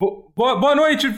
Boa, noite,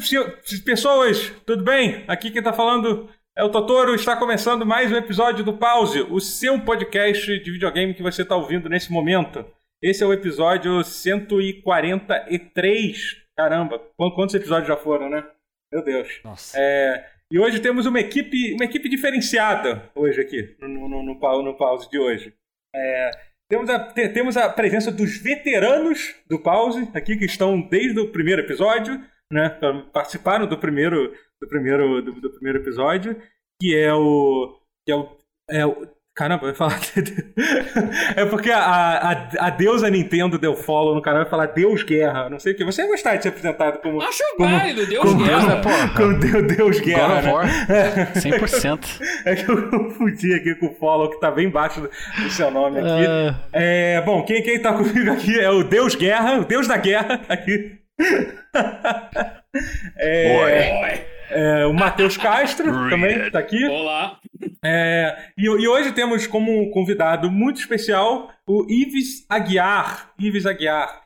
pessoas! Tudo bem? Aqui quem tá falando é o Totoro. Está começando mais um episódio do Pause, o seu podcast de videogame que você está ouvindo nesse momento. Esse é o episódio 143. Caramba, quantos episódios já foram, né? Meu Deus. Nossa. É, e hoje temos uma equipe, uma equipe diferenciada hoje aqui, no, no, no, no pause de hoje. É, temos, a, temos a presença dos veteranos do pause aqui, que estão desde o primeiro episódio, né? Participaram do primeiro, do primeiro, do, do primeiro episódio, que é o. Que é o, é o Caramba, vai falar. é porque a, a, a deusa Nintendo deu follow no canal e falar Deus Guerra. Não sei o que. Você ia gostar de ser apresentado como. Acho como, válido, Deus como, Guerra. Como, como Deus, Deus Guerra. God. Né? 100%. É que eu confundi aqui com o follow que tá bem embaixo do, do seu nome aqui. Uh... É, bom, quem, quem tá comigo aqui é o Deus Guerra, o Deus da Guerra aqui. é, Oi. É, o Matheus Castro também está aqui. Olá. É, e, e, hoje temos como convidado muito especial o Ives Aguiar. Ives Aguiar.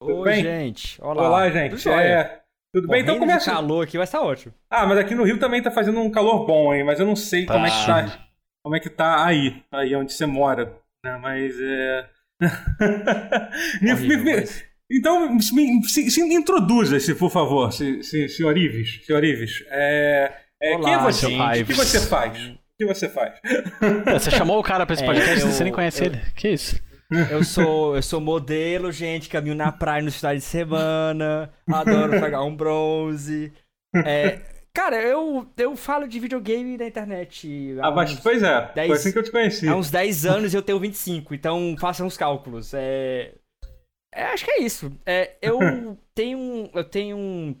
Tudo Oi, bem? gente. Olá. Olá, gente. Tudo, é, tudo bem? Então começa. O calor aqui vai estar ótimo. Ah, mas aqui no Rio também está fazendo um calor bom, hein? Mas eu não sei tá. como é que tá. Como é que tá aí, aí onde você mora. Né? Mas é. Horrível, me, mas... Então, se, se introduza, se por favor, se, se, senhor Ives. Senhor Ives. É, é, Olá, quem é você? O que você faz? O que você faz? Você chamou o cara pra esse é, podcast é, eu, você nem conhece eu, ele. Que isso? Eu sou, eu sou modelo, gente, caminho na praia no final de semana, adoro pegar um bronze. É, cara, eu, eu falo de videogame na internet. Ah, mas pois é, 10, foi assim que eu te conheci. Há uns 10 anos eu tenho 25, então façam os cálculos. É, é, acho que é isso. É, eu tenho eu tenho um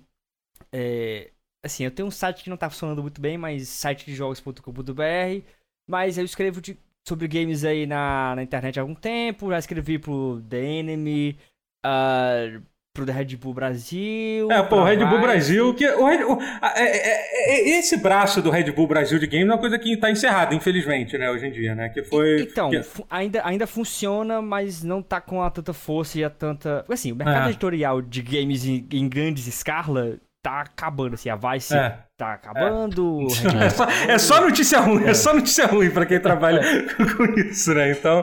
é, assim, eu tenho um site que não tá funcionando muito bem, mas site de jogos.com.br, mas eu escrevo de, sobre games aí na, na internet há algum tempo, já escrevi pro The Enemy, uh, pro Red Bull Brasil. É, pô, o Red Bull Brasil, que o, Red, o é, é, é, esse braço do Red Bull Brasil de game é uma coisa que está encerrada, infelizmente, né, hoje em dia, né? Que foi. Então, que... ainda, ainda funciona, mas não tá com a tanta força e a tanta. Assim, o mercado é. editorial de games em, em grandes escala tá acabando, assim, a Vice é. tá acabando. É. É, só, é só notícia ruim, é. é só notícia ruim pra quem trabalha com isso, né? Então.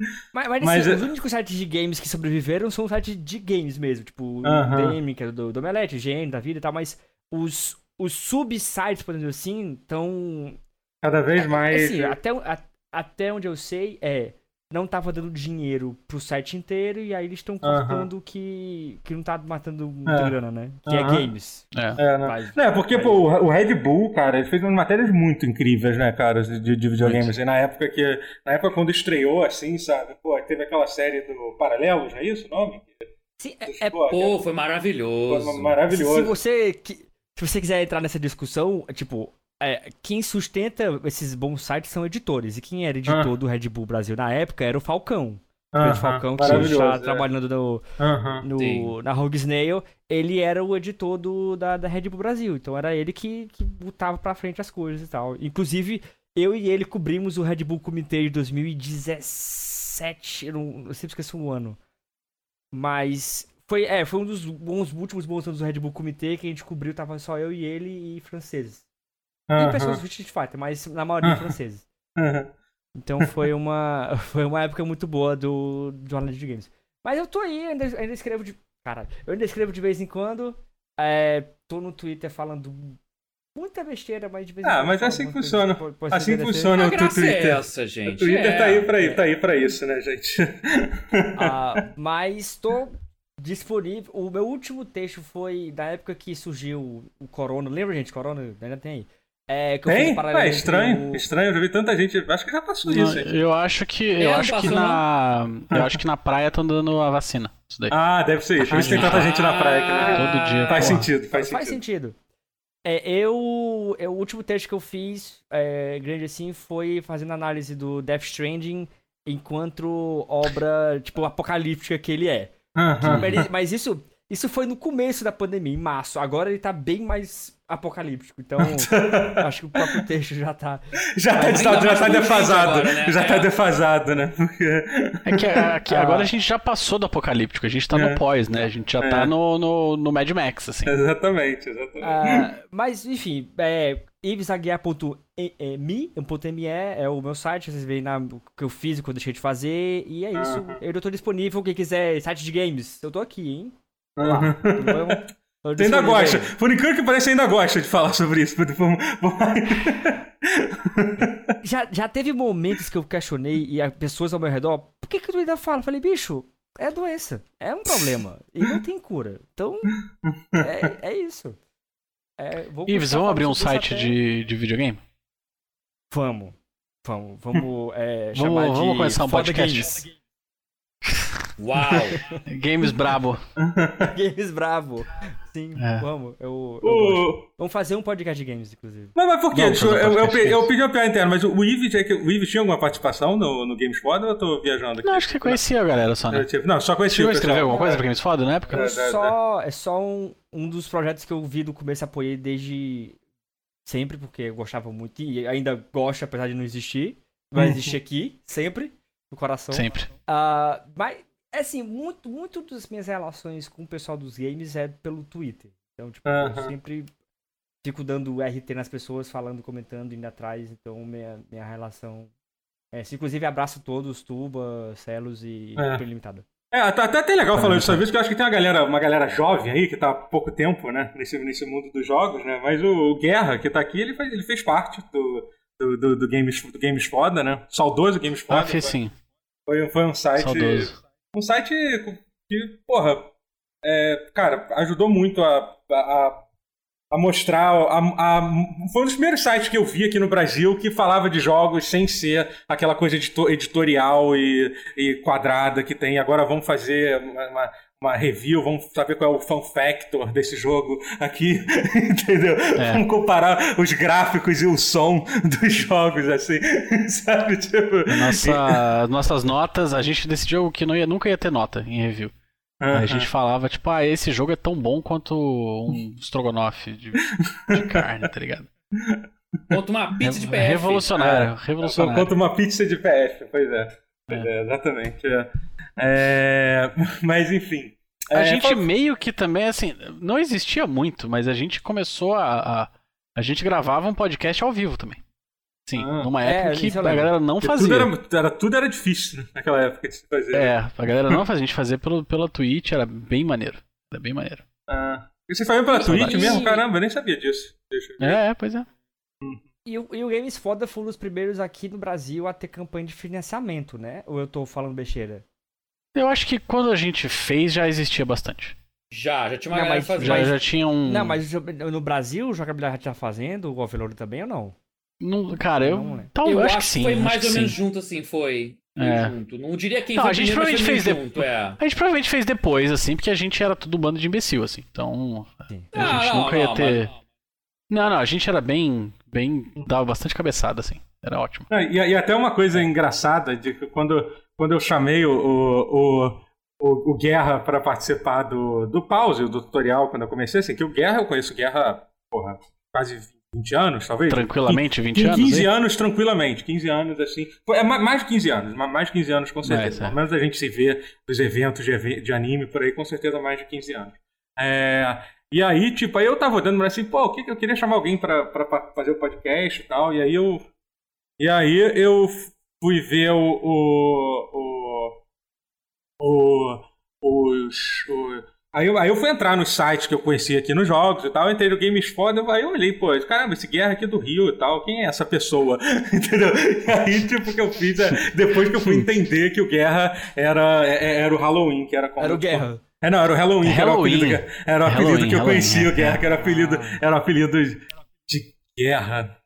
É. Mas, mas, mas assim, é- os únicos sites de games que sobreviveram são sites de games mesmo, tipo o uh -huh. DM, que é do, do Omelete, Gênio, da vida e tal, mas os, os subsites, por exemplo assim, estão. Cada vez mais. Assim, até, a, até onde eu sei, é não tava dando dinheiro pro site inteiro e aí eles estão cortando uh -huh. que, que não tá matando muita é. grana, né? Que uh -huh. é games. É, é, né? Mas, é porque, pô, o Red Bull, cara, ele fez umas matérias muito incríveis, né, cara, de, de videogames. Assim, na época que. Na época quando estreou, assim, sabe? Pô, teve aquela série do Paralelos, é isso o nome? Sim, é, é pô, foi maravilhoso. Foi maravilhoso. Se, se você. Se você quiser entrar nessa discussão, tipo, é, quem sustenta esses bons sites são editores. E quem era editor ah. do Red Bull Brasil na época era o Falcão. O uh -huh, Falcão, que está é. trabalhando no, uh -huh, no na Rogue Snail, ele era o editor do, da, da Red Bull Brasil. Então era ele que, que botava pra frente as coisas e tal. Inclusive, eu e ele cobrimos o Red Bull Comitê de 2017. Eu, não, eu sempre esqueço o ano. Mas foi, é, foi um dos bons, últimos bons anos do Red Bull Comitê que a gente cobriu. Tava só eu e ele e franceses. E pessoas do Street Fighter, mas na maioria franceses. Então foi uma, foi uma época muito boa do, do jornalismo de games. Mas eu tô aí, ainda, ainda escrevo de. Caralho, eu ainda escrevo de vez em quando. É, tô no Twitter falando muita besteira, mas de vez em ah, quando. Ah, mas assim funciona. Pode, pode assim funciona o Twitter. É essa, gente. O Twitter é, tá aí pra, é. tá aí pra isso, né, gente? Ah, mas tô disponível. O meu último texto foi da época que surgiu o Corona. Lembra, gente? Corona ainda tem aí. É, que eu Tem? Ah, é estranho, estranho, eu já vi tanta gente, acho que já passou não, isso. Eu acho que eu acho que na eu acho que na praia estão dando a vacina. Ah, deve ser isso. Por isso tem tanta gente na praia que ah, todo dia. Faz sentido, faz, faz sentido. É, eu, eu, o último texto que eu fiz, é, grande assim, foi fazendo análise do Death Stranding enquanto obra, tipo, apocalíptica que ele é. Uh -huh. mas isso, isso foi no começo da pandemia, em março. Agora ele tá bem mais apocalíptico. Então, acho que o próprio texto já tá. Já tá, já, já tá defasado. Agora, né? Já tá é. tá defasado, né? Porque... É que, é, que ah. agora a gente já passou do apocalíptico, a gente tá é. no pós, né? A gente já tá é. tá no, no, no Mad Max, assim. Exatamente, exatamente. Ah, mas, enfim, é, ivesaguiar.me, .me é o meu site, vocês veem na, o que eu fiz, o que eu deixei de fazer, e é isso. Eu tô disponível, quem quiser, site de games, eu tô aqui, hein? Lá, uhum. Você ainda gosta. Por incrível que pareça, ainda gosta de falar sobre isso. já, já teve momentos que eu questionei e as pessoas ao meu redor, por que, que tu ainda fala? Eu falei, bicho, é doença, é um problema e não tem cura. Então, é, é isso. É, Ives, vamos abrir um site até... de, de videogame? Vamos. Vamos, vamos é, chamar vamos, de vamos começar um podcast. Games. Uau! Games brabo. games brabo. Sim, é. vamos. Eu, eu o... Vamos fazer um podcast de games, inclusive. Mas, mas por quê? eu, eu, eu, eu, pedi uma piada interna, mas o Ives, é o Ives tinha alguma participação no, no Games Foda ou eu tô viajando aqui? Não, acho que você conhecia a galera só, né? Não, só conhecia Você escreveu alguma coisa pra Games Foda na época? É, é, só, é só um, um dos projetos que eu vi do começo apoiei desde sempre, porque eu gostava muito e ainda gosto, apesar de não existir. Vai uhum. existir aqui, sempre, no coração. Sempre. Uh, mas é assim, muito, muito das minhas relações com o pessoal dos games é pelo Twitter. Então, tipo, eu sempre fico dando RT nas pessoas, falando, comentando, indo atrás. Então, minha, minha relação é Inclusive, abraço todos, Tuba, Celos e é. Limitada. É, tá, até, até legal falando disso, porque eu acho que tem uma galera, uma galera jovem aí, que tá há pouco tempo, né, nesse, nesse mundo dos jogos, né, mas o, o Guerra, que tá aqui, ele, faz, ele fez parte do, do, do, do, Games, do Games Foda, né, saudoso Games Foda. Ah, fez sim. Foi, foi um site... Saudoso. Um site que, porra, é, cara, ajudou muito a, a, a mostrar. A, a, foi um dos primeiros sites que eu vi aqui no Brasil que falava de jogos sem ser aquela coisa editorial e, e quadrada que tem. Agora vamos fazer uma, uma, uma, review, vamos saber qual é o fun factor desse jogo aqui, entendeu? É. Vamos comparar os gráficos e o som dos jogos, assim, sabe? Tipo... Nossa, nossas notas, a gente decidiu que não ia, nunca ia ter nota em review. Uhum. A gente falava, tipo, ah, esse jogo é tão bom quanto um estrogonofe de, de carne, tá ligado? Quanto uma pizza de PF. Revolucionário, é, revolucionário. Quanto uma pizza de PF, pois é. Pois é, é exatamente. É. É, mas enfim. A gente meio que também, assim, não existia muito, mas a gente começou a, a. A gente gravava um podcast ao vivo também. Sim, ah, numa é, época é, que a, galera não fazia. Tudo era, era, tudo era difícil né, naquela época de se fazer. É, a galera não fazia. A gente fazia pelo, pela Twitch, era bem maneiro. Era bem maneiro. Ah. E você fazia pela Twitch mesmo? Caramba, eu nem sabia disso. É, pois é. Hum. E o, e o Games Foda foi um dos primeiros aqui no Brasil a ter campanha de financiamento, né? Ou eu tô falando besteira? Eu acho que quando a gente fez já existia bastante. Já, já tinha uma não, mas, fazendo. Já, já tinha um. Não, mas no Brasil o Jogabilidade já tá fazendo, o Alvelouro também ou não? Não, cara, eu. Não, Talvez eu acho, que sim. Foi mais ou menos junto, assim, foi. É. Junto. Não diria quem não, foi a gente provavelmente fez junto, de... é. A gente provavelmente fez depois, assim, porque a gente era tudo um bando de imbecil, assim. Então. Sim. A gente não, nunca ia ter. Mas... Não, não, a gente era bem. bem. dava bastante cabeçada, assim. Era ótimo. É, e, e, até uma coisa engraçada de que quando, quando eu chamei o, o, o, o Guerra para participar do, do pause, do tutorial, quando eu comecei, assim, que o Guerra, eu conheço o Guerra, porra, quase 20 anos, talvez? Tranquilamente, 20 anos? 15 anos, tranquilamente. 15 anos, assim. É mais de 15 anos, mais de 15 anos, com certeza. É, Pelo menos a gente se vê nos eventos de, de anime por aí, com certeza mais de 15 anos. É, e aí, tipo, aí eu tava olhando, mas assim, pô, o que que eu queria chamar alguém pra, pra fazer o podcast e tal, e aí eu. E aí eu fui ver o. o. o. o os. Aí eu, aí eu fui entrar nos sites que eu conhecia aqui nos jogos e tal, entrei no Games Foda, aí eu olhei, pô, caramba, esse guerra aqui do Rio e tal, quem é essa pessoa? Entendeu? E aí, tipo, que eu fiz é, depois que eu fui entender que o Guerra era, é, é, era o Halloween, que era como. Era o Guerra. É, não, era o Halloween, que era o apelido, era o apelido que eu conhecia, o Guerra, que era apelido, era apelido de guerra.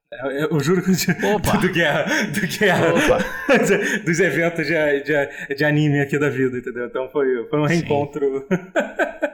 Eu, juro que Opa. do guerra, do guerra dos eventos de, de, de, anime aqui da vida, entendeu? Então foi, foi um reencontro.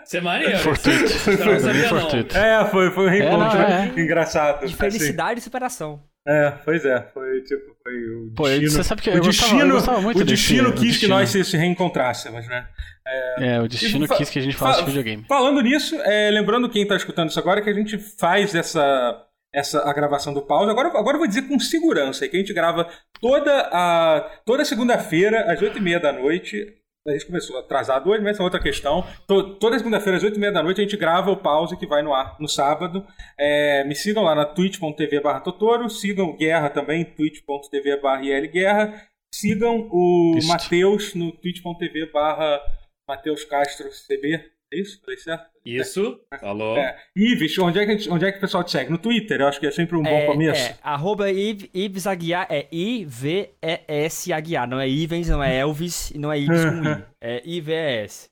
Você é maneiro. Fortuito. Foi, foi, foi, fortuito. É, foi, foi um reencontro é, não, é. engraçado. De felicidade assim. e superação. É, pois é, foi tipo, foi o Pô, destino. Você sabe que o destino, gostava, muito o destino quis destino. que nós se, se reencontrássemos, né? É, é o destino e, quis que a gente falasse videogame. Falando nisso, é, lembrando quem tá escutando isso agora, que a gente faz essa, essa a gravação do pause. Agora, agora eu vou dizer com segurança, que a gente grava toda a toda segunda-feira, às oito e meia da noite, a gente começou atrasado hoje, mas essa é outra questão. toda segunda-feira, às 8h30 da noite, a gente grava o pause que vai no ar no sábado. É, me sigam lá na twitch.tv barra Totoro, sigam Guerra também, twitch.tv barra Guerra. Sigam o Matheus no twitch.tv barra Matheus Castro CB. É isso? Falei certo? Isso, falou. É. Ives, onde é, que, onde é que o pessoal te segue? No Twitter, eu acho que é sempre um bom é, começo. É, arroba Ives Aguiar, é I-V-E-S Aguiar, não é Ivens, não é Elvis, não é Ives com I, é I-V-E-S.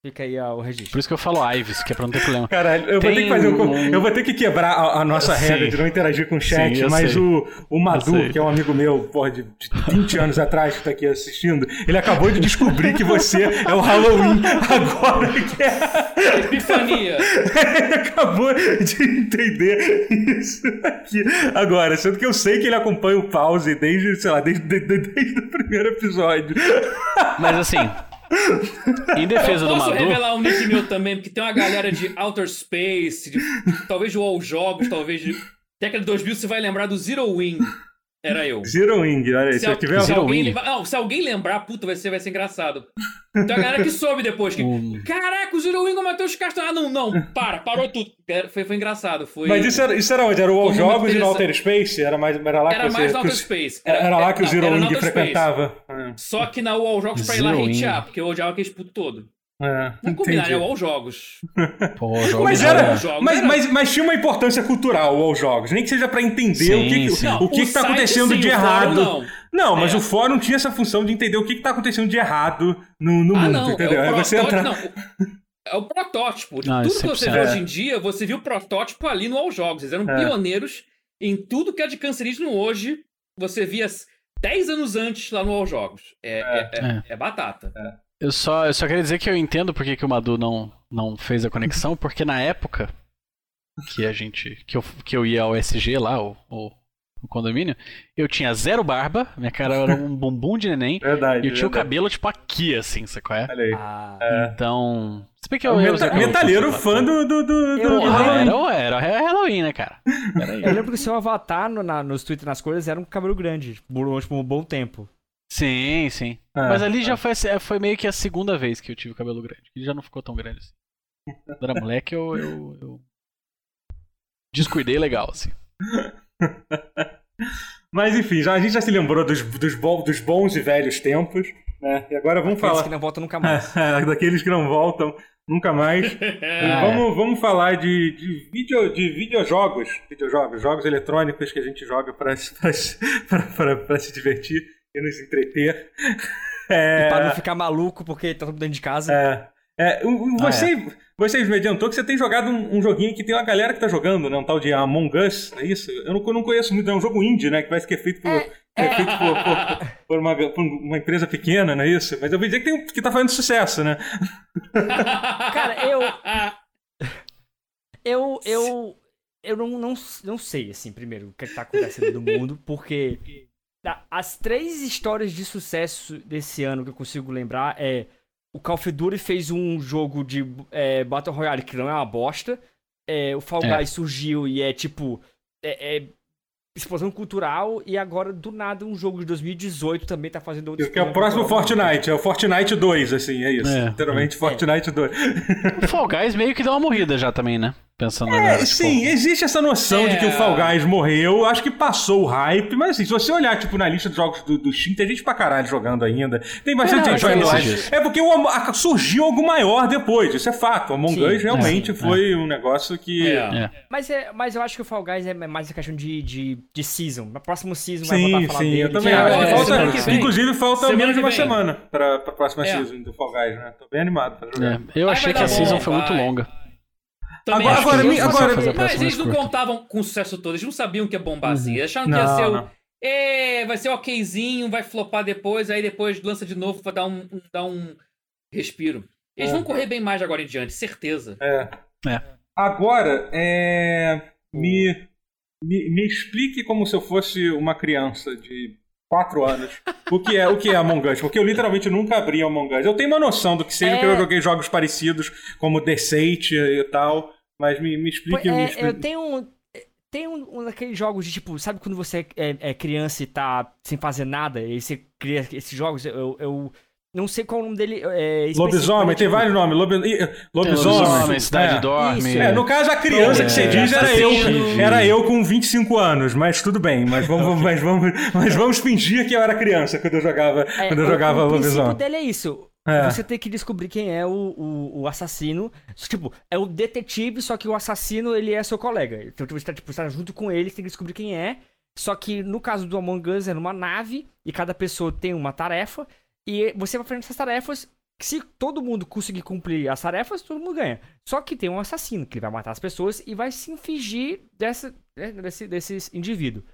Fica aí ó, o registro. Por isso que eu falo Ives, que é pra não ter problema. Caralho, eu, Tem vou, ter que fazer um... eu vou ter que quebrar a, a nossa regra de não interagir com o chat, Sim, mas o, o Madu, que é um amigo meu, porra, de, de 20 anos atrás, que tá aqui assistindo, ele acabou de descobrir que você é o Halloween agora que é. Epifania! ele acabou de entender isso aqui agora, sendo que eu sei que ele acompanha o pause desde, sei lá, desde, desde, desde o primeiro episódio. Mas assim. Em defesa eu do Madu... Posso revelar um nick meu também, porque tem uma galera de Outer Space, de, talvez de All Jogos, talvez de... Década de 2000 você vai lembrar do Zero Wing. Era eu. Zero Wing, olha aí. Se, se, tiver se alguém, não, se alguém lembrar, puta, vai ser, vai ser engraçado. Então a galera que soube depois que. Caraca, o Zero Wing o Matheus Castro. Ah, não, não, para, parou tudo. Foi, foi engraçado. Foi... Mas isso era, isso era onde? Era o All Jogos e no Outer Space? Era, mais, era lá era que mais no Outer Space. Era, era lá que o Zero Wing frequentava. Só que na All Jogos pra ir lá hatear, porque eu odiava aqueles puto todo. É, Vamos combinar, é o All Jogos. Pô, jogos mas, era, jogos mas, era... Mas, mas, tinha uma importância cultural o All Jogos, nem que seja para entender sim, o que, não, o que, o que tá acontecendo sim, de errado. Fórum, não. não, mas é. o fórum tinha essa função de entender o que, que tá acontecendo de errado no, no ah, mundo, não, entendeu? É, você entrar... não, é o protótipo. De tudo que você vê hoje em dia, você viu o protótipo ali no All Jogos. Eles eram é. pioneiros em tudo que é de cancerígeno hoje. Você via 10 anos antes lá no All Jogos. É, é, é, é batata. Eu só, eu só queria dizer que eu entendo porque que o Madu não, não fez a conexão, porque na época que a gente. que eu, que eu ia ao SG lá, o, o, o condomínio, eu tinha zero barba, minha cara era um bumbum de neném. Verdade. E eu tinha verdade. o cabelo, tipo, aqui, assim, sabe qual é? Olha aí. Ah, é. Então. Se bem que eu, é eu, meta, metalheiro fã do, do, do, eu, do Halloween. Era, era, era Halloween, né, cara? eu lembro que o seu avatar no, na, nos Twitter nas coisas era um cabelo grande, por tipo, um bom tempo. Sim, sim. É, Mas ali é. já foi, foi meio que a segunda vez que eu tive cabelo grande. Ele já não ficou tão grande assim. Quando era moleque, eu, eu, eu descuidei legal, assim. Mas enfim, já, a gente já se lembrou dos, dos, bons, dos bons e velhos tempos, né? E agora vamos Daqueles falar. que não voltam nunca mais. daqueles que não voltam nunca mais. vamos, vamos falar de, de, video, de videojogos, videojogos, jogos eletrônicos que a gente joga para se divertir e nos entreter. É... E para não ficar maluco porque tá tudo dentro de casa. É. É, você, ah, é. você me adiantou que você tem jogado um, um, joguinho que tem uma galera que tá jogando, né? Um tal de Among Us, é isso? Eu não, eu não conheço muito, é um jogo indie, né? Que parece que é feito por, é, é feito por, por, por, uma, por, uma, empresa pequena, não é isso? Mas eu vou dizer que, tem, que tá fazendo sucesso, né? Cara, eu. Eu. Eu. Eu não, não, não sei, assim, primeiro, o que, é tá acontecendo no mundo, porque as três histórias de sucesso desse ano que eu consigo lembrar é. O Call of Duty fez um jogo de é, Battle Royale que não é uma bosta. É, o Fall é. Guys surgiu e é tipo. É, é, explosão cultural e agora, do nada, um jogo de 2018 também tá fazendo outro. Que é o próximo Fortnite, é o Fortnite 2, assim, é isso. É. Literalmente é. Fortnite 2. O Fall Guys meio que deu uma morrida já também, né? Pensando é, agora, sim, tipo... existe essa noção é... de que o Fall Guys morreu. Acho que passou o hype, mas assim, se você olhar, tipo, na lista de jogos do, do Steam, tem gente pra caralho jogando ainda. Tem bastante é, gente jogando É porque o, a, surgiu algo maior depois, isso é fato. O Among sim, Us realmente é, foi um negócio que. É. É. Mas, é, mas eu acho que o Fall Guys é mais a questão de, de, de season. No próximo season sim, vai voltar a falar sim, dele. Eu também acho. falta, inclusive, falta semana menos de uma semana pra, pra próxima season do Fall Guys, né? Tô bem animado pra jogar. Eu achei que a season foi muito longa. Também agora, agora, agora, mas eles não contavam com o sucesso todo, eles não sabiam que ia bombar assim. Eles acharam que não, ia ser o. É, vai ser okzinho, vai flopar depois, aí depois lança de novo pra dar um, dar um respiro. Eles é. vão correr bem mais de agora em diante, certeza. É. é. Agora, é. Me. me, me explique como se eu fosse uma criança de 4 anos o que é o que é Among Us, porque eu literalmente nunca abri Among Us. Eu tenho uma noção do que seja, é... porque eu joguei jogos parecidos como The Sate e tal, mas me, me explique. É, me explique. Eu tenho tem um, um, daqueles jogos de tipo, sabe quando você é, é, criança e tá sem fazer nada, e você cria esses jogos, eu, eu não sei qual o nome dele. É, lobisomem, tem vários nomes. Lobi... Lobisomem. Lobisomem, Cidade é. Dorme. É, no caso, a criança que você é, diz era eu, era eu com 25 anos, mas tudo bem. Mas vamos, mas vamos, mas vamos fingir que eu era criança quando eu jogava, é, quando eu jogava o, lobisomem. O princípio dele é isso. É. Você tem que descobrir quem é o, o, o, assassino. Tipo, é o detetive, só que o assassino ele é seu colega. Então tipo, você tá, tipo, você tá junto com ele, você tem que descobrir quem é. Só que no caso do Among Us é numa nave e cada pessoa tem uma tarefa. E você vai fazendo essas tarefas. Se todo mundo conseguir cumprir as tarefas, todo mundo ganha. Só que tem um assassino que vai matar as pessoas e vai se infligir dessa, né, desse, desses indivíduos.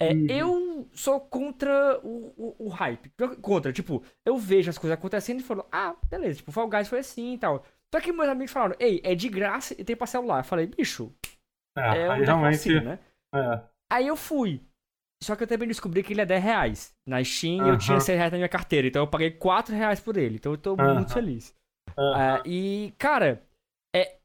É, uhum. Eu sou contra o, o, o, hype. Contra, tipo, eu vejo as coisas acontecendo e falo, ah, beleza, tipo, o Fall Guys foi assim e tal. Só que meus amigos falaram, ei, é de graça e tem pra celular. Eu falei, bicho, é, é um realmente... Assim, né? É. Aí eu fui. Só que eu também descobri que ele é 10 reais. Na Steam uh -huh. eu tinha 6 reais na minha carteira, então eu paguei 4 reais por ele. Então eu tô uh -huh. muito feliz. Uh e, cara, é,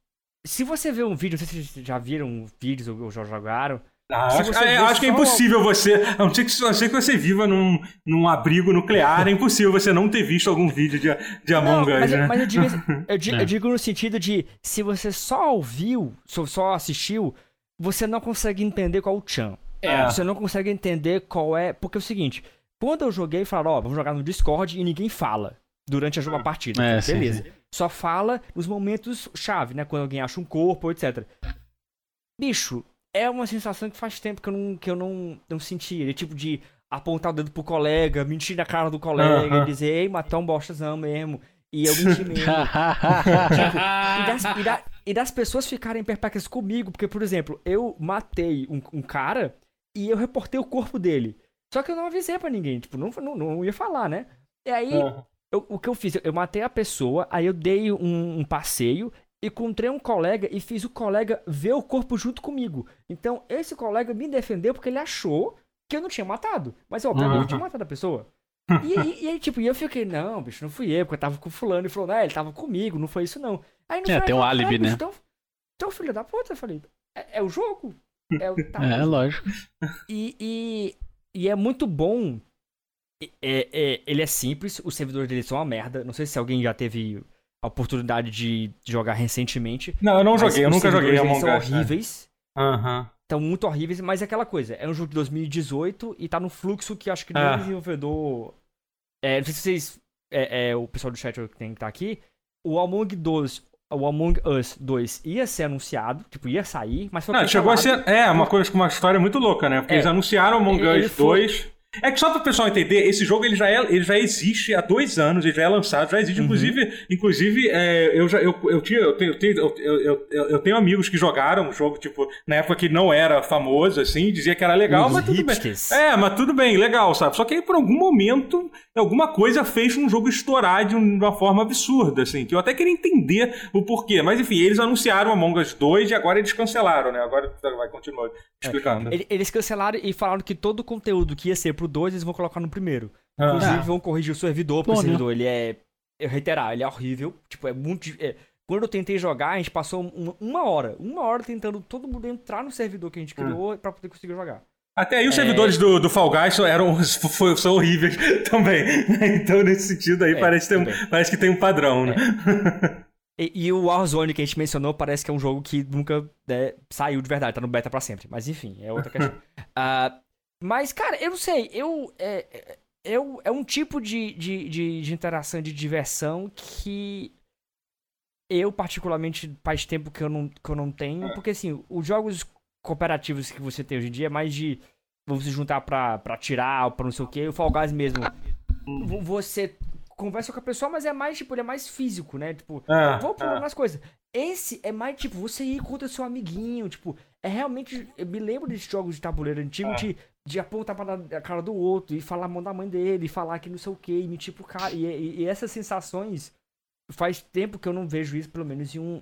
se você vê um vídeo, não sei se vocês já viram vídeos ou já jogaram, ah, acho, é, acho que é impossível você. A não ser que, a ser que você viva num, num abrigo nuclear, é impossível você não ter visto algum vídeo de, de Among Us. Mas, né? mas eu, digo, eu, digo, é. eu, digo, no sentido de se você só ouviu, só assistiu, você não consegue entender qual o Chan. É. Você não consegue entender qual é. Porque é o seguinte: quando eu joguei, falaram, ó, oh, vamos jogar no Discord e ninguém fala durante a, a partida. É, beleza. Sim. Só fala nos momentos chave, né? Quando alguém acha um corpo, etc. Bicho, é uma sensação que faz tempo que eu não, que eu não, não senti. É tipo de apontar o dedo pro colega, mentir na cara do colega, uh -huh. dizer, ei, matou um bostazão mesmo. E eu menti mesmo. tipo, e, das, e, da, e, das, pessoas ficarem perplexas comigo, porque, por exemplo, eu matei um, um, cara e eu reportei o corpo dele. Só que eu não avisei para ninguém, tipo, não, não, não, ia falar, né? E aí, eu, o que eu fiz? Eu matei a pessoa, aí eu dei um, um passeio encontrei um colega e fiz o colega ver o corpo junto comigo. Então, esse colega me defendeu porque ele achou que eu não tinha matado. Mas, obviamente, uhum. eu tinha matado a pessoa. E, e, e, aí, tipo, e eu fiquei, não, bicho, não fui eu, porque eu tava com fulano. E falou, não, ele tava comigo, não foi isso não. Aí no é, tem um álibi, né? Então, então, filho da puta, eu falei, é, é o jogo. É, o, tá, é lógico. E, e, e é muito bom. É, é, ele é simples, os servidores dele são uma merda. Não sei se alguém já teve a oportunidade de jogar recentemente. Não, eu não joguei, eu nunca joguei Among Us. são né? horríveis. Aham. Uhum. Estão muito horríveis, mas é aquela coisa. É um jogo de 2018 e tá no fluxo que acho que nenhum ah. desenvolvedor. É, não sei se vocês. É, é, o pessoal do chat que tem que estar tá aqui. O Among Us, o Among Us 2 ia ser anunciado, tipo, ia sair, mas foi Não, chegou a ser. É, uma coisa com uma história muito louca, né? Porque é, eles anunciaram Among Us 2. É que só para o pessoal entender, esse jogo ele já, é, ele já existe há dois anos, ele já é lançado, já existe. Uhum. Inclusive, inclusive é, eu, já, eu, eu, tinha, eu, tenho, eu, eu, eu, eu, tenho amigos que jogaram o jogo, tipo, na época que não era famoso, assim, dizia que era legal, Os mas tudo bem. É, mas tudo bem, legal, sabe? Só que aí por algum momento, alguma coisa fez um jogo estourar de uma forma absurda, assim, que eu até queria entender o porquê. Mas enfim, eles anunciaram Among Us 2 e agora eles cancelaram, né? Agora vai continuar é, explicando. É, eles cancelaram e falaram que todo o conteúdo que ia ser pro 2 eles vão colocar no primeiro. Inclusive ah. vão corrigir o servidor, porque Bom, o servidor né? ele é. Eu reiterar, ele é horrível. Tipo, é muito. É, quando eu tentei jogar, a gente passou uma, uma, hora. Uma hora tentando todo mundo entrar no servidor que a gente hum. criou hum. pra poder conseguir jogar. Até aí os é... servidores do, do Fall Guys eram, são horríveis também. Então, nesse sentido aí, é, parece, ter um, parece que tem um padrão, né? É. E, e, o Warzone que a gente mencionou parece que é um jogo que nunca né, saiu de verdade, tá no beta pra sempre. Mas enfim, é outra questão. uh, Mas, cara, eu não sei. Eu. É, é, eu, é um tipo de, de, de, de interação, de diversão que eu, particularmente, faz tempo que eu não, que eu não tenho. Porque, assim, os jogos cooperativos que você tem hoje em dia é mais de. Vamos se juntar pra, pra tirar, ou pra não sei o quê. O Fall Guys mesmo. Você conversa com a pessoa, mas é mais, tipo, ele é mais físico, né? Tipo, ah, vou pulando ah. as coisas. Esse é mais, tipo, você ir contra seu amiguinho, tipo, é realmente. Eu me lembro desses jogos de tabuleiro antigo ah. de de apontar pra cara do outro e falar mal da mãe dele, e falar que não sei o que, e mentir pro cara. E, e, e, essas sensações faz tempo que eu não vejo isso, pelo menos em um,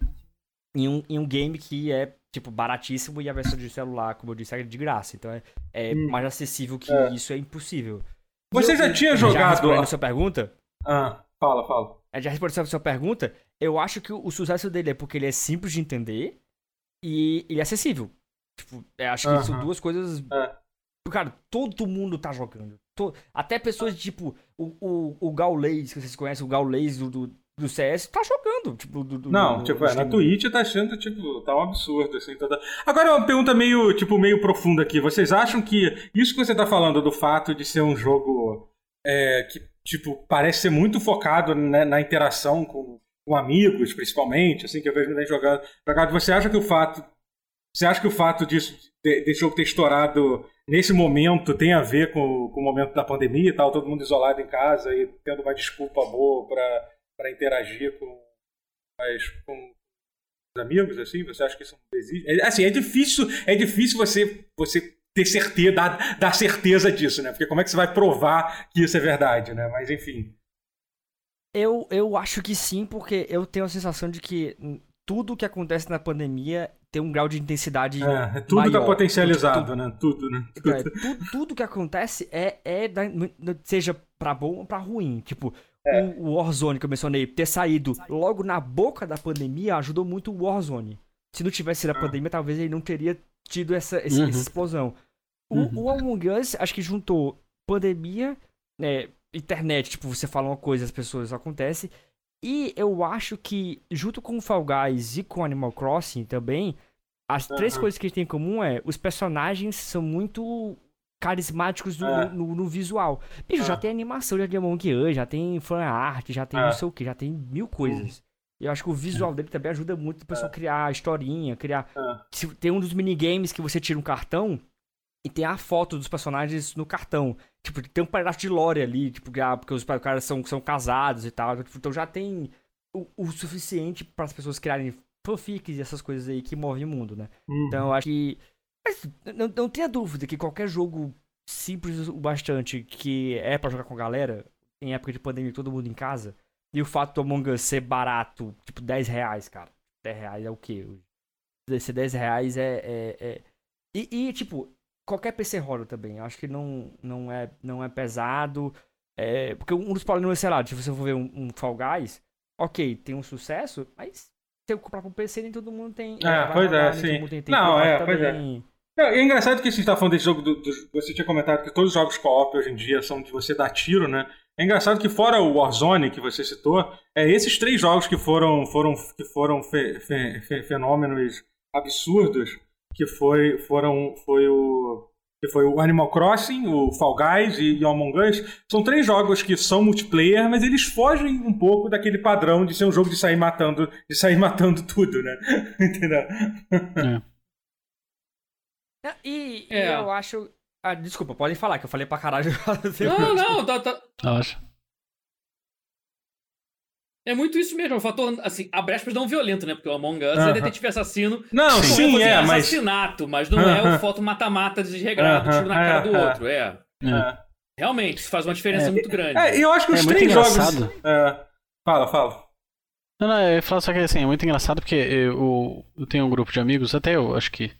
em um, em um game que é tipo, baratíssimo e a versão de celular, como eu disse, é de graça. Então é, é hum. mais acessível que é. isso, é impossível. Você eu, já tinha jogado. Já a sua pergunta? Ah, fala, fala. Já respondendo a sua pergunta, eu acho que o sucesso dele é porque ele é simples de entender e ele é acessível. Tipo, eu acho que são duas coisas. É. Cara, todo mundo tá jogando. Até pessoas tipo o, o, o Gaules, que vocês conhecem, o Gaules do, do, do CS, tá jogando. Tipo, do, do Não, tipo, é, na Twitch tá achando, tipo, tá um absurdo, assim. Toda... Agora uma pergunta meio, tipo, meio profunda aqui. Vocês acham que isso que você tá falando do fato de ser um jogo é, que, tipo, parece ser muito focado né, na interação com, com amigos, principalmente, assim, que eu vejo muita jogando. Você acha que o fato. Você acha que o fato disso, desse jogo ter estourado nesse momento tem a ver com, com o momento da pandemia e tal, todo mundo isolado em casa e tendo uma desculpa boa para interagir com, mas, com os amigos, assim? Você acha que isso existe? É, assim, é difícil, é difícil você, você ter certeza, dar, dar certeza disso, né? Porque como é que você vai provar que isso é verdade, né? Mas enfim. Eu, eu acho que sim, porque eu tenho a sensação de que tudo que acontece na pandemia tem um grau de intensidade. É, é tudo maior. tá potencializado, tudo, né? Tudo, né? Tudo. É, tudo, tudo que acontece é, é da, seja pra bom ou pra ruim. Tipo, é. o, o Warzone que eu mencionei, ter saído logo na boca da pandemia ajudou muito o Warzone. Se não tivesse sido a ah. pandemia, talvez ele não teria tido essa, essa, uhum. essa explosão. O, uhum. o Among Us, acho que juntou pandemia, né, internet, tipo, você fala uma coisa, as pessoas acontece, e eu acho que, junto com o Fall Guys e com Animal Crossing também, as uhum. três coisas que tem em comum é os personagens são muito carismáticos no, é. no, no, visual. Bicho, já tem animação de Among Us, já tem fan art, já tem não sei o que, já tem mil coisas. E eu acho que o visual dele também ajuda muito o pessoal a criar historinha, criar. Tem um dos minigames que você tira um cartão e tem a foto dos personagens no cartão. Tipo, tem um pedaço de lore ali, tipo, ah, porque os caras são, são casados e tal. Então já tem o, o suficiente para as pessoas criarem fanfics e essas coisas aí que movem o mundo, né? Uhum. Então eu acho que. Mas não, não tenha dúvida que qualquer jogo simples o bastante que é para jogar com a galera, em época de pandemia, todo mundo em casa, e o fato do Among Us ser barato, tipo 10 reais, cara. 10 reais é o quê? Esse 10 reais é. é, é... E, e, tipo, qualquer PC roda também. Eu acho que não, não, é, não é pesado. É, porque um dos problemas, sei lá, se você for ver um, um Fall Guys, ok, tem um sucesso, mas se eu comprar com PC, nem todo mundo tem. É pois é, sim. Tem, tem não, é, pois é. É, é engraçado que a gente tá falando desse jogo, do, do, você tinha comentado que todos os jogos co-op hoje em dia são de você dar tiro, né? É engraçado que fora o Warzone que você citou, é esses três jogos que foram foram que foram fe, fe, fe, fenômenos absurdos que foi, foram, foi o que foi o Animal Crossing, o Fall Guys e, o Among Us, são três jogos que são multiplayer, mas eles fogem um pouco daquele padrão de ser um jogo de sair matando, de sair matando tudo, né? Entendeu? É. E, é. eu acho. Ah, desculpa, podem falar, que eu falei pra caralho. Não, não, tá, tá. Acho. É muito isso mesmo, é um fator, assim, abre aspas não violento, né? Porque o Among Us uh -huh. é detetive assassino. Não, sim, é, mas... assassinato, mas não uh -huh. é o foto mata-mata desregrado, uh -huh. tiro na cara do outro, é. é. Realmente, isso faz uma diferença é, muito grande. É, eu acho que os é três jogos... É. Fala, fala. Não, não, eu falo só que assim, é muito engraçado porque eu, eu tenho um grupo de amigos, até eu acho que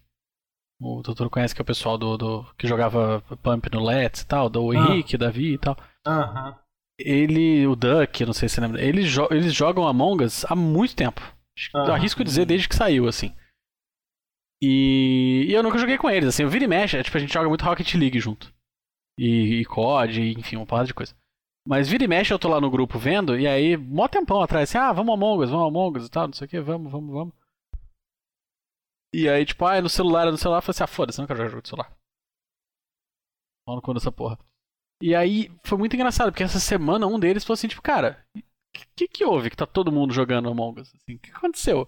o doutor conhece que é o pessoal do, do que jogava Pump no Let's e tal, do Henrique, ah. Davi e tal. Aham ele, o Duck, não sei se você lembra, eles, jo eles jogam Among Us há muito tempo. Ah, Arrisco dizer desde que saiu, assim. E, e, eu nunca joguei com eles, assim, eu vira e mexe, é, tipo, a gente joga muito Rocket League junto. E, e COD, enfim, uma porrada de coisa. Mas vira e mexe, eu tô lá no grupo vendo, e aí, mó tempão atrás, assim, ah, vamos Among Us, vamos Among Us e tal, não sei o que, vamos, vamos, vamos. E aí, tipo, ah, é no celular, é no celular, eu falei assim, ah, foda-se, eu não quero jogar jogo de celular. Mano, quando essa porra. E aí foi muito engraçado, porque essa semana um deles falou assim, tipo, cara, o que, que houve que tá todo mundo jogando Among Us? Assim, o que aconteceu?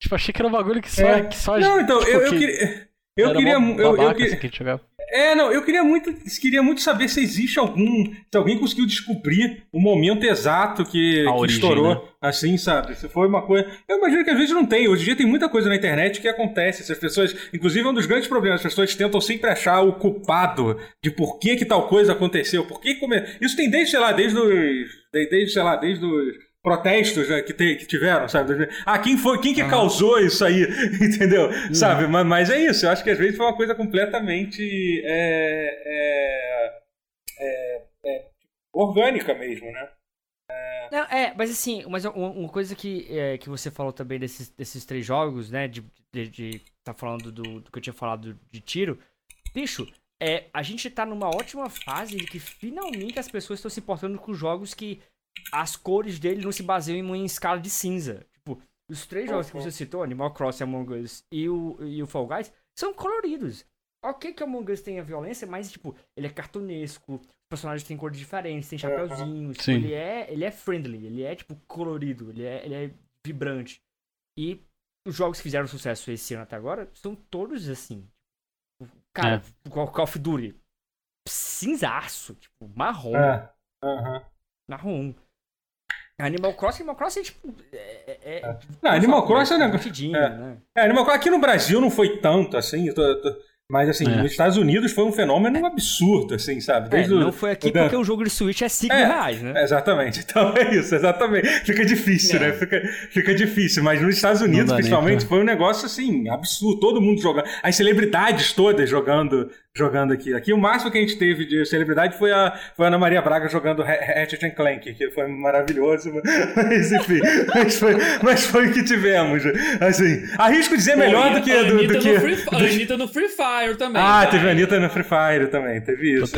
Tipo, achei que era um bagulho que só. É. Que só não, então, tipo, eu, eu queria. Eu queria. Eu, eu, eu, que é, não, eu queria muito, queria muito saber se existe algum. Se alguém conseguiu descobrir o momento exato que, que origem, estourou, né? assim, sabe? Se foi uma coisa. Eu imagino que às vezes não tem. Hoje em dia tem muita coisa na internet que acontece. As pessoas. Inclusive, é um dos grandes problemas. As pessoas tentam sempre achar o culpado de por que, que tal coisa aconteceu. Por que come... Isso tem desde, sei lá, desde os. Desde, sei lá, desde os protestos né, que, te, que tiveram, sabe? Ah, quem foi, quem que uhum. causou isso aí, entendeu? Uhum. Sabe? Mas, mas, é isso, eu acho que às vezes foi uma coisa completamente é, é, é, é orgânica mesmo, né? É... Não, é, mas assim, mas uma, coisa que, é, que você falou também desses, desses três jogos, né? De, de, de tá falando do, do, que eu tinha falado de tiro. Bicho, é, a gente tá numa ótima fase de que finalmente as pessoas estão se importando com jogos que as cores dele não se baseiam em uma escala de cinza. Tipo, os três jogos que você citou, Animal Crossing, Among Us e o, e o Fall Guys, são coloridos. Ok que o Among Us tem a violência, mas, tipo, ele é cartunesco, os personagens têm cores diferentes, tem chapéuzinhos, tipo, ele, é, ele é friendly, ele é, tipo, colorido, ele é, ele é vibrante. E os jogos que fizeram sucesso esse ano até agora são todos assim. Cara, é. Call of Duty, cinzaço, tipo, marrom. É. Uhum. Marrom. Animal Crossing, Animal Crossing, tipo, é, é, é, é. Não, Animal Crossing é, um negócio. É. Né? É, Animal Crossing aqui no Brasil não foi tanto assim. Eu tô, tô, mas, assim, é. nos Estados Unidos foi um fenômeno absurdo, assim, sabe? Desde é, não foi aqui porque o jogo de Switch é 5 é, reais, né? Exatamente. Então é isso, exatamente. Fica difícil, né? Fica, fica difícil. Mas nos Estados Unidos, principalmente, pra... foi um negócio, assim, absurdo. Todo mundo jogando. As celebridades todas jogando jogando aqui. Aqui o máximo que a gente teve de celebridade foi a, foi a Ana Maria Braga jogando Ratchet Clank, que foi maravilhoso, mas enfim, mas foi, mas foi o que tivemos. Assim, arrisco dizer melhor Pô, do que... A do, do que Free, a Anitta no Free Fire também. Ah, tá? teve a Anitta no Free Fire também, teve isso.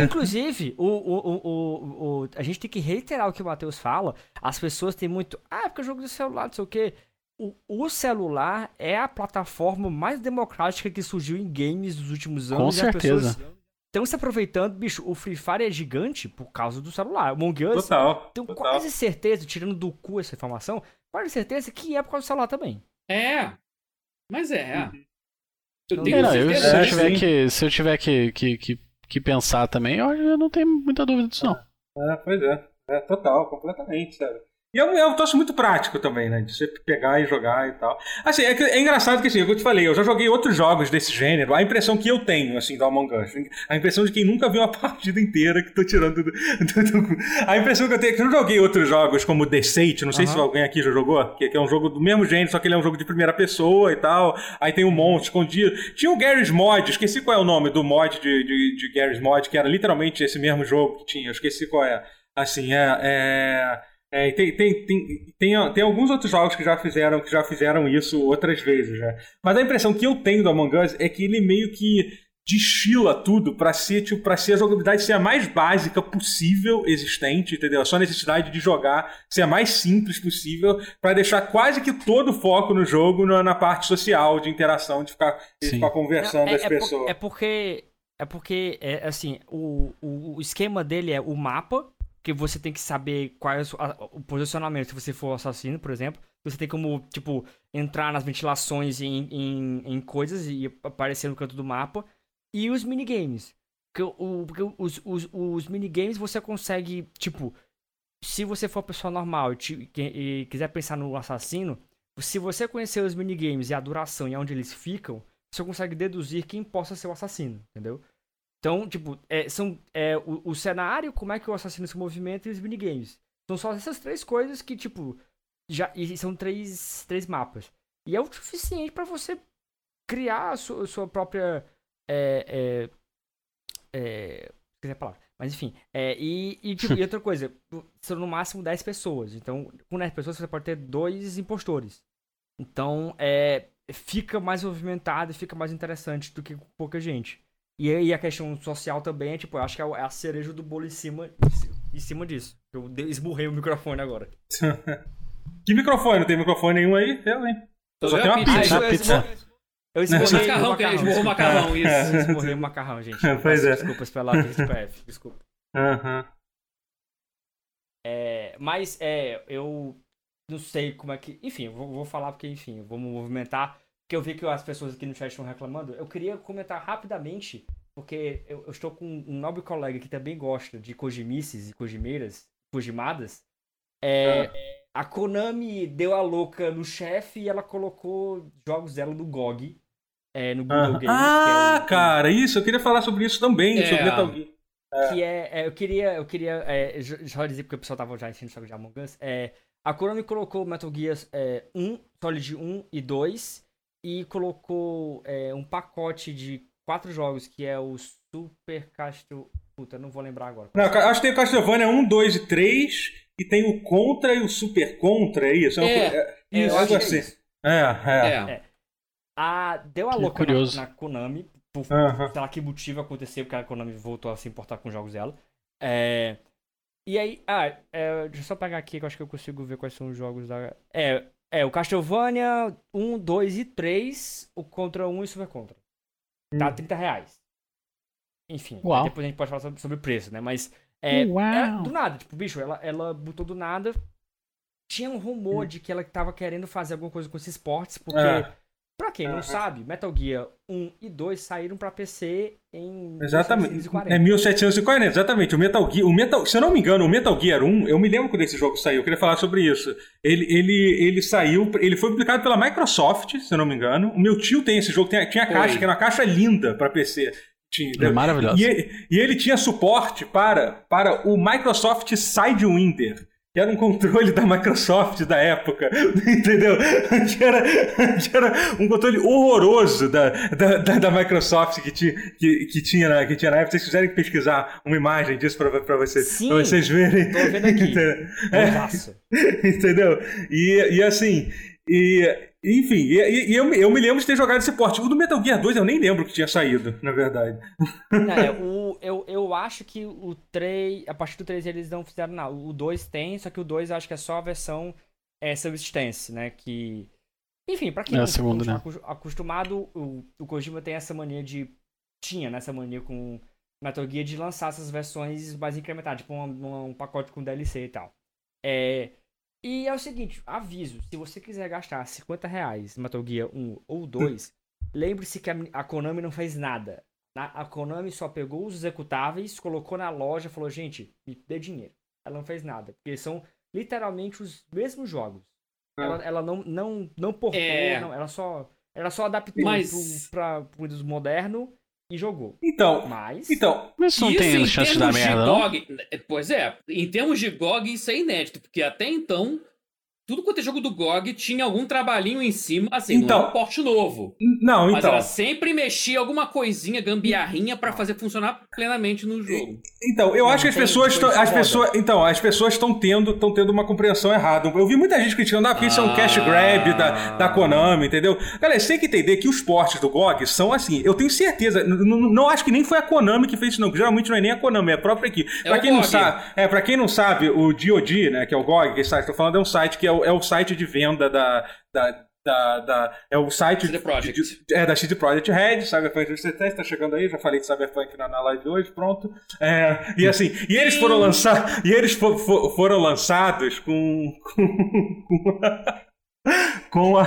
Inclusive, o, o, o, o, a gente tem que reiterar o que o Matheus fala, as pessoas têm muito, ah, porque o jogo do celular, não sei o quê o, o, celular é a plataforma mais democrática que surgiu em games nos últimos anos. Com certeza. Estão se aproveitando, bicho, o Free Fire é gigante por causa do celular. O Among Us, total, tenho total. quase certeza, tirando do cu essa informação, quase certeza que é por causa do celular também. É, mas é. Uhum. Eu tenho não, eu, se, eu tiver que, se eu tiver que, que, que, que pensar também, eu não tenho muita dúvida disso, não. É, pois é. É total, completamente, sabe? E é um, é um troço muito prático também, né? De você pegar e jogar e tal. Assim, é, é engraçado que, assim, eu te falei, eu já joguei outros jogos desse gênero. A impressão que eu tenho, assim, do Among Us, a impressão de quem nunca viu a partida inteira que tô tirando do, do, do... A impressão que eu tenho é que eu não joguei outros jogos como The Sate, não sei uhum. se alguém aqui já jogou, que, que, é um jogo do mesmo gênero, só que ele é um jogo de primeira pessoa e tal. Aí tem um monte escondido. Tinha o Garry's Mod, esqueci qual é o nome do mod de, de, de Garry's Mod, que era literalmente esse mesmo jogo que tinha, eu esqueci qual é. Assim, é... é... É, tem, tem, tem, tem, tem, alguns outros jogos que já fizeram que já fizeram isso outras vezes, né? Mas a impressão que eu tenho do Among Us é que ele meio que destila tudo para ser tipo para ser a jogabilidade ser a mais básica possível existente, entendeu? A só necessidade de jogar ser a mais simples possível para deixar quase que todo o foco no jogo na, na parte social de interação, de ficar, de ficar conversando é, as é pessoas. Por, é porque é porque é assim o, o, o esquema dele é o mapa que você tem que saber qual é o posicionamento. Se você for assassino, por exemplo, você tem como, tipo, entrar nas ventilações em, em, em coisas e aparecer no canto do mapa. E os minigames. Porque, o, porque os, os, os minigames você consegue, tipo, se você for uma pessoa normal e, e, quiser pensar no assassino, se você conhecer os minigames e a duração e onde eles ficam, você consegue deduzir quem possa ser o assassino, entendeu? Então, tipo, é, são é, o, o, cenário, como é que o assassino se movimenta e os minigames. São só essas três coisas que, tipo, já e são três, três mapas. E é o suficiente para você criar a sua, a sua própria. É, é, é, a palavra. Mas enfim. É, e, e, tipo, e outra coisa, são no máximo 10 pessoas. Então, com 10 pessoas você pode ter dois impostores. Então, é, fica mais movimentado fica mais interessante do que com pouca gente. E aí a questão social também é, tipo, eu acho que é, é a cereja do bolo em cima, em cima disso. Eu esmurrei o microfone agora. que microfone? Não tem microfone nenhum aí? Eu, hein? Eu só tenho uma pizza. Ah, pizza. Eu esmurrei o macarrão, macarrão. Esmurrou o macarrão, isso. Eu esmurrei o macarrão, gente. Pois é. Desculpas pela PF, desculpa. Aham. É, mas, é, eu não sei como é que... Enfim, vou, vou falar porque, enfim, vamos movimentar que eu vi que as pessoas aqui no chat estão reclamando, eu queria comentar rapidamente, porque eu, eu, estou com um nobre colega que também gosta de Kojimices e Kojimeiras, Kojimadas. É, ah. A Konami deu a louca no chefe e ela colocou jogos dela no GOG, é, no Google ah. Games. Ah, é o... cara, isso, eu queria falar sobre isso também, é. sobre Metal Gear. É. Que é, é, eu queria, eu queria, é, já dizer porque o pessoal tava já enchendo o saco de Among Us, é, A Konami colocou Metal Gear é, 1, Solid 1 e 2 e colocou é, um pacote de quatro jogos que é o Super Castle. Puta, não vou lembrar agora. Não, acho que tem o Castlevania 1, 2 e 3 e tem o Contra e o Super Contra, é isso? É, é, é, isso, algo assim. É, é. é. A, deu a louca na, na, Konami, por uh -huh. sei lá que motivo aconteceu, porque a Konami voltou a se importar com os jogos dela. É, e aí, ah, é, deixa eu só pegar aqui que eu acho que eu consigo ver quais são os jogos da. É, é o Castlevania 1, 2 e 3, o Contra 1 e o Super Contra. Tá hum. 30 reais. Enfim, depois a gente pode falar sobre, sobre o preço, né? Mas é, é, do nada, tipo, bicho, ela, ela botou do nada. Tinha um rumor hum. de que ela tava querendo fazer alguma coisa com esses esportes, porque é. Pra quem não sabe, Metal Gear 1 e 2 saíram pra PC em exatamente. 1740. É 1740, exatamente. O Metal Gear, o Metal, se eu não me engano, o Metal Gear 1, eu me lembro quando esse jogo saiu, eu queria falar sobre isso. Ele, ele, ele saiu, ele foi publicado pela Microsoft, se eu não me engano. O meu tio tem esse jogo, tem, tinha a caixa, que era uma caixa linda pra PC. Tinha, é maravilhoso. E, e ele tinha suporte para, para o Microsoft Sidewinder que era um controle da Microsoft da época, entendeu? Que era, que era um controle horroroso da, da, da, da Microsoft que, ti, que, que, tinha na, que tinha na época. Se vocês quiserem pesquisar uma imagem disso para vocês, Sim, pra vocês verem. Tô vendo aqui. É, entendeu? E, e assim, e, enfim, e, e eu, eu, me lembro de ter jogado esse porte. O do Metal Gear 2 eu nem lembro que tinha saído, na verdade. É, o, eu, eu acho que o 3, a partir do 3 eles não fizeram nada. O 2 tem, só que o 2 acho que é só a versão é, Substance, né? Que. Enfim, pra quem é não segunda, né? acostumado, o, o Kojima tem essa mania de. Tinha, né? Essa mania com Metal Gear de lançar essas versões mais incrementadas, tipo um, um pacote com DLC e tal. É. E é o seguinte, aviso, se você quiser gastar 50 reais em Metal Gear 1 ou 2, lembre-se que a, Konami não fez nada. A Konami só pegou os executáveis, colocou na loja falou, gente, me dê dinheiro. Ela não fez nada, porque são literalmente os mesmos jogos. Ah. Ela, ela não, não, não portou, é... não, ela só, ela só adaptou Mas... para o Windows moderno e jogou. Então, mas. Então, mas não tem chance de dar merda, GOG, não? Pois é, em termos de GOG, isso é inédito, porque até então tudo quanto é jogo do GOG tinha algum trabalhinho em cima, assim, então, não é um porte novo. Não, mas então. Mas sempre mexia alguma coisinha, gambiarrinha para fazer funcionar plenamente no jogo. Então, eu não, acho que as pessoas estão, as pessoas, então, as pessoas estão tendo, estão tendo uma compreensão errada. Eu vi muita gente criticando, ah, porque ah. isso é um cash grab da, da Konami, entendeu? Galera, você tem que entender que os portes do GOG são assim, eu tenho certeza, não, acho que nem foi a Konami que fez isso não, que geralmente não é nem a Konami, é a própria equipe. É para quem GOG. não sabe, é, para quem não sabe, o DoD, né, que é o GOG, que está falando é um site que é o, é o site de venda da, da da, da, é o site de, de, é, da CD Projekt Red, Cyberpunk 2077, está chegando aí, já falei de Cyberpunk na, na live de hoje, pronto. É, e assim, e eles foram lançar, e eles for, for, foram lançados com com, com a,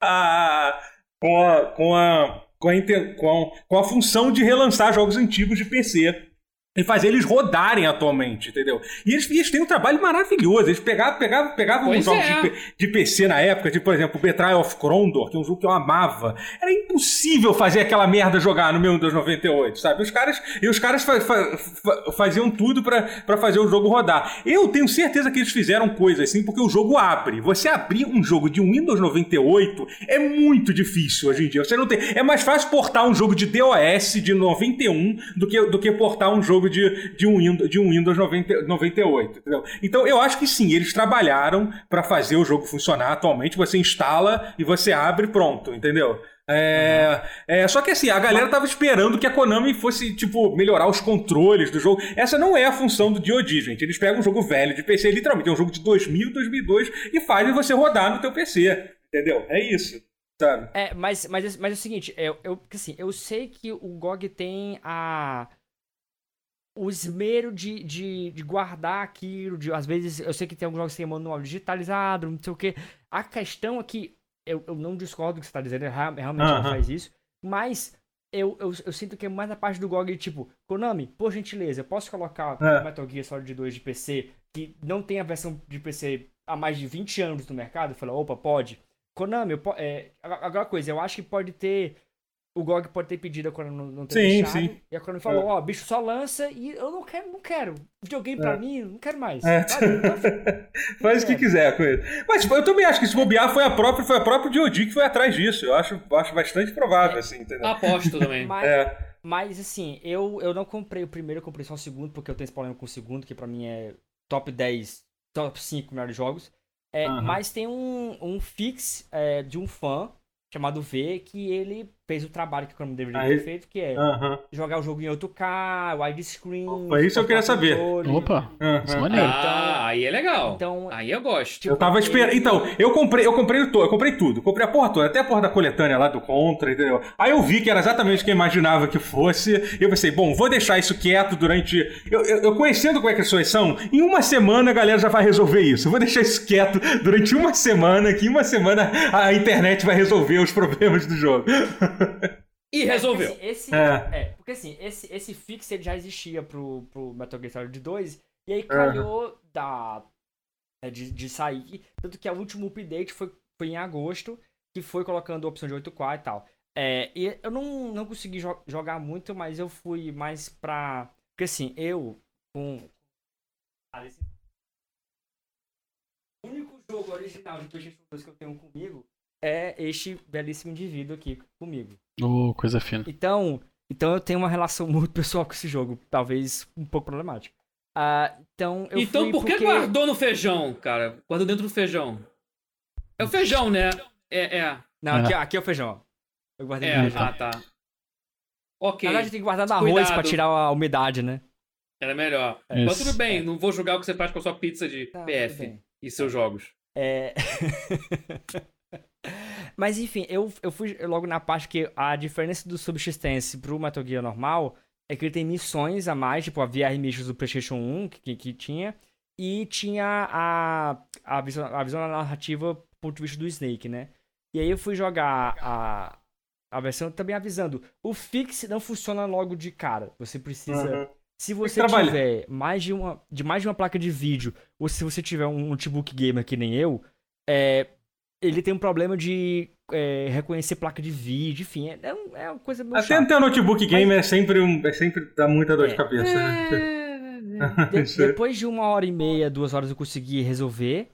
a, com a com a com a, com a, com a função de relançar jogos antigos de PC e fazer eles rodarem atualmente, entendeu? E eles, eles têm um trabalho maravilhoso. Eles pegavam, pegavam, pegavam uns jogos é. de, de, PC na época, tipo, por exemplo, Betrayal of Crondor, que é um jogo que eu amava. Era impossível fazer aquela merda jogar no meu Windows 98, sabe? Os caras, e os caras fa, fa, fa, faziam tudo para fazer o jogo rodar. Eu tenho certeza que eles fizeram coisas assim, porque o jogo abre. Você abrir um jogo de Windows 98 é muito difícil hoje em dia. Você não tem. É mais fácil portar um jogo de DOS de 91 do que, do que portar um jogo jogo de, de, um, de um Windows 90, 98. Entendeu? Então eu acho que sim, eles trabalharam para fazer o jogo funcionar atualmente. Você instala e você abre pronto, entendeu? É, uhum. é, só que assim, a galera tava esperando que a Konami fosse, tipo, melhorar os controles do jogo. Essa não é a função do DoD, gente. Eles pegam um jogo velho de PC, literalmente, é um jogo de 2000, 2002, e fazem você rodar no teu PC. Entendeu? É isso. Sabe? É, mas, mas, mas é o seguinte, eu, eu, assim, eu sei que o GOG tem a o esmero de, de, de, guardar aquilo, de, às vezes eu sei que tem alguns jogos que tem manual digitalizado, não sei o que. A questão é que eu, eu não discordo do que você está dizendo, realmente uh -huh. não faz isso, mas eu, eu, eu, sinto que é mais a parte do GOG, tipo, Konami, por gentileza, eu posso colocar uh. Metal Gear Solid 2 de PC que não tem a versão de PC há mais de 20 anos no mercado? Eu falei, opa, pode. Konami, eu, é, agora coisa, eu acho que pode ter o GOG pode ter pedido quando não, não ter sim, deixado. Sim. E a Konami falou, é. ó, é. oh, bicho só lança e eu não quero, não quero. Videogame é. pra mim, não quero mais. É. então, Faz o que quiser com ele. Mas tipo, eu também acho que se bobear foi a própria, foi a própria DOD que foi atrás disso. Eu acho, acho bastante provável, é. assim, entendeu? Aposto também. Mas, é. mas assim, eu, eu não comprei o primeiro, eu comprei só o segundo, porque eu tenho esse problema com o segundo, que pra mim é top 10, top 5 melhores jogos. É, uhum. Mas tem um, um fix é, de um fã chamado V que ele fez o trabalho que o Chrome deveria ter feito, que é jogar o jogo em 8K, widescreen. Foi isso que eu queria saber. Opa, isso é maneiro. Ah, aí é legal. Então, aí eu gosto. Tipo, eu tava esperando. Então, eu comprei, eu comprei eu comprei tudo. Comprei a porra toda, até a porra da coletânea lá do Contra, entendeu? Aí eu vi que era exatamente o que eu imaginava que fosse. E eu pensei, bom, vou deixar isso quieto durante. Eu, eu, eu conhecendo como é que as pessoas são, em uma semana a galera já vai resolver isso. Eu vou deixar isso quieto durante uma semana, que em uma semana a internet vai resolver os problemas do jogo. E resolveu. É, esse, é. é. porque assim, esse, esse fix ele já existia pro, pro Metal Gear Solid 2, e aí calhou uhum. da, é, de, de sair. Tanto que o último update foi, foi em agosto, que foi colocando a opção de 8K e tal. É, e eu não, não consegui jo jogar muito, mas eu fui mais pra. Porque assim, eu com. O único jogo original de PlayStation 2 que eu tenho comigo é este belíssimo indivíduo aqui comigo. Oh, coisa fina. Então, então eu tenho uma relação muito pessoal com esse jogo, talvez um pouco problemática. Uh, então, eu então por que porque... guardou no feijão, cara? Guardou dentro do feijão. É o feijão, né? É, é. Não, aqui, aqui é o feijão. Eu guardei é, no feijão. Ah, tá. Ok. Na verdade, tem que guardar no arroz Cuidado. pra tirar a umidade, né? Era melhor. Isso. Mas tudo bem, não vou julgar o que você faz com a sua pizza de tá, PF e seus jogos. É. Mas enfim, eu, eu fui logo na parte que a diferença do Subsistence pro Metal Gear normal é que ele tem missões a mais, tipo a VR Missions do PlayStation 1 que, que tinha, e tinha a, a, visão, a visão narrativa do ponto de vista do Snake, né? E aí eu fui jogar a, a versão também avisando: o fix não funciona logo de cara. Você precisa. Uhum. Se você tiver mais de, uma, de mais de uma placa de vídeo, ou se você tiver um notebook gamer que nem eu, é, ele tem um problema de é, reconhecer placa de vídeo, enfim, é, é, é uma coisa Até ter um notebook gamer Mas... é sempre um, é sempre dá muita dor de é. cabeça, né? É, de, depois de uma hora e meia, duas horas eu consegui resolver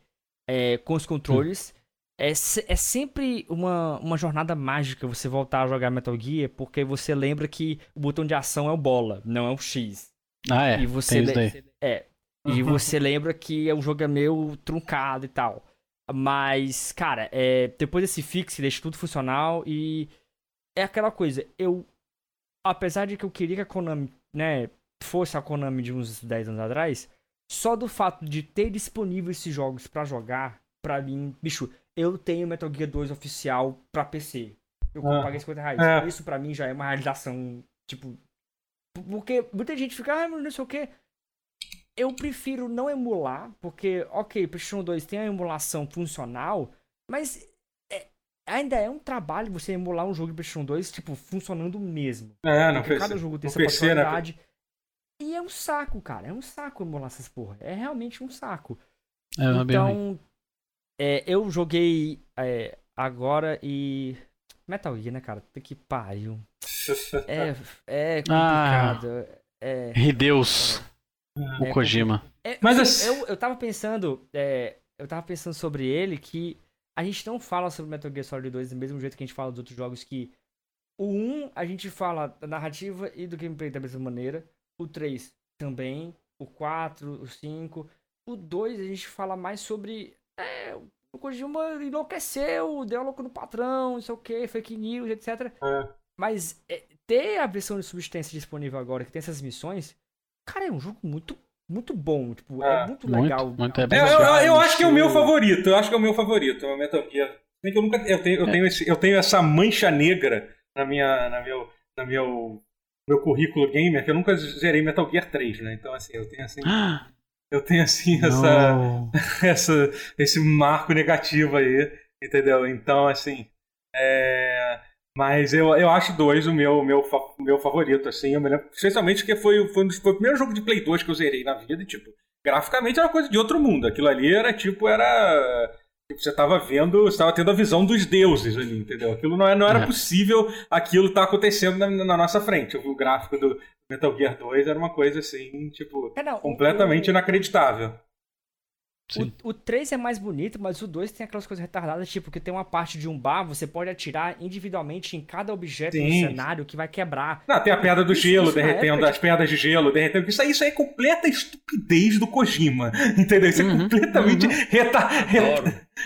é, com os controles. É, é sempre uma, uma jornada mágica você voltar a jogar Metal Gear, porque você lembra que o botão de ação é o bola, não é o X. Ah, é. E você, é. E você lembra que o jogo é meio truncado e tal. Mas, cara, é, depois desse fix, deixa tudo funcional e é aquela coisa, eu apesar de que eu queria que a Konami, né, fosse a Konami de uns 10 anos atrás, só do fato de ter disponível esses jogos para jogar, pra mim, bicho, eu tenho Metal Gear 2 oficial pra PC. Eu ah, paguei 50 reais. É. Isso pra mim já é uma realização, tipo. Porque muita gente fica, ah, não sei o que eu prefiro não emular, porque, ok, PlayStation 2 tem a emulação funcional, mas é, ainda é um trabalho você emular um jogo de PlayStation 2, tipo, funcionando mesmo. É, não Porque cada jogo tem essa personalidade. Né? E é um saco, cara. É um saco emular essas porra. É realmente um saco. É, é então, é, eu joguei é, agora e. Metal Gear, né, cara? Tem que pariu. É, é complicado. Ah, é... Deus. O é, Kojima. É, Mas assim, eu, eu tava pensando. É, eu tava pensando sobre ele que a gente não fala sobre Metal Gear Solid 2 do mesmo jeito que a gente fala dos outros jogos que. O 1 a gente fala da narrativa e do gameplay da mesma maneira. O 3 também. O 4, o 5. O 2 a gente fala mais sobre. É, o Kojima enlouqueceu, deu louco no patrão, não sei o que, fake news, etc. É. Mas é, ter a versão de substância disponível agora, que tem essas missões, Cara, é um jogo muito, muito bom. Tipo, é, é muito legal. Muito, muito é eu, eu, eu acho que é o meu favorito. Eu acho que é o meu favorito, o Metal Gear. que eu nunca. Eu tenho, eu, é. tenho esse, eu tenho essa mancha negra na minha. Na meu, na meu, meu currículo gamer, que eu nunca zerei Metal Gear 3, né? Então, assim, eu tenho assim. eu tenho assim essa, essa, esse marco negativo aí, entendeu? Então, assim. É... Mas eu, eu acho dois o meu, meu, meu favorito, assim. Eu me lembro, especialmente que foi, foi, um dos, foi o primeiro jogo de Play 2 que eu zerei na vida. E, tipo, graficamente era coisa de outro mundo. Aquilo ali era tipo, era. Tipo, você estava vendo, você estava tendo a visão dos deuses ali, entendeu? Aquilo não, é, não era é. possível aquilo estar tá acontecendo na, na, nossa frente. O gráfico do Metal Gear 2 era uma coisa assim, tipo, é, não, completamente o, inacreditável. O, o 3 é mais bonito, mas o 2 tem aquelas coisas retardadas, tipo, que tem uma parte de um bar, você pode atirar individualmente em cada objeto Sim. no cenário que vai quebrar. Não, tem a pedra do isso, gelo isso derretendo, as pedras de gelo derretendo. Isso aí, isso aí é completa estupidez do Kojima. Entendeu? Isso é uhum, completamente uhum. reta,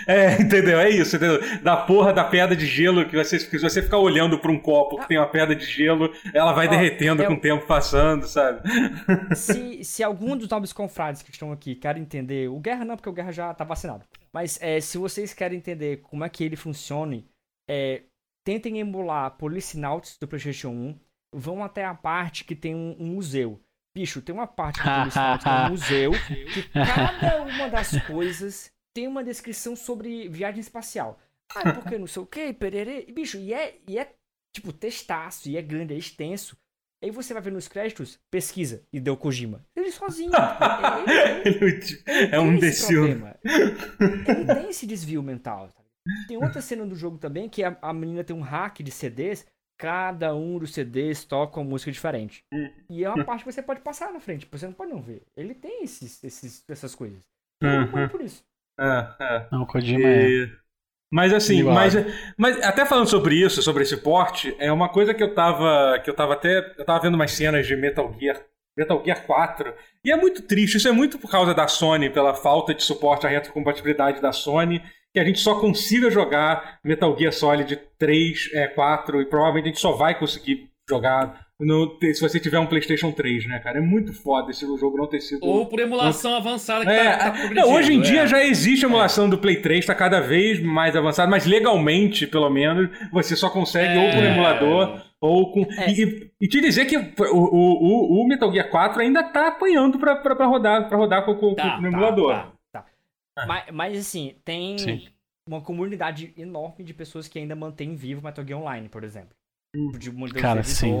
é, entendeu? É isso, entendeu? Da porra da pedra de gelo que você, se você ficar olhando para um copo que tem uma pedra de gelo, ela vai derretendo eu... com o tempo passando, sabe? Se, se algum dos nobres confrades que estão aqui querem entender, o Guerra não, porque o Guerra já tá vacinado. Mas é, se vocês querem entender como é que ele funcione, é, tentem emular Policinauts do PlayStation 1, vão até a parte que tem um, um museu. Bicho, tem uma parte do Policinauts que é um museu que cada uma das coisas tem uma descrição sobre viagem espacial. Ah, porque não sei o que, pererê. Bicho, e é, e é tipo testaço, e é grande, é extenso. Aí você vai ver nos créditos, pesquisa, e deu Kojima. Ele sozinho. ele, ele, ele, é um desvio. Ele tem esse desvio mental. Tá? Tem outra cena do jogo também, que a, a menina tem um hack de CDs. Cada um dos CDs toca uma música diferente. E é uma parte que você pode passar na frente, você não pode não ver. Ele tem esses, esses, essas coisas. Uhum. por isso. É, é. Não, o Kojima e... é. Mas assim, mas, mas até falando sobre isso, sobre esse porte, é uma coisa que eu tava. que eu tava até. Eu tava vendo umas cenas de Metal Gear. Metal Gear 4. E é muito triste, isso é muito por causa da Sony, pela falta de suporte à retrocompatibilidade da Sony, que a gente só consiga jogar Metal Gear Solid 3, é, 4, e provavelmente a gente só vai conseguir jogar no, se você tiver um PlayStation 3, né, cara? É muito foda esse jogo não ter sido. Ou por emulação não... avançada que é, tá, tá não, Hoje em é. dia já existe emulação é. do Play 3, tá cada vez mais avançado, mas legalmente, pelo menos, você só consegue ou por é. emulador ou com. É. E, e, te dizer que o, o, o, Metal Gear 4 ainda tá apanhando pra, pra, pra rodar, pra rodar com, com, tá, com o emulador. Tá, tá, tá. Mas, mas, assim, tem Sim. uma comunidade enorme de pessoas que ainda mantém vivo Metal Gear Online, por exemplo. Hum. De, Cara, sim.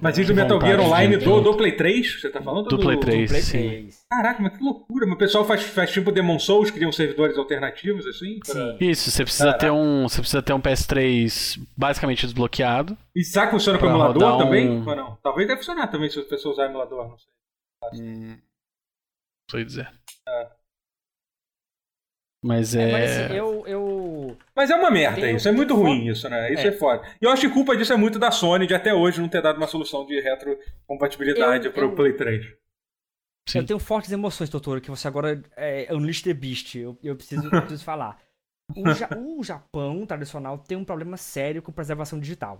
Mas isso do Metal Gear Online do, do Play 3? Você tá falando? Do, do Play 3, do Play 3. Caraca, mas que loucura. O pessoal faz, faz tipo Demon Souls, criam servidores alternativos, assim? Pra... Isso, você precisa, ter um, você precisa ter um PS3 basicamente desbloqueado. E será que funciona com emulador um... também? Ou não? Talvez deve funcionar também se a pessoa usar emulador, não sei. Hum, não sei dizer. É. Mas é. é mas, assim, eu, eu. Mas é uma merda isso, é muito ruim isso, né? Isso é. é foda. E eu acho que culpa disso é muito da Sony de até hoje não ter dado uma solução de retrocompatibilidade para o Play 3. Sim. Eu tenho fortes emoções, doutor, que você agora é Unleashed the Beast. Eu, eu, preciso, eu preciso falar. O, ja, o, Japão tradicional tem um problema sério com preservação digital.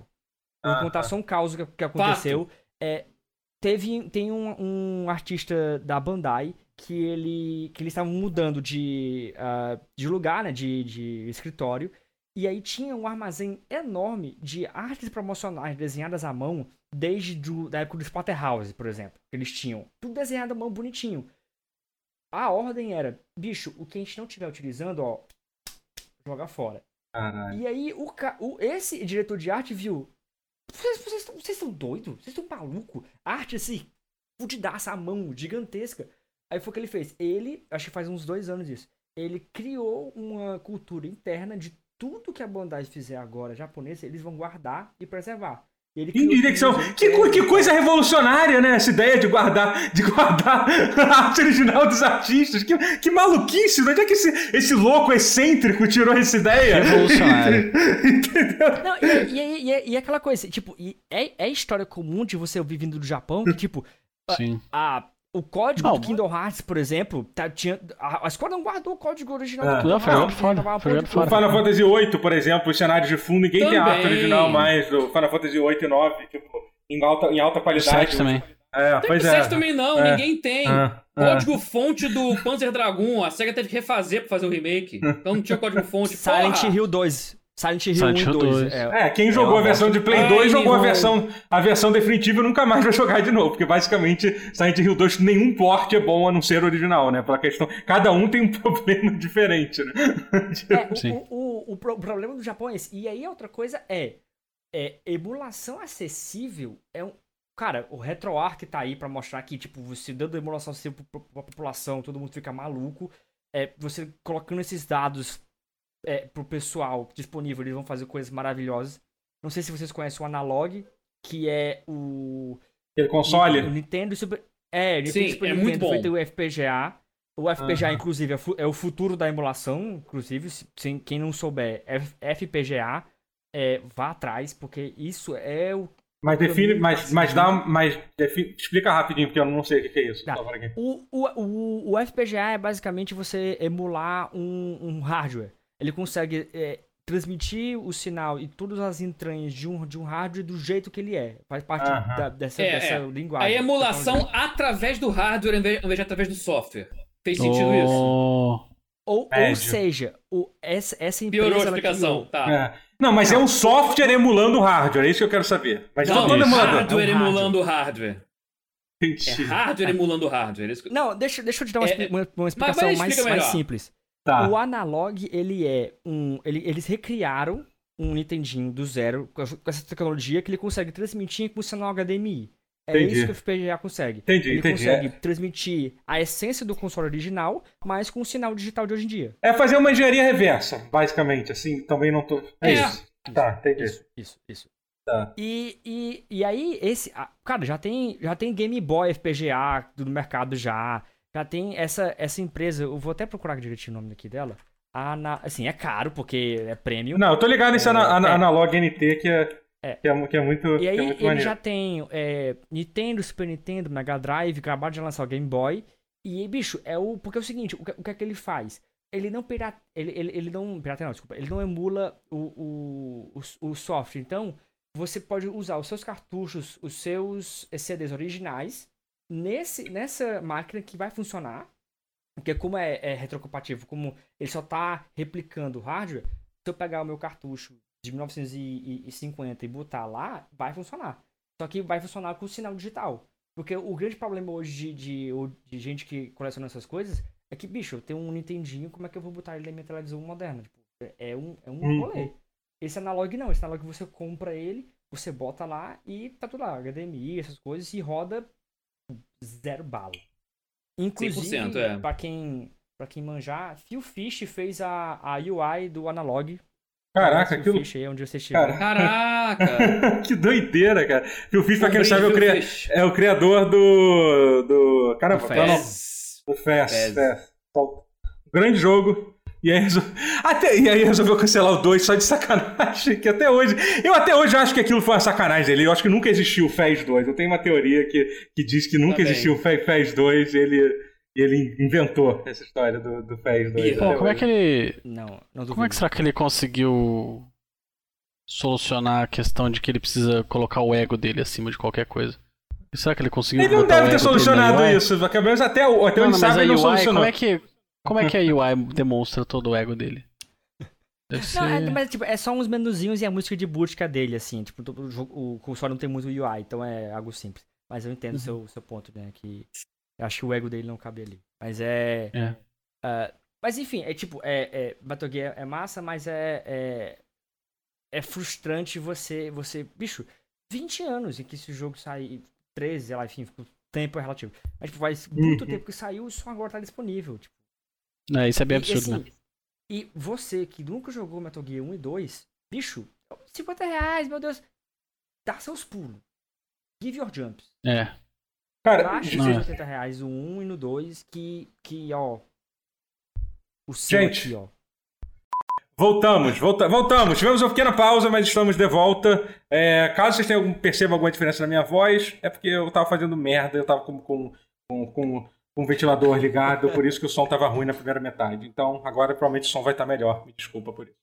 Vou ah, contar tá. só um caos que, que aconteceu. É, teve, tem um, um artista da Bandai que ele que eles estavam mudando de, uh, de lugar, né, de, de escritório, e aí tinha um armazém enorme de artes promocionais desenhadas à mão desde do, da época do Splatterhouse, por exemplo. Eles tinham tudo desenhado à mão bonitinho. A ordem era, bicho, o que a gente não estiver utilizando, ó, joga fora. Caralho. E aí o, o, esse diretor de arte viu, vocês, vocês, vocês estão doidos? Vocês estão malucos? Arte assim, fudidaça à mão, gigantesca. Aí foi o que ele fez. Ele, acho que faz uns dois anos isso. Ele criou uma cultura interna de tudo que a Bandai fizer agora japonesa, eles vão guardar e preservar. Ele que, que, que, coisa revolucionária, né? Essa ideia de guardar, de guardar a arte original dos artistas. Que, que maluquice! Onde é que esse, esse louco excêntrico tirou essa ideia? Revolucionário. Entendeu? Não, e, e, e, e, aquela coisa, tipo, é, é história comum de você ouvir vindo do Japão, que, tipo, Sim. a, a o código não, do Kingdom Hearts, por exemplo, tá, tinha, a, a Square não guardou o código original é. do. Não, foi, foi, O Final Fantasy VIII, por exemplo, os cenários de fundo, ninguém também. tem arte original mais do Final Fantasy VIII e 9, tipo, em alta, em alta qualidade. O também. É, tem pois é. também não, é. ninguém tem. É. Código fonte do Panzer Dragon, a SEGA teve que refazer pra fazer o remake. Então não tinha código fonte. Silent Hill 2. Silent Hill Silent 1 e 2. 2. É, é, quem jogou é a versão de Play 2 jogou a versão, a versão definitiva e nunca mais vai jogar de novo, porque basicamente Silent Hill 2 nenhum porte é bom a não ser original, né? Pela questão, cada um tem um problema diferente, né? É, o, o, o, o, problema do Japão é esse. E aí outra coisa é, é emulação acessível é um Cara, o RetroArch tá aí para mostrar que, tipo, você dando emulação acessível pra, pra população, todo mundo fica maluco. é, você colocando esses dados é, pro pessoal disponível, eles vão fazer coisas maravilhosas. Não sei se vocês conhecem o Analog, que é o. Aquele console? O, Nintendo Super. É, o Nintendo Sim, Super é Nintendo muito feito o FPGA. O FPGA, uhum. inclusive, é, é, o futuro da emulação. Inclusive, se, quem não souber, FPGA, é, vá atrás, porque isso é o mas define, mas, mas dá, mas define, explica rapidinho, porque eu não sei o que é isso. Tá. O, o, o, o FPGA é basicamente você emular um, um hardware. Ele consegue é, transmitir o sinal e todas as entranhas de um, de um hardware do jeito que ele é. Faz parte uh -huh. da, dessa, é, dessa é. linguagem. A emulação através do hardware em vez, em vez de através do software. Fez sentido oh. isso? Ou, ou seja, o, essa, essa empresa. Piorou a explicação, tá. É. Não, mas é um software emulando o hardware, é isso que eu quero saber. Mas não, não é hardware é um emulando o hardware. É hardware emulando o hardware. Não, deixa, deixa eu te dar uma, é, uma, uma explicação mais, mais simples. Tá. O Analog, ele é um. Ele, eles recriaram um Nintendinho do zero com essa tecnologia que ele consegue transmitir com o sinal HDMI. É entendi. isso que o FPGA consegue. Entendi, ele entendi. consegue é. transmitir a essência do console original, mas com o sinal digital de hoje em dia. É fazer uma engenharia reversa, basicamente. Assim, também não tô. É, é. isso. Tá, entendi. Isso, isso. isso. Tá. E, e, e aí, esse. Cara, já tem, já tem Game Boy FPGA no mercado já. Já tem essa, essa empresa. Eu vou até procurar direitinho o nome aqui dela. Ana, assim, é caro, porque é prêmio. Não, eu tô ligado nesse é, ana, é. Analog NT que é. É. Que, é, que é muito. E aí é muito ele maneiro. já tem é, Nintendo, Super Nintendo, Mega Drive, acabado de lançar o Game Boy. E, bicho, é o. Porque é o seguinte, o que, o que é que ele faz? Ele não pirata. Ele, ele, ele não. Pirata não, desculpa. Ele não emula o, o, o, o software. Então, você pode usar os seus cartuchos, os seus CDs originais, nesse, nessa máquina que vai funcionar. Porque como é, é retrocompatível, como ele só está replicando o hardware, se eu pegar o meu cartucho de 1950 e botar lá, vai funcionar. Só que vai funcionar com o sinal digital. Porque o grande problema hoje de, de, de gente que coleciona essas coisas é que, bicho, eu tenho um Nintendinho, como é que eu vou botar ele na minha televisão moderna? Tipo, é um, é um uhum. rolê. Esse analog não, esse analog você compra ele, você bota lá e tá tudo lá, HDMI, essas coisas, e roda zero bala. Inclusive, é. pra, quem, pra quem manjar, Phil Fish fez a, a UI do analog Caraca, aquilo. Fish aí onde você estiver. Caraca! que doideira, cara. Phil Fish, pra quem não sabe, é o, cria... é o criador do. do... Caramba, do Fez. Do Fez. Fez. Grande jogo. E aí, resol... até... e aí resolveu cancelar o 2 só de sacanagem, que até hoje. Eu até hoje acho que aquilo foi uma sacanagem dele. Eu acho que nunca existiu o Fez 2. Eu tenho uma teoria que, que diz que nunca Também. existiu o Fez 2. Ele e ele inventou essa história do, do PES 2. Pô, como é que ele. Não, não Como é que será que ele conseguiu solucionar a questão de que ele precisa colocar o ego dele acima de qualquer coisa? será que ele conseguiu. Ele não deve ter solucionado isso, pelo menos até, até não, onde sabe ele não solucionou. Como é, que, como é que a UI demonstra todo o ego dele? Deve não, é, mas tipo, é só uns menuzinhos e a música de busca dele, assim. Tipo, o, o console não tem muito UI, então é algo simples. Mas eu entendo o uhum. seu, seu ponto, né? Que eu acho que o ego dele não cabe ali. Mas é. é. Uh, mas enfim, é tipo, é, é, Battle Gear é massa, mas é, é. É frustrante você. você Bicho, 20 anos em que esse jogo sai. 13, sei lá, enfim, o tempo é relativo. Mas tipo, faz muito uhum. tempo que saiu e só agora tá disponível. Tipo. É, isso é bem absurdo, e, assim, né? E você que nunca jogou Metal Gear 1 e 2, bicho, 50 reais, meu Deus. Dá seus pulos. Give your jumps. É. Cara, Baixa de 80 reais o 1 e no 2, que, que ó. O seu Gente, aqui, ó. Voltamos, volta, voltamos. Tivemos uma pequena pausa, mas estamos de volta. É, caso vocês tenham, percebam alguma diferença na minha voz, é porque eu tava fazendo merda, eu tava com, com, com, com um ventilador ligado, por isso que o som tava ruim na primeira metade. Então, agora provavelmente o som vai estar tá melhor. Me desculpa por isso.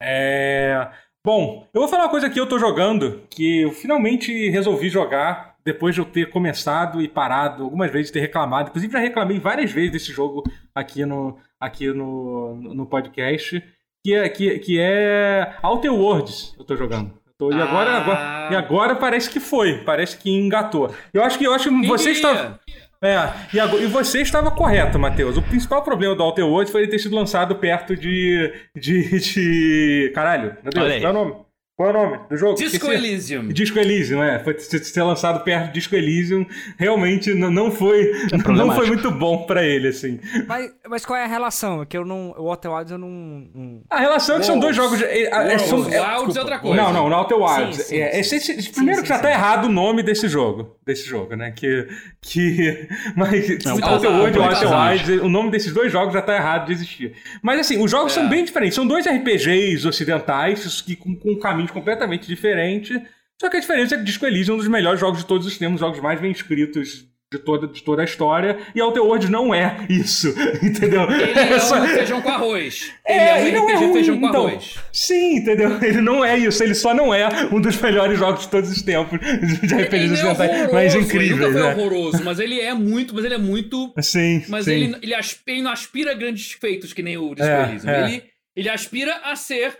É... Bom, eu vou falar uma coisa que eu tô jogando, que eu finalmente resolvi jogar depois de eu ter começado e parado algumas vezes, ter reclamado. Inclusive, já reclamei várias vezes desse jogo aqui no, aqui no, no podcast, que é, que, que é Outer Worlds, eu tô jogando. tô, e, agora, ah. agora, e agora parece que foi, parece que engatou. Eu acho que, eu acho que você está... É, e, agora, e você estava correto, Matheus. O principal problema do Outer Worlds foi ele ter sido lançado perto de. de. de... Caralho, meu Deus, qual é o nome? Qual é o nome do jogo? Disco Elysium. Disco Elysium, é. Foi ser lançado perto de Disco Elysium. Realmente não foi, é não foi muito bom para ele, assim. Mas, mas qual é a relação? É que eu não. O Outer Wilds eu não. não... A relação é que são dois jogos. É, é, são, Wilds é outra coisa. Não, não, no Outer Wilds. Sim, sim, é, sim. Esse, primeiro sim, que já tá errado o nome desse jogo. Desse jogo, né? Que. que mas. Não, Outer World e Outer Wilds, o nome desses dois jogos já tá errado de existir. Mas assim, os jogos é. são bem diferentes. São dois RPGs ocidentais que com, com um completamente diferente. Só que a diferença é que Disco Elysium é um dos melhores jogos de todos os tempos, jogos mais bem escritos de toda, de toda a história, e Outer Worlds não é isso, entendeu? Ele é, é só... um feijão com arroz. Ele é, é um não é ruim, feijão com então, arroz. Sim, entendeu? Ele não é isso, ele só não é um dos melhores jogos de todos os tempos de RPGs ocidentais, mas incrível, ele nunca foi né? horroroso, mas ele é muito, mas ele é muito... Sim, Mas sim. Ele, ele, aspira, ele não aspira grandes feitos que nem o Disco é. É. Ele, ele aspira a ser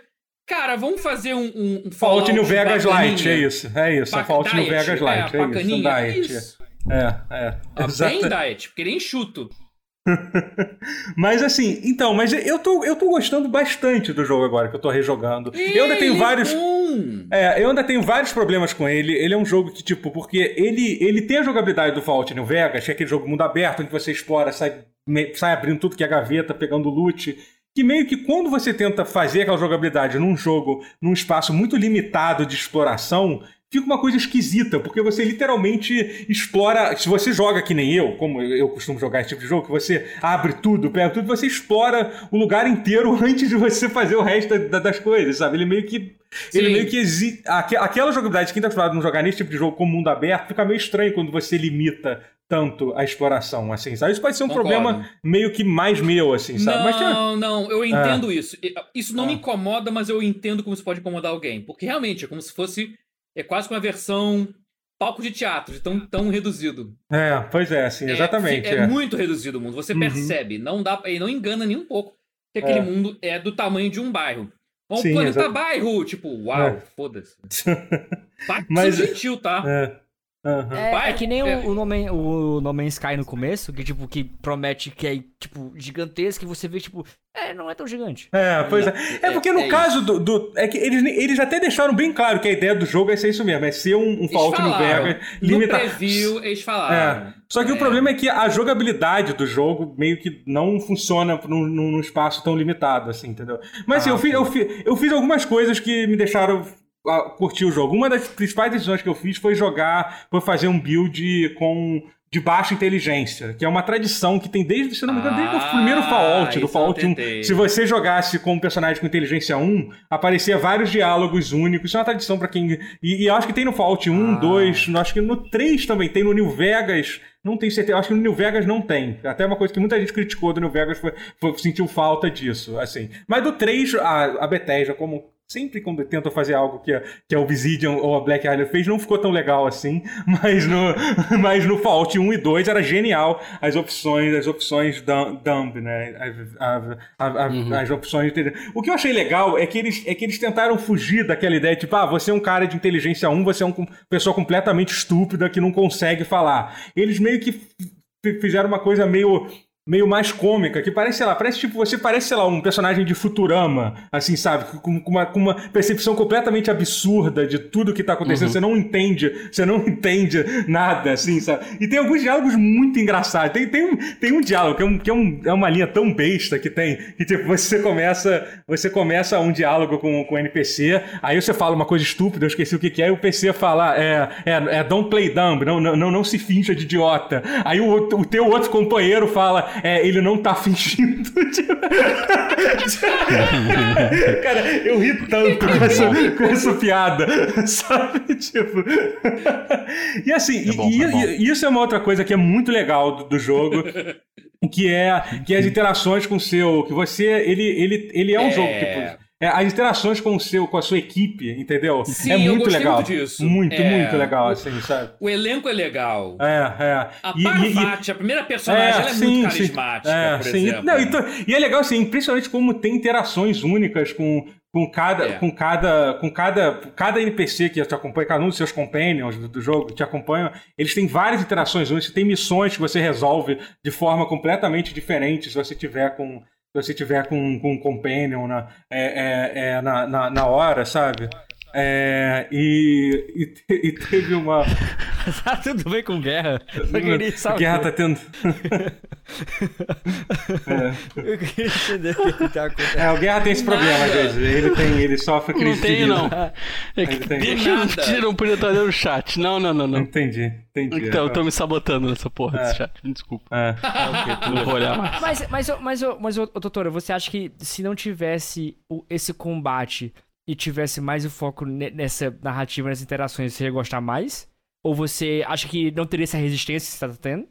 Cara, vamos fazer um. um, um Fallout New Vegas Light, é isso. É isso. Bac Fallout New Vegas Light. É, é, isso, um é isso. É, é. Ah, bem diet, porque nem chuto. mas assim, então, mas eu tô, eu tô gostando bastante do jogo agora que eu tô rejogando. eu ainda tenho vários. É, eu ainda tenho vários problemas com ele. Ele é um jogo que, tipo, porque ele, ele tem a jogabilidade do Fallout New Vegas, que é aquele jogo mundo aberto, onde você explora, sai, sai abrindo tudo que é gaveta, pegando loot que meio que quando você tenta fazer aquela jogabilidade num jogo, num espaço muito limitado de exploração, fica uma coisa esquisita, porque você literalmente explora. Se você joga que nem eu, como eu costumo jogar esse tipo de jogo, que você abre tudo, pega tudo, você explora o lugar inteiro antes de você fazer o resto das coisas, sabe? Ele meio que. Sim. Ele meio que exige. Aquela jogabilidade, quem tá acostumado a não jogar nesse tipo de jogo como mundo aberto, fica meio estranho quando você limita tanto a exploração, assim, sabe? Isso pode ser um Concordo. problema meio que mais meu, assim, sabe? Não, Mas, não, eu entendo é. isso. Isso não me ah. incomoda, mas eu entendo como isso pode incomodar alguém. Porque realmente é como se fosse. É quase uma versão palco de teatro, de tão, tão reduzido. É, pois é, assim, exatamente. É, é, é. muito reduzido o mundo. Você uhum. percebe, não dá, e não engana nem um pouco que aquele é. mundo é do tamanho de um bairro. Um Sim, planeta bairro, tipo, uau, é. foda-se. Mas gentil, tá? É. Uhum. É, é, que nem é. o, o, no Man, o No Man's Sky no começo, que tipo, que promete que é, tipo, gigantesco, e você vê, tipo, é, não é tão gigante. É, pois é. É, é porque no é caso do, do, É que eles, eles até deixaram bem claro que a ideia do jogo é ser isso mesmo, é ser um, um Fallout no Vegas limitado. No preview, eles falaram. É. Só que o problema é que a jogabilidade do jogo meio que não funciona num, num espaço tão limitado, assim, entendeu? Mas assim, ah, eu, fiz, eu, fiz, eu fiz algumas coisas que me deixaram curtir o jogo. Uma das principais decisões que eu fiz foi jogar, foi fazer um build com de baixa inteligência, que é uma tradição que tem desde, se não me engano, desde o primeiro ah, Fallout, do Fallout 1. Se você jogasse com um personagem com inteligência 1, aparecia vários diálogos únicos. Isso é uma tradição para quem. E, e, acho que tem no Fallout 1, ah. 2, acho que no 3 também tem, no New Vegas. Não tenho certeza, acho que no New Vegas não tem. Até uma coisa que muita gente criticou do New Vegas foi, foi sentiu falta disso, assim. Mas do 3, a, a Bethesda, como sempre quando tentam fazer algo que a, que a Obsidian ou a Black Island fez, não ficou tão legal assim, mas no, mas no Fallout 1 e 2 era genial as opções, as opções dumb, né? As, as, uhum. as opções. O que eu achei legal é que, eles, é que eles tentaram fugir daquela ideia, tipo, ah, você é um cara de inteligência 1, você é uma pessoa completamente estúpida que não consegue falar. Eles meio que fizeram uma coisa meio meio mais cômica, que parece, sei lá, parece tipo, você parece, sei lá, um personagem de Futurama, assim, sabe? Com, com, uma, com uma percepção completamente absurda de tudo que tá acontecendo. Uhum. Você não entende, você não entende nada, assim, sabe? E tem alguns diálogos muito engraçados. Tem, tem, um, tem um diálogo que, é, um, que é, um, é uma linha tão besta que tem, que tipo, você começa, você começa um diálogo com, com o NPC, aí você fala uma coisa estúpida, eu esqueci o que, que é, e o PC fala, é, é, é don't play dumb, não, não, não, não se finja de idiota. Aí o, o teu outro companheiro fala, é, ele não tá fingindo. Cara, eu ri tanto com essa, com essa piada, sabe? Tipo. E assim, é bom, e, é e, isso é uma outra coisa que é muito legal do, do jogo. Que é, que é as interações com o seu. Que você. Ele, ele, ele é um é... jogo, tipo é, as interações com o seu, com a sua equipe, entendeu? Sim, é muito legal. Muito disso. Muito, é, muito legal, assim, sabe? O elenco é legal. É, é. A Parvati, a primeira personagem, é, ela é muito carismática, é, por sim. exemplo. Não, e, e, é legal, assim, impressionante como tem interações únicas com, com cada, é. com cada, com cada, cada NPC que te acompanha, cada um dos seus companions do, do jogo te acompanham, eles têm várias interações únicas, tem missões que você resolve de forma completamente diferente se você tiver com se você tiver com, com um companion na, é, é, é, na, na, na, hora, sabe? É, e, e, e, teve uma. tá tudo bem com guerra? Eu queria saber. Guerra tá tendo. é. Eu queria entender o que tá acontecendo. É, o Guerra tem esse problema, às vezes. Ele, tem, ele sofre crise não tem, Não, é que tem. Deixa não podia estar no chat. Não, não, não, não. Entendi, entendi. Então, eu tô me sabotando nessa porra é. desse chat. Desculpa. É. Ah, okay, não vou olhar mais. Mas, mas, mas, mas, mas, doutora, você acha que se não tivesse esse combate e tivesse mais o foco nessa narrativa, nessas interações, você ia gostar mais? Ou você acha que não teria essa resistência que você tá tendo?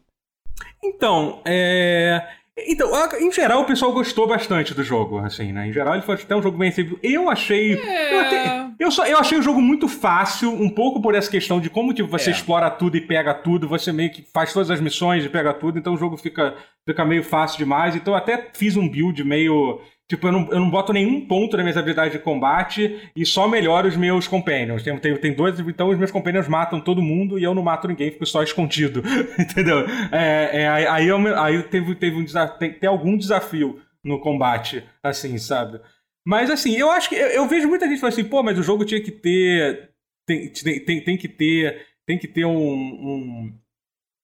Então, é. Então, em geral, o pessoal gostou bastante do jogo, assim, né? Em geral, ele foi até um jogo bem recebido. Eu achei. É... Eu, até, eu, só, eu achei o jogo muito fácil, um pouco por essa questão de como tipo, você é. explora tudo e pega tudo, você meio que faz todas as missões e pega tudo, então o jogo fica, fica meio fácil demais. Então, eu até fiz um build meio Tipo, eu não, eu não boto nenhum ponto nas minhas habilidades de combate e só melhoro os meus companions. Tem, tem, tem dois, então os meus companions matam todo mundo e eu não mato ninguém, fico só escondido. Entendeu? É, é, aí eu, aí teve, teve um desafio, tem, tem, algum desafio no combate, assim, sabe? Mas assim, eu acho que. Eu, eu vejo muita gente falando assim, pô, mas o jogo tinha que ter. Tem, tem, tem, tem que ter. Tem que ter um. um,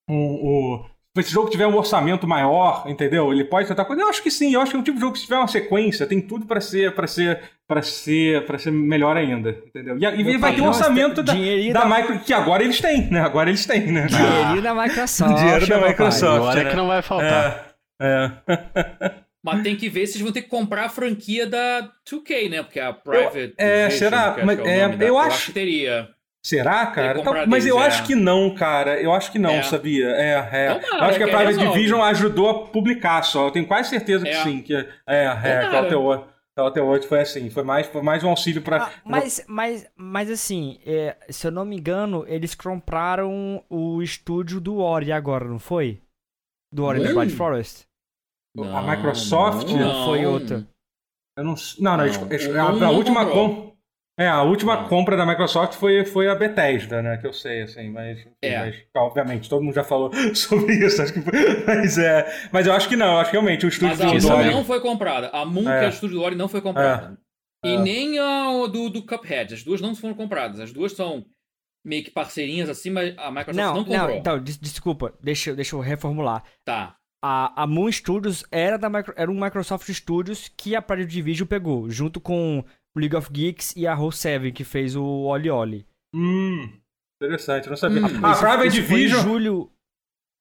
um, um esse jogo tiver um orçamento maior, entendeu? Ele pode tentar coisa. Eu acho que sim, eu acho que é um tipo de jogo que se tiver uma sequência, tem tudo para ser para ser para ser para ser melhor ainda, entendeu? E, e vai ter um orçamento da, da, Micro que agora eles têm, né? Agora eles têm, né? Dinheirinho da Microsoft. Dinheiro da Microsoft. Agora é né? que não vai faltar. É. é. Mas tem que ver se eles vão ter que comprar a franquia da 2K, né? Porque a Private. Eu, é, será? Mas, é, é, eu, acho, eu acho que teria. Será, cara? Então, mas eu é. acho que não, cara. Eu acho que não, é. sabia? É, é. eu acho que a Private Division ajudou a publicar só. Eu tenho quase certeza que é. sim. Que, é, é, que até hoje. Até hoje foi assim, foi mais, foi mais um auxílio para. Ah, mas, mas, mas assim, é, se eu não me engano, eles compraram o estúdio do Ori agora, não foi? Do Ori hum? Blind Forest. Não, a Microsoft? Não. foi outra? Eu não, não, não, não, não a, a última com, é, a última compra da Microsoft foi, foi a Bethesda, né? Que eu sei, assim, mas, é. mas obviamente todo mundo já falou sobre isso, acho que foi, mas é, mas eu acho que não, acho que realmente o estúdio mas a Moon não foi comprada. A Moon, é. que é o estúdio do Ori, não foi comprada. É. E é. nem a do, do Cuphead, as duas não foram compradas. As duas são meio que parceirinhas assim, mas a Microsoft não, não comprou. Não, então, des desculpa, deixa, deixa eu reformular. Tá. A, a Moon Studios era, da, era um Microsoft Studios que a Private Division pegou, junto com League of Geeks e a Roll7, que fez o Oli Oli. Hum, interessante, eu não sabia. Hum, a Private Division... Foi em julho...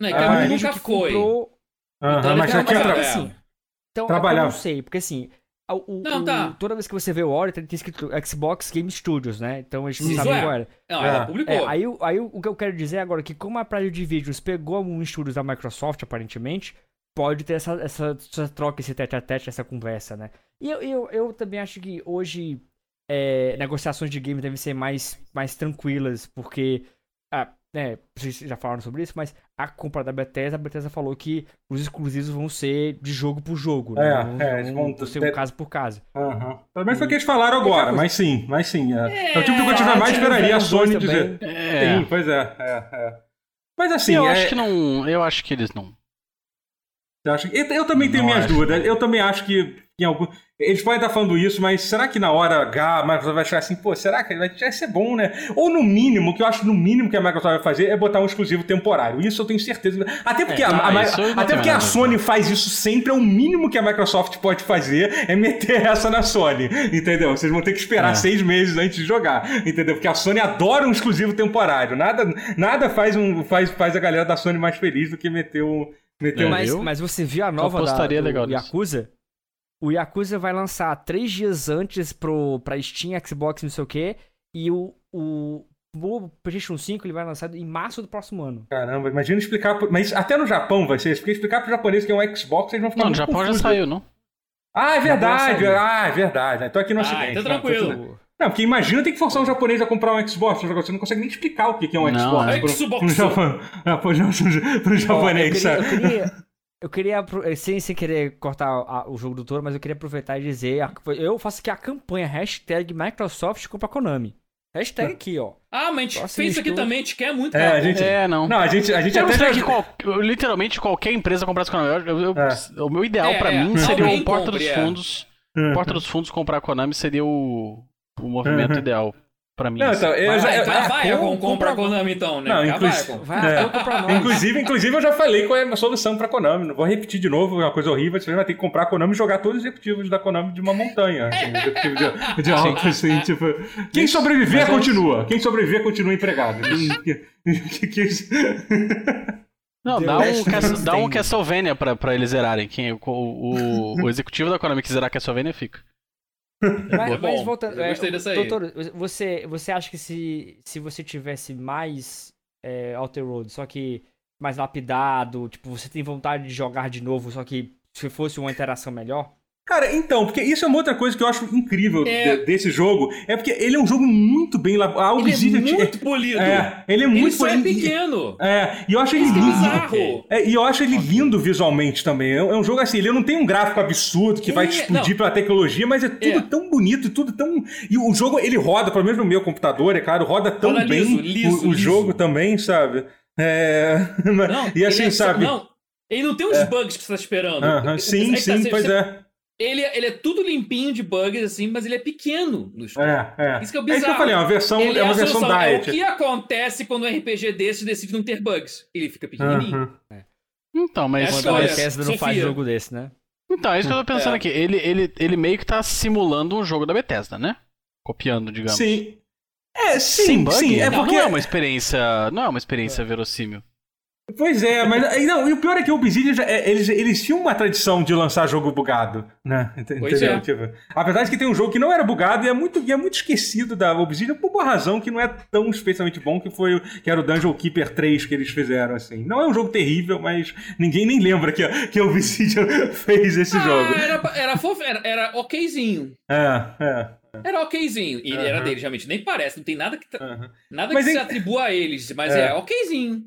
Não, é que a, a nunca foi. Comprou... então, mas já tinha... Assim, então, Trabalhar. Eu não sei, porque assim... O, não, tá. toda vez que você vê o Ori, tem escrito Xbox Game Studios, né? Então a gente não sabe é. qual era. Não, ela é. publicou. É, aí, aí o que eu quero dizer agora é que como a Private Division pegou um Studios da Microsoft, aparentemente, pode ter essa, essa, essa troca, esse tete a tete, essa conversa, né? E eu, eu, eu também acho que hoje é, negociações de game devem ser mais, mais tranquilas, porque. Ah, é, vocês já falaram sobre isso, mas a compra da Bethesda, a Bethesda falou que os exclusivos vão ser de jogo por jogo, né? É, não, é, eles vão ser um caso por caso. Uhum. Pelo menos foi o que eles falaram agora, mas sim, mas sim. É, é, é o tipo de coisa que mais esperaria a Sony dizer. É. Sim, pois é, é, é. Mas assim. Eu acho que não. Eu acho que eles não. Eu, também tenho não minhas dúvidas. Eu também acho que em algum. Eles podem estar falando isso, mas será que na hora H a Microsoft vai achar assim, pô, será que vai, vai ser bom, né? Ou no mínimo, que eu acho no mínimo que a Microsoft vai fazer é botar um exclusivo temporário. Isso eu tenho certeza. Até porque, é, a, a, a, até porque a Sony faz isso sempre, é o mínimo que a Microsoft pode fazer é meter essa na Sony. Entendeu? Vocês vão ter que esperar é. seis meses antes de jogar. Entendeu? Porque a Sony adora um exclusivo temporário. Nada, nada faz, um, faz, faz a galera da Sony mais feliz do que meter um. Meter um... Mas, mas você viu a nova da, do legal Yakuza? Nisso. O Yakuza vai lançar três dias antes pro, pra Steam, Xbox, não sei o quê. E o, o, o PlayStation 5 ele vai lançar em março do próximo ano. Caramba, imagina explicar. Mas até no Japão vai ser. Porque explicar pro japonês que é um Xbox, eles vão ficar. Não, no Japão confusos. já saiu, não? Ah, é verdade. Ah, é verdade. Tô aqui no ah, ocidente. Então tranquilo. Não, porque imagina ter que forçar um japonês a comprar um Xbox. Você não consegue nem explicar o que é um não, Xbox. É Xbox. Pro, pro, pro, pro japonês, eu queria, eu queria, eu queria, eh, sem, sem querer cortar a, o jogo do Toro, mas eu queria aproveitar e dizer, eu faço aqui a campanha, hashtag Microsoft compra Konami. Hashtag aqui, ó. Ah, mas a gente fez isso aqui também, a gente quer muito. É, a gente, é, não. Não, a gente, a gente eu até já... que qual, literalmente qualquer empresa comprasse Konami. Eu, eu, é. O meu ideal é, pra é, mim seria o Porta compre, dos é. Fundos. Porta dos Fundos comprar Konami seria o, o movimento uhum. ideal pra mim. Não, então, eu já, vai, vai, vai compra a Konami então, né? Não, inclusive, vai, é. inclusive, inclusive, eu já falei qual é a solução pra Konami. Não vou repetir de novo, é uma coisa horrível. Você vai ter que comprar a Konami e jogar todos os executivos da Konami de uma montanha. Assim, de, de alto, assim, tipo. Quem sobreviver, continua. Quem sobreviver, continua empregado. Não, dá um, dá um Castlevania pra, pra eles zerarem. Quem, o, o, o executivo da Konami que zerar Castlevania fica. Mas, mas voltando, eu gostei é, dessa aí. Doutor, você, você acha que se, se você tivesse mais é, Outer Road, só que mais lapidado, tipo, você tem vontade de jogar de novo, só que se fosse uma interação melhor? Cara, então, porque isso é uma outra coisa que eu acho incrível é... de, desse jogo. É porque ele é um jogo muito bem elaborado. Ele é muito polido. É, ele é muito ele só é pequeno. É, e eu acho ele lindo. É, e eu acho ele lindo visualmente também. É um jogo assim, ele não tem um gráfico absurdo que vai explodir não. pela tecnologia, mas é tudo é. tão bonito, tudo tão. E o jogo, ele roda, pelo menos no meu computador, é claro, roda tão roda bem liso, liso, o, o liso. jogo também, sabe? É. Não, e assim, é sabe? Não, ele não tem os bugs que você tá esperando. Uh -huh. Sim, sim, tá, pois você... é. Ele, ele é tudo limpinho de bugs, assim, mas ele é pequeno no jogo. É, é. Isso que é o bizarro. É isso que eu falei, é uma versão, ele é uma é versão diet. É o que acontece quando um RPG desse decide não ter bugs? Ele fica pequenininho. Uhum. É. Então, mas... É a Bethesda não faz jogo desse, né? Então, é isso que eu tô pensando é. aqui. Ele, ele, ele meio que tá simulando um jogo da Bethesda, né? Copiando, digamos. Sim. É, sim, Sem bug? sim. É porque... Não é uma experiência... Não é uma experiência verossímil. Pois é, mas não, e o pior é que o Obsidian, já, é, eles, eles tinham uma tradição de lançar jogo bugado, né? Pois É. Tipo, apesar de que tem um jogo que não era bugado e é muito, e é muito esquecido da Obsidian por uma razão que não é tão especialmente bom, que foi que era o Dungeon Keeper 3 que eles fizeram, assim. Não é um jogo terrível, mas ninguém nem lembra que, que a Obsidian fez esse ah, jogo. Era, era, fofo, era, era okzinho. É, é. Era okzinho. E uhum. era dele, realmente. Nem parece, não tem nada que, uhum. nada que se atribua a eles, mas é, é okzinho.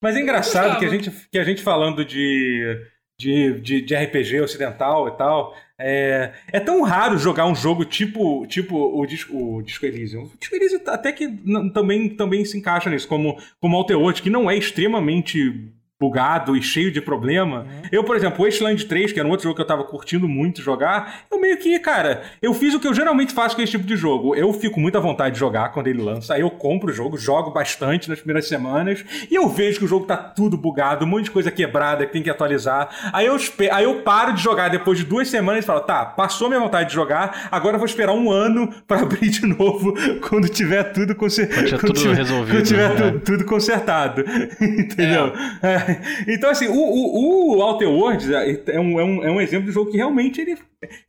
Mas é engraçado que a gente, que a gente falando de, de, de, de RPG ocidental e tal, é, é, tão raro jogar um jogo tipo, tipo o, Disco, o Disco Elysium. O Disco Elysium até que também, também se encaixa nisso, como, como Alterworld, que não é extremamente bugado e cheio de problema. Uhum. Eu, por exemplo, o Wasteland 3, que era um outro jogo que eu tava curtindo muito jogar, eu meio que, cara, eu fiz o que eu geralmente faço com esse tipo de jogo. Eu fico muito à vontade de jogar quando ele lança, aí eu compro o jogo, jogo bastante nas primeiras semanas, e eu vejo que o jogo tá tudo bugado, um monte de coisa quebrada que tem que atualizar. Aí eu, aí eu paro de jogar depois de duas semanas e falo, tá, passou minha vontade de jogar, agora eu vou esperar um ano para abrir de novo quando tiver tudo consertado. Quando, quando tiver, resolvido, quando tiver né? tudo, tudo, consertado. Entendeu? É. É. Então, assim, o, o, o Outer Worlds é, é um, é, um, é um exemplo de jogo que realmente ele.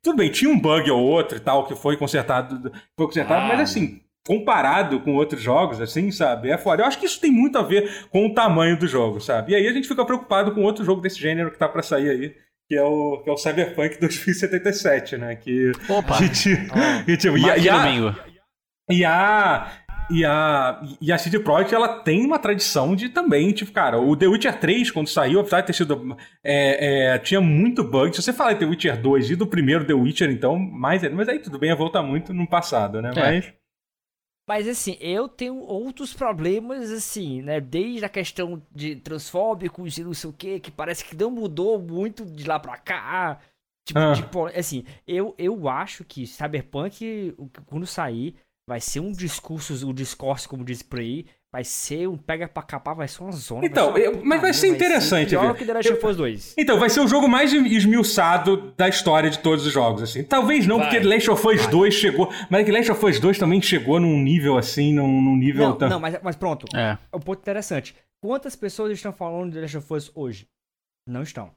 Tudo bem, tinha um bug ou outro e tal que foi consertado, foi consertado, ah. mas assim, comparado com outros jogos, assim, sabe? É foda. Eu acho que isso tem muito a ver com o tamanho do jogo, sabe? E aí a gente fica preocupado com outro jogo desse gênero que tá para sair aí. Que é, o, que é o Cyberpunk 2077, né? Que. Opa! Que, que, tipo, e, e, a, e a. E a, e a CD Projekt, ela tem uma tradição de também, tipo, cara, o The Witcher 3, quando saiu, apesar de ter sido. É, é, tinha muito bug. Se você falar de The Witcher 2 e do primeiro The Witcher, então, mais. Mas aí tudo bem, ia voltar muito no passado, né? É. Mas. Mas assim, eu tenho outros problemas, assim, né? Desde a questão de transfóbicos e não sei o que, que parece que não mudou muito de lá pra cá. Tipo, ah. tipo assim, eu, eu acho que Cyberpunk, quando sair, vai ser um discurso, o um discurso, como diz por aí, vai ser um pega pra capar, vai ser uma zona. Então, vai eu, mas vai ser interessante. Vai ser pior que The Last of Us 2. Então, vai ser o jogo mais esmiuçado da história de todos os jogos, assim. Talvez não, vai, porque The Last of Us vai. 2 chegou... Mas The Last of Us 2 também chegou num nível, assim, num, num nível... Não, tão... não mas, mas pronto. É. é um ponto interessante. Quantas pessoas estão falando de The Last of Us hoje? Não estão.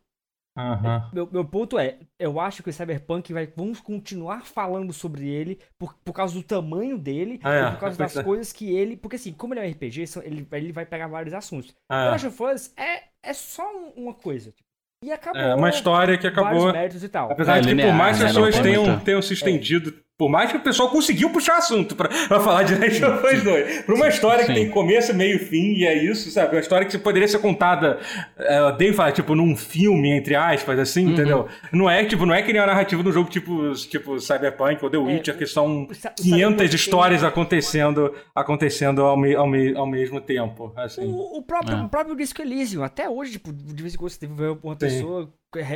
Uhum. Meu, meu ponto é, eu acho que o Cyberpunk vai. Vamos continuar falando sobre ele por, por causa do tamanho dele, ah, é. por causa das é. coisas que ele. Porque assim, como ele é um RPG, ele, ele vai pegar vários assuntos. Ah, The Last of Us é, é só uma coisa. Tipo, e acabou. É uma história que acabou. Méritos e tal. Apesar é, de que por mais né? pessoas tenham, tenham se estendido por mais que o pessoal conseguiu puxar assunto pra, pra falar de Last of Us 2. Pra uma história Sim. que tem começo, meio e fim, e é isso, sabe? Uma história que poderia ser contada, uh, Dave fala, tipo, num filme, entre aspas, assim, uhum. entendeu? Não é, tipo, não é que nem a narrativa de um jogo tipo, tipo Cyberpunk ou The é, Witcher, é, que são 500 histórias acontecendo, acontecendo ao, me, ao, me, ao mesmo tempo, assim. O, o próprio, é. o próprio Disco Elysium, até hoje, tipo, de vez em quando você teve uma pessoa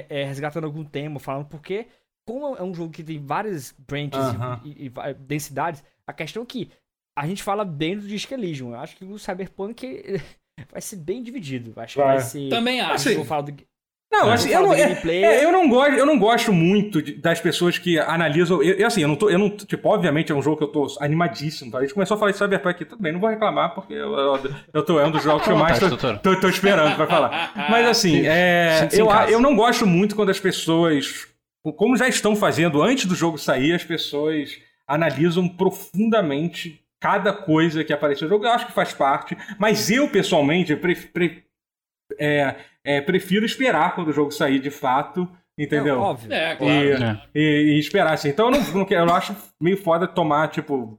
é, resgatando algum tema, falando por quê como é um jogo que tem várias branches uh -huh. e, e, e, densidades, a questão é que a gente fala bem do Disc Elysium. Eu acho que o Cyberpunk vai ser bem dividido. Acho que vai, vai ser. Também acho. Eu vou falar do, não, assim, eu, não, é, é, eu, não gosto, eu não gosto muito de, das pessoas que analisam. Eu, eu, assim, eu não tô. Eu não, tipo, obviamente é um jogo que eu tô animadíssimo. Tá? A gente começou a falar de Cyberpunk aqui, tudo bem, não vou reclamar, porque eu, eu, eu tô, é um dos jogos que eu mais tô, tô, tô, esperando pra falar. Mas assim, é, eu, eu não gosto muito quando as pessoas. Como já estão fazendo antes do jogo sair, as pessoas analisam profundamente cada coisa que apareceu no jogo. Eu acho que faz parte. Mas eu, pessoalmente, pre, pre, é, é, prefiro esperar quando o jogo sair de fato, entendeu? É, óbvio. É, claro. E, né? e, e, esperar assim. Então eu não, não quero, eu acho meio foda tomar, tipo.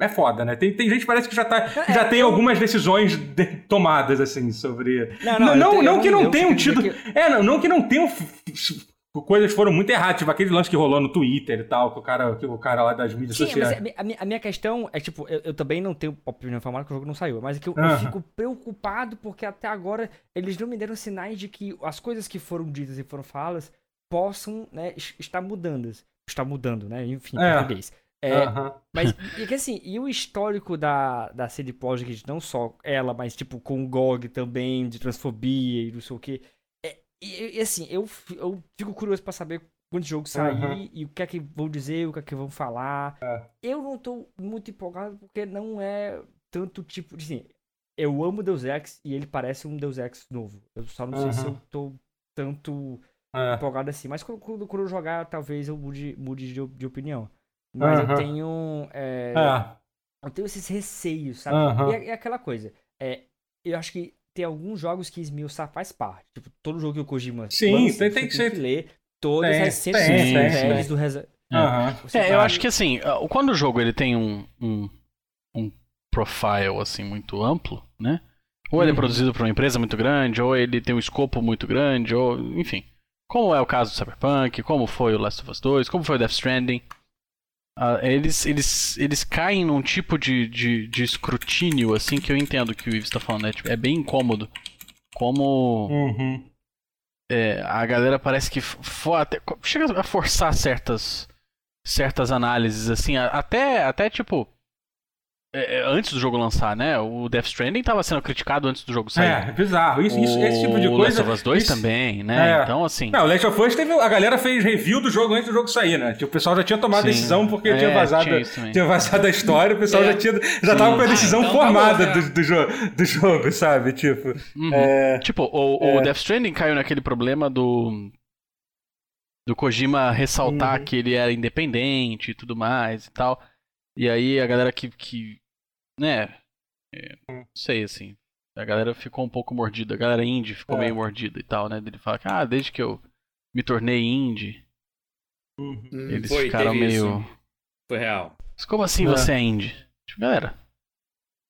É foda, né? Tem, tem gente que parece que já, tá, é, já tem algumas decisões de, tomadas, assim, sobre. Não, não, não, não, não que não tenham tido. Que... É, não, não que não tenham coisas foram muito erradas, tipo aquele lance que rolou no Twitter e tal, que o cara, que o cara lá das mídias Sim, sociais. Mas a, minha, a minha questão é, tipo, eu, eu, também não tenho opinião formada que o jogo não saiu, mas é que eu, eu, fico preocupado porque até agora eles não me deram sinais de que as coisas que foram ditas e foram faladas possam, né, estar mudando. Está mudando, né? Enfim, é. português. É, Mas, e que assim, e o histórico da, da CD Projekt, não só ela, mas tipo com o GOG também, de transfobia e não sei o que, e, e, assim, eu, eu fico curioso para saber quando o jogo sair uhum. e o que é que vão dizer, o que é que vão falar. É. Eu não tô muito empolgado porque não é tanto tipo. Assim, eu amo Deus Ex e ele parece um Deus Ex novo. Eu só não uhum. sei se eu tô tanto é. empolgado assim. Mas quando, quando, quando, eu jogar, talvez eu mude, mude de, de opinião. Mas eu tenho. É, é, eu tenho esses receios, sabe? E é, é, aquela coisa. É, eu acho que tem alguns jogos que esmiuçar faz parte. Tipo, todo jogo que o Kojima Sim, lança, tem, tem que ser. ler todas tem, as 150 regras do Reza... Uhum. É, eu acho que assim, quando o jogo ele tem um, um, um profile assim muito amplo, né? Ou ele é uhum. é produzido por uma empresa muito grande, ou ele tem um escopo muito grande, ou enfim. Como é o caso do Cyberpunk, como foi o Last of Us 2, como foi o Death Stranding. Uh, eles, eles, eles caem num tipo de, de, de, escrutínio, assim, que eu entendo que o Ives tá falando, né? Tipo, é bem incômodo. Como. Uhum. É, a galera parece que até, chega a forçar certas, certas análises, assim, até, até tipo. É, é, antes do jogo lançar, né? O Death Stranding estava sendo criticado antes do jogo sair. É, é bizarro. Isso, isso, esse tipo de coisa. O Last of Us 2 isso... também, né? É. Então, assim. Não, o Last of Us teve. A galera fez review do jogo antes do jogo sair, né? Tipo, o pessoal já tinha tomado a decisão porque é, tinha, vazado, tinha, tinha vazado a história, o pessoal já, tinha, já tava com a decisão ah, então tá formada tá bom, do, do, jogo, do jogo, sabe? Tipo. Uhum. Tipo, o, o Death Stranding caiu naquele problema do. Do Kojima ressaltar uhum. que ele era independente e tudo mais e tal. E aí a galera que, que né? É, não sei, assim. A galera ficou um pouco mordida. A galera indie ficou é. meio mordida e tal, né? Ele fala que, ah, desde que eu me tornei indie, uhum. eles Foi, ficaram meio. Isso. Foi real. Mas como assim é. você é indie? Tipo, galera.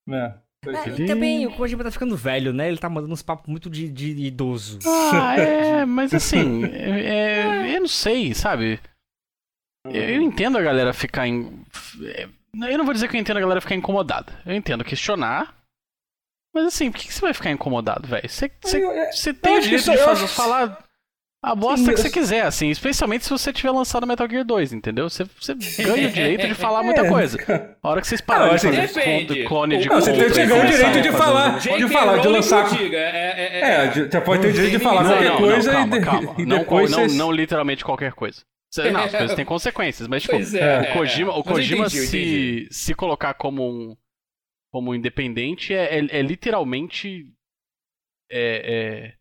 É. É, e também o Kojima tá ficando velho, né? Ele tá mandando uns papos muito de, de idoso. Ah, é, mas assim, é, é, eu não sei, sabe? Eu entendo a galera ficar em. Eu não vou dizer que eu entendo a galera ficar incomodada. Eu entendo questionar. Mas assim, por que, você vai ficar incomodado, velho? Você, você, você tem o direito de fazer, falar a bosta Sim, que você quiser, assim, especialmente se você tiver lançado Metal Gear 2, entendeu? Você, você ganha o direito de falar muita é, coisa. A hora que vocês pararem de fazer depende. clone de Não, você tem, ganha o direito de falar, de falar, de lançar. É, é, é, você pode ter o direito de falar qualquer coisa e depois. Não literalmente qualquer coisa. Não, as coisas têm consequências, mas tipo, é, o Kojima, o Kojima entendi, se, se colocar como um como independente é, é, é literalmente é, é,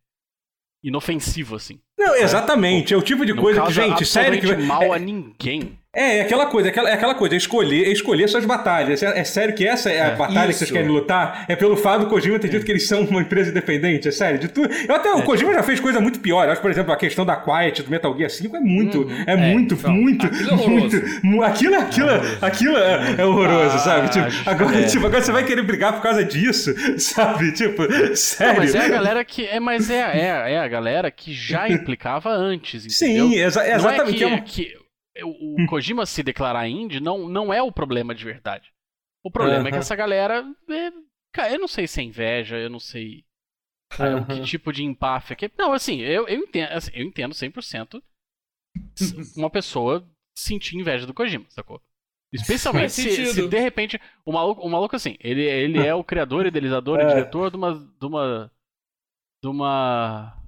inofensivo, assim. Não, exatamente. É o tipo de coisa que, gente, sério que. mal a ninguém. É, é aquela coisa, é aquela, é aquela coisa, é escolher, é escolher suas batalhas. É, é sério que essa é a é, batalha isso. que vocês querem lutar? É pelo fato do Kojima ter dito que eles são uma empresa independente, é sério. De tudo. Eu até, o é. Kojima já fez coisa muito pior. Eu acho, por exemplo, a questão da Quiet do Metal Gear 5 é muito, uhum. é, muito, então, muito, aquilo muito. Aquilo, aquilo, aquilo é, horroroso, ah, sabe? Tipo, agora, tipo, agora você vai querer brigar por causa disso, sabe? Tipo, sério. Não, mas é a galera que. É, mas é, é, é a galera que já implicava antes, entendeu? Sim, exa exatamente. Não é que, que o, Kojima se declarar indie não, não é o problema de verdade. O problema uhum. é que essa galera. É, cara, eu não sei se é inveja, eu não sei uhum. que tipo de empáfia. Que, não, assim, eu, eu entendo, assim, eu entendo 100% uma pessoa sentir inveja do Kojima, sacou? Especialmente se, se, de repente o maluco, o maluco assim, ele, ele é o criador, idealizador e é. diretor de uma de uma de uma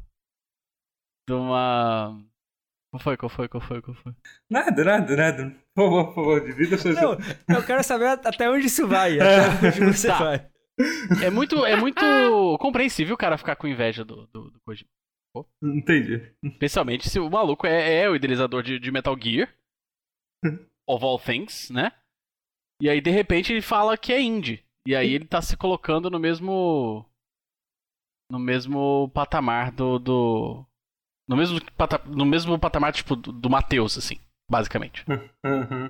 de uma qual foi, qual foi, qual foi, qual foi? Nada, nada, nada. Por favor, por favor, divida suas... Não, eu quero saber até onde isso vai, até onde você tá. vai. É muito, é muito compreensível o cara ficar com inveja do, do, do Kojima. Entendi. Especialmente se o maluco é, é o idealizador de, de Metal Gear. of all things, né? E aí, de repente, ele fala que é indie. E aí ele tá se colocando no mesmo. No mesmo patamar do. do no, mesmo pata, no mesmo patamar, tipo, do, do Matheus, assim, basicamente. Uhum.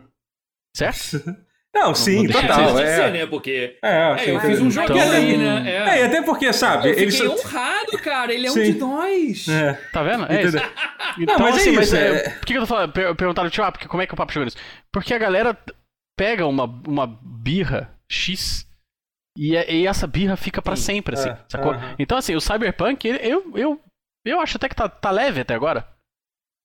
Certo? Não, não sim, não total. É, ser, né? Porque é, é eu fiz um jogo então, aí, né? É. é, até porque, sabe? Eu ele honrado, cara. Ele é sim. um de nós. É. Tá vendo? É isso. Então, não, mas assim, é isso. Mas, é... Por que, eu tô falando? Perguntaram, tipo, ah, porque, como é que o papo chegou nisso? Porque a galera pega uma, uma birra X e, e essa birra fica para sempre, assim, sacou? Então, assim, o Cyberpunk, eu, eu, eu acho até que tá, tá leve até agora.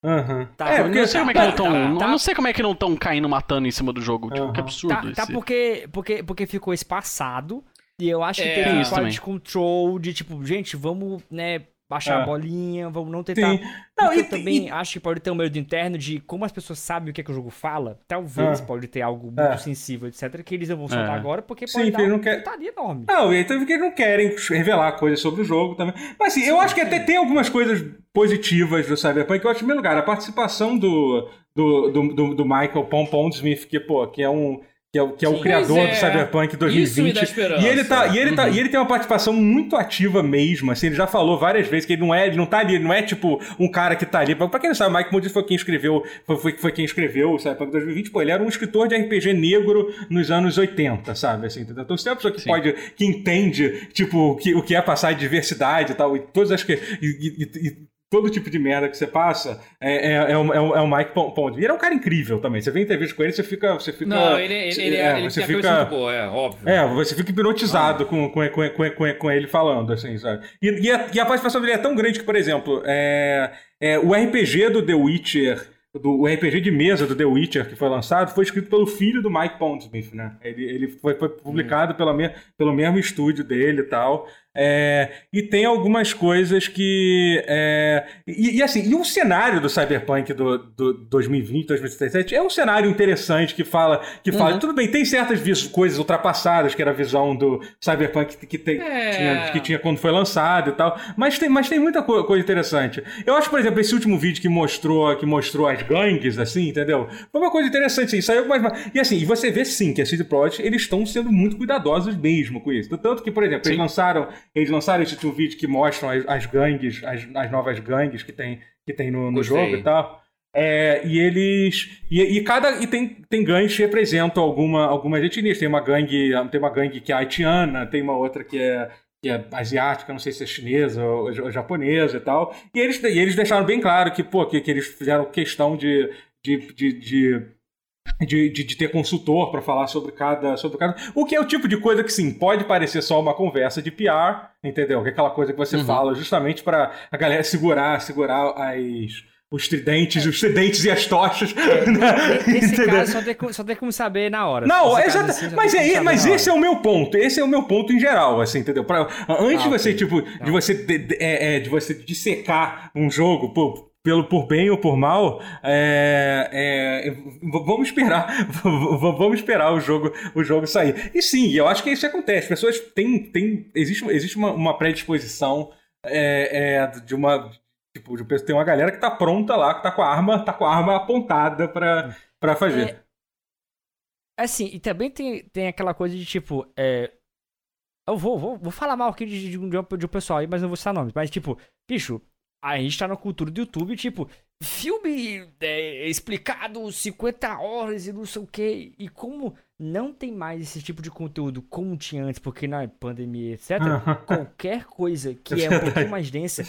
Uhum. Tá, é, porque não sei como é que não estão. Tá, tá, não sei como é que não estão caindo matando em cima do jogo. Tipo, que absurdo. Tá, tá, esse. tá porque, porque, porque ficou espaçado. E eu acho que é, teve um de control de tipo, gente, vamos, né, baixar é. a bolinha, vamos não tentar. Sim. Não, e, eu também e... acho que pode ter um medo interno de como as pessoas sabem o que, é que o jogo fala. Talvez ah. pode ter algo muito é. sensível, etc. Que eles vão soltar é. agora, porque pode Sim, dar uma quer... enorme. Não, e então porque eles não querem revelar coisas sobre o jogo também. Mas assim, Sim, eu acho que até tem algumas coisas positivas do Cyberpunk. Eu acho, em primeiro lugar, a participação do, do, do, do, do Michael Pondsmith, que, pô, que é um que é, o, que é o criador é. do Cyberpunk 2020. e ele tá, e ele tá, uhum. e ele tem uma participação muito ativa mesmo, assim, ele já falou várias vezes que ele não é, ele não tá ali, ele não é tipo um cara que tá ali. Pra quem não sabe, Mike Moody foi quem escreveu, foi, foi, foi, quem escreveu o Cyberpunk 2020, pô, ele era um escritor de RPG negro nos anos 80, sabe, assim, entendeu? Então, você é uma pessoa que Sim. pode, que entende, tipo, o que, o que é passar de diversidade e tal, e todas as que e, e, e todo tipo de merda que você passa é, é, é, o, é, o, é Mike Pond. E ele é um cara incrível também. Você vê entrevista com ele, você fica. Você fica Não, ele, ele, ele, é, ele você fica, muito boa, é óbvio. É, você fica hipnotizado ah. com, com, com, com, com, ele falando, assim, sabe? E, e, a, e a participação dele é tão grande que, por exemplo, é, é, o RPG do The Witcher do o RPG de mesa do The Witcher que foi lançado foi escrito pelo filho do Mike Pondsmith, né? Ele, ele foi, foi publicado hum. pela me, pelo mesmo estúdio dele e tal. É, e tem algumas coisas que. É, e, e, assim, e o cenário do Cyberpunk do, do 2020, 2037 é um cenário interessante que fala. Que fala uhum. Tudo bem, tem certas coisas ultrapassadas, que era a visão do Cyberpunk que, que, é. tinha, que tinha quando foi lançado e tal. Mas tem, mas tem muita co coisa interessante. Eu acho, por exemplo, esse último vídeo que mostrou, que mostrou as gangues, assim, entendeu? Foi uma coisa interessante, assim, saiu mais. E assim, e você vê sim que a CD Projekt, eles estão sendo muito cuidadosos mesmo com isso. Tanto que, por exemplo, sim. eles lançaram eles lançaram esse um vídeo que mostram as, as gangues, as, as, novas gangues que tem, que tem no, no jogo e tal. É, e eles. E, e, cada. E tem, tem gangues que representam alguma, algumas etnias. Tem uma gangue. Tem uma gangue que é haitiana, tem uma outra que é, que é asiática, não sei se é chinesa ou, ou japonesa e tal. E eles, e eles deixaram bem claro que, pô, que, que eles fizeram questão de, de, de, de de, de, de, ter consultor para falar sobre cada, sobre cada. O que é o tipo de coisa que, sim, pode parecer só uma conversa de PR, entendeu? Que é aquela coisa que você uhum. fala justamente para a galera segurar, segurar as. Os tridentes, é. os tridentes e as tochas. É, né? Nesse caso, só tem, só tem como saber na hora. Não, exato. Assim, mas é, mas esse é o meu ponto. Esse é o meu ponto em geral, assim, entendeu? Pra, antes ah, de você, okay. tipo, de tá. você, de, de, é, é, de você dissecar um jogo, pô, pelo por bem ou por mal, é, é, vamos esperar, vamos esperar o jogo, o jogo sair. E sim, eu acho que isso acontece. As pessoas têm, têm existe, existe uma, uma predisposição é, é de uma tipo, de, tem uma galera que tá pronta lá, que tá com a arma, tá com a arma apontada para para fazer. É, assim, e também tem, tem aquela coisa de tipo, é, eu vou, vou, vou falar mal aqui de, de, de, de um pessoal aí, mas não vou citar nomes. Mas, tipo, bicho, a gente tá na cultura do YouTube, tipo, filme é, explicado 50 horas e não sei o que. E como não tem mais esse tipo de conteúdo como tinha antes, porque na pandemia, etc., qualquer coisa que é um pouquinho mais densa.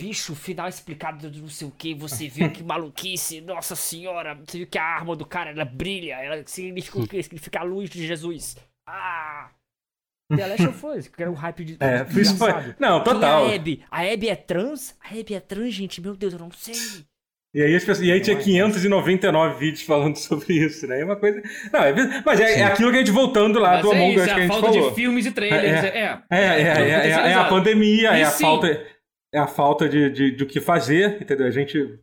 Bicho, final explicado do não sei o que, você viu que maluquice, nossa senhora, você viu que a arma do cara ela brilha, ela significa o quê? Significa a luz de Jesus. Ah! The Last of Us, que era um hype de. É, isso foi. Não, total. a Abby. A Abby é trans? A Abby é trans, gente? Meu Deus, eu não sei. E aí, pessoas, e aí tinha 599 vídeos falando sobre isso, né? É uma coisa. Não, é, mas é, é, aquilo que a gente voltando lá mas do é Among Us que a gente falou. É a falta de filmes e trailers. É, é, é, é, a pandemia, é a falta, é a falta de, de, de o que fazer, entendeu? A gente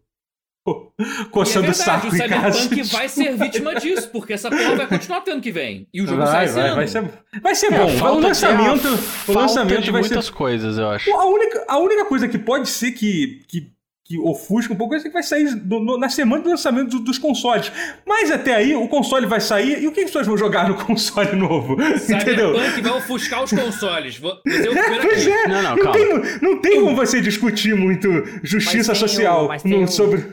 coçando o saco em casa. O Cyberpunk vai ser vítima disso, porque essa porra vai continuar tendo que vem. E o jogo vai, sai vai, vai ser, vai ser bom. o lançamento, o lançamento vai muitas ser... coisas, eu acho. A única, a única coisa que pode ser que, que que ofusca um pouco isso que vai sair do, no, na semana do lançamento do, dos consoles. Mas até aí, o console vai sair e o que as pessoas vão jogar no console novo? Entendeu? Cyberpunk vai ofuscar os consoles. Vou, é, pois é. Não, não, não tem, não tem como você discutir muito justiça social o, no, sobre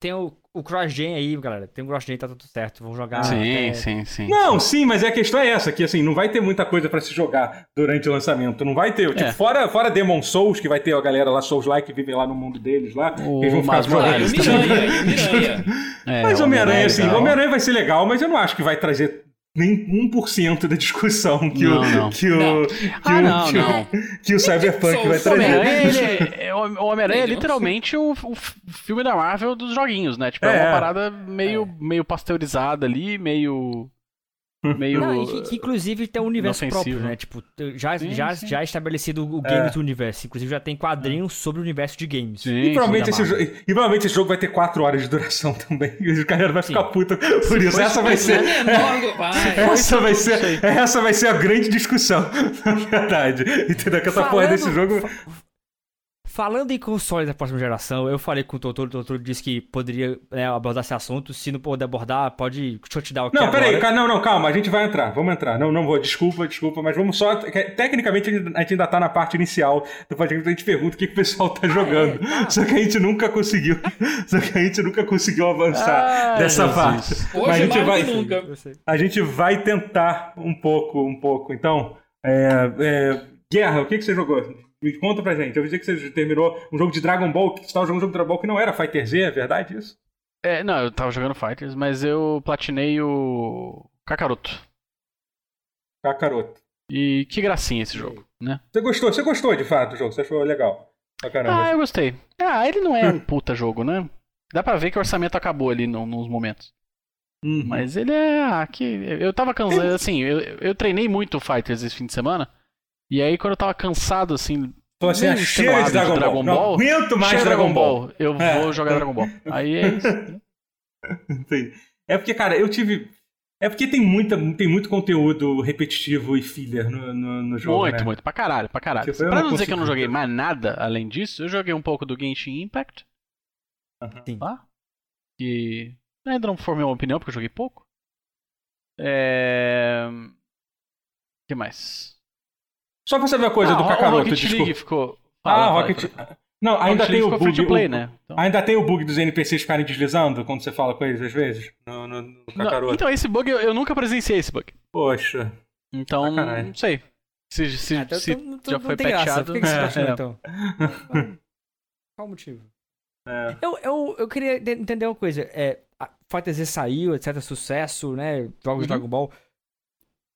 tem o, o cross-gen aí, galera. Tem o cross-gen, tá tudo certo. Vão jogar. Sim, é... sim, sim. Não, sim, mas é a questão é essa: que assim, não vai ter muita coisa para se jogar durante o lançamento. Não vai ter. Tipo, é. fora, fora Demon Souls, que vai ter a galera lá, Souls-like, que vivem lá no mundo deles lá. O eles vão ficar jogando. Miranha, é, mas Homem-Aranha, assim, Homem-Aranha vai ser legal, mas eu não acho que vai trazer nem 1% da discussão que não, o não. que o que, ah, o, não, que, o, que o Cyberpunk vai trazer. É, é, o Homem-Aranha é literalmente o, o, filme da Marvel dos joguinhos, né? Tipo, é, é uma parada meio, é. meio pasteurizada ali, meio meio. Não, que, que, inclusive tem um universo próprio, né? Tipo, já, sim, já, sim. já estabelecido o Games é. Universe. Inclusive já tem quadrinhos sobre o universo de games. Sim, e, provavelmente esse jogo, e provavelmente esse jogo vai ter 4 horas de duração também. E o cara vai ficar puta por isso. Essa vai ser. essa vai ser. Essa vai ser a grande discussão, na verdade. Entendeu? Que essa porra desse jogo. Falando em consoles da próxima geração, eu falei com o doutor, o doutor disse que poderia né, abordar esse assunto. Se não puder abordar, pode. O que Não, peraí, não, não, calma, a gente vai entrar, vamos entrar. Não, não vou, desculpa, desculpa, mas vamos só. Tecnicamente, a gente ainda tá na parte inicial do podcast, a gente pergunta o que, que o pessoal tá jogando. Ah, é, tá. Só que a gente nunca conseguiu. só que a gente nunca conseguiu avançar ah, dessa Jesus. parte. Hoje mas a gente vai. Nunca. A gente vai tentar um pouco, um pouco. Então, é, é, Guerra, o que, que você jogou? Me conta pra gente. Eu vi que você terminou um jogo de Dragon Ball, que você estava jogando um jogo de Dragon Ball que não era Fighter Z, é verdade isso? É, não, eu tava jogando Fighters, mas eu platinei o Kakaroto. Kakaroto. E que gracinha esse jogo, né? Você gostou? Você gostou de fato do jogo? Você achou legal? Caramba. Ah, eu gostei. Ah, ele não é um puta jogo, né? Dá pra ver que o orçamento acabou ali no, nos momentos. Uhum. Mas ele é. Ah, que, eu tava cansado. Assim, eu, eu treinei muito Fighters esse fim de semana. E aí, quando eu tava cansado, assim. Tô assim, ah, cheio de Dragon, Dragon Ball. Ball. Não aguento mais Dragon, Ball. Ball. Eu é. vou jogar Dragon Ball. Aí é isso. é porque, cara, eu tive. É porque tem, muita, tem muito conteúdo repetitivo e filler no, no, no jogo. Muito, né? muito. Pra caralho, pra caralho. Tipo, pra não dizer que eu não joguei mais nada além disso, eu joguei um pouco do Genshin Impact. Uhum. Sim. Tá? Que ainda não formei uma opinião porque eu joguei pouco. É. O que mais? Só pra saber a coisa ah, do Kakaroto, Rocket desculpa. League ficou... Fala, ah, Rocket... Não, ainda tem o bug. Play, o... Né? Então... Ainda tem o bug dos NPCs ficarem deslizando quando você fala com eles às vezes? No, no, no Kakaroto. então, esse bug eu, eu, nunca presenciei esse bug. Poxa. Então, ah, não sei. Se, se, ah, então, se então, já foi patchado. Por que, você é, é. então? Qual o motivo? É. Eu, eu, eu queria entender uma coisa. É, Z saiu, etc. Sucesso, né? Jogos uhum. de Dragon Ball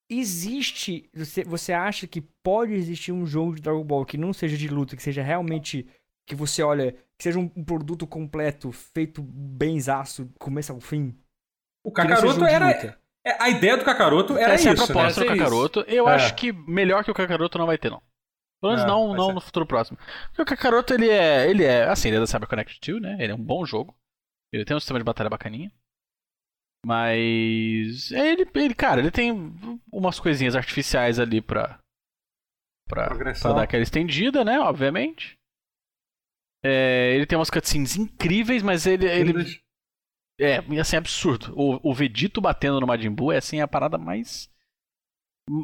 existe. Você, você acha que pode existir um jogo de Dragon Ball que não seja de luta, que seja realmente. Que você olha, que seja um, um produto completo, feito benzaço, começo ao fim? O Kakaroto era. É, a ideia do Kakaroto era Essa isso. Essa é a proposta né? do Kakaroto. Eu é. acho que melhor que o Kakaroto não vai ter, não. Pelo menos é, não, não no futuro próximo. Porque o Kakaroto, ele é. Ele é. Assim, ele é da CyberConnect 2, né? Ele é um bom jogo. Ele tem um sistema de batalha bacaninha. Mas. Ele, ele, cara, ele tem umas coisinhas artificiais ali pra. Pra, pra dar aquela estendida, né? Obviamente. É, ele tem umas cutscenes incríveis, mas ele. ele é, assim, absurdo. O, o Vegito batendo no Majin Buu é assim a parada mais.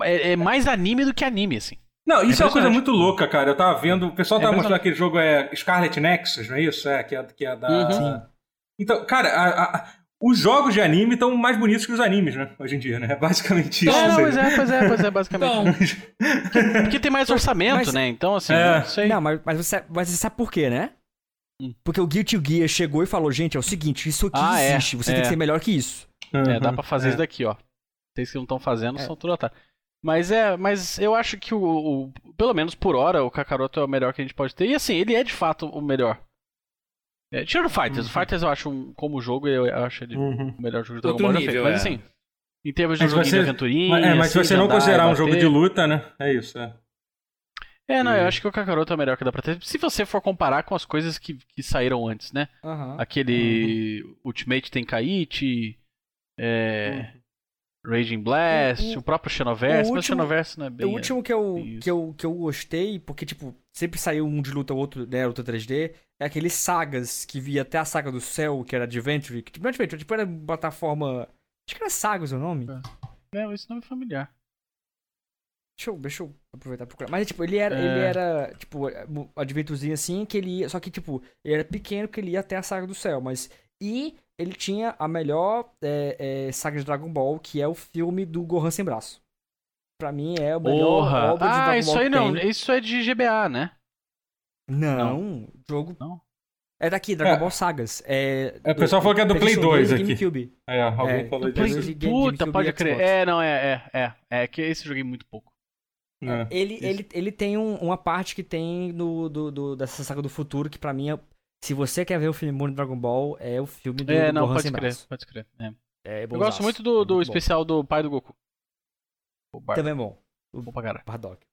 É, é mais anime do que anime, assim. Não, isso é, é uma coisa muito louca, cara. Eu tava vendo. O pessoal é tava mostrando aquele jogo é Scarlet Nexus, não é isso? É, que é, que é da. Uhum. Então, cara, a, a, os jogos de anime estão mais bonitos que os animes, né? Hoje em dia, né? É basicamente isso. Não, pois é, pois é, pois é, basicamente. Então, porque tem mais orçamento, mas, né? Então, assim, é. não sei. Não, mas, mas, você, mas você sabe por quê, né? Hum. Porque o Guilty Gear chegou e falou, gente, é o seguinte, isso aqui ah, é, existe, é, você é. tem que ser melhor que isso. É, dá pra fazer é. isso daqui, ó. Vocês que não estão fazendo é. são tudo otário. Mas é, mas eu acho que o, o, pelo menos por hora, o Kakaroto é o melhor que a gente pode ter. E assim, ele é de fato o melhor. É, tirando Fighters, uhum. Fighters eu acho, um, como jogo, eu acho ele uhum. o melhor jogo do Dragon Ball nível, Mas é. assim, em termos de mas joguinho você, de aventurinha... É, mas assim, se você não considerar um jogo de luta, né? É isso, é. É, não, eu acho que o Kakaroto é o melhor que dá pra ter. Se você for comparar com as coisas que, que saíram antes, né? Uhum. Aquele uhum. Ultimate Tenkaichi, é, uhum. Raging Blast, o, o, próprio Xenoverse, o mas o Xenoverse não é bem. O último que eu, que, eu, que eu gostei, porque, tipo, sempre saiu um de luta, outro, né, outro 3D, é aqueles sagas que via até a saga do céu, que era Adventure. Que, tipo, Adventure, tipo, era plataforma. Acho que era Sagas o nome. É, esse nome é familiar. Deixa eu, deixa eu aproveitar e procurar. Mas, tipo, ele era, é... ele era tipo, adventurezinho assim, que ele ia. Só que, tipo, ele era pequeno que ele ia até a saga do céu. Mas. E ele tinha a melhor é, é, saga de Dragon Ball, que é o filme do Gohan sem braço. Pra mim é o melhor Porra. obra de ah, Dragon isso Ball. Aí não, tem. Isso é de GBA, né? Não, não. jogo. Não. É daqui, Dragon é. Ball Sagas. É, é, o pessoal falou que é do Play 2 aqui. GameCube. É, alguém é, falou disso. Puta, pode crer. É, não, é, é, é. É que esse joguei muito pouco. É, ele, ele, ele tem um, uma parte que tem no, do, do, dessa saga do futuro que pra mim é, Se você quer ver o filme Mundo Dragon Ball, é o filme do, é, não, Gohan pode crer, pode crer. É. É, Eu gosto muito do, do especial do pai do Goku. Também é bom. O bom pra caralho. Bardock.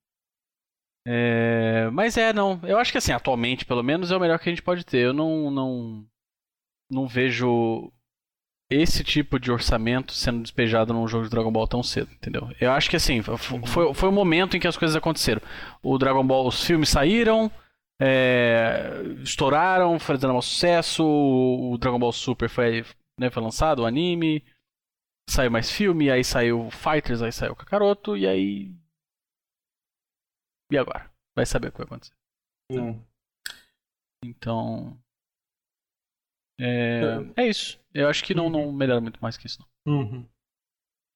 É, mas é, não. Eu acho que assim, atualmente, pelo menos, é o melhor que a gente pode ter. Eu não, não, não vejo esse tipo de orçamento sendo despejado num jogo de Dragon Ball tão cedo, entendeu? Eu acho que assim, uhum. foi, foi o momento em que as coisas aconteceram. O Dragon Ball, os filmes saíram, é, estouraram, foi dando um sucesso, o Dragon Ball Super foi, né, foi lançado, o anime, saiu mais filme, aí saiu Fighters, aí saiu Kakaroto, e aí... E agora? Vai saber o que vai acontecer. Hum. Então... É, é isso. Eu acho que não, não melhora muito mais que isso. Não. Uhum.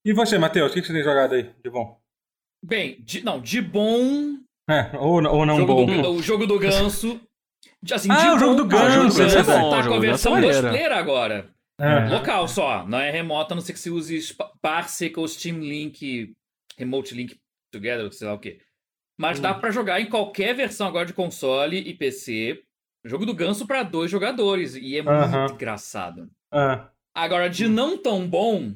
E você, Matheus, o que você tem jogado aí de bom? Bem, de, não, de bom. É, ou, ou não jogo bom. Do, o jogo do ganso. Assim, ah, o jogo do ganso. Ah, o jogo do ganso é bom. Tá com a versão 2 player agora. É. Local só, não é remota, a não ser que você use Parsec ou Steam Link, Remote Link Together, sei lá o quê. Mas hum. dá para jogar em qualquer versão agora de console e PC. Jogo do ganso para dois jogadores. E é uh -huh. muito engraçado. Ah. Agora, de não tão bom,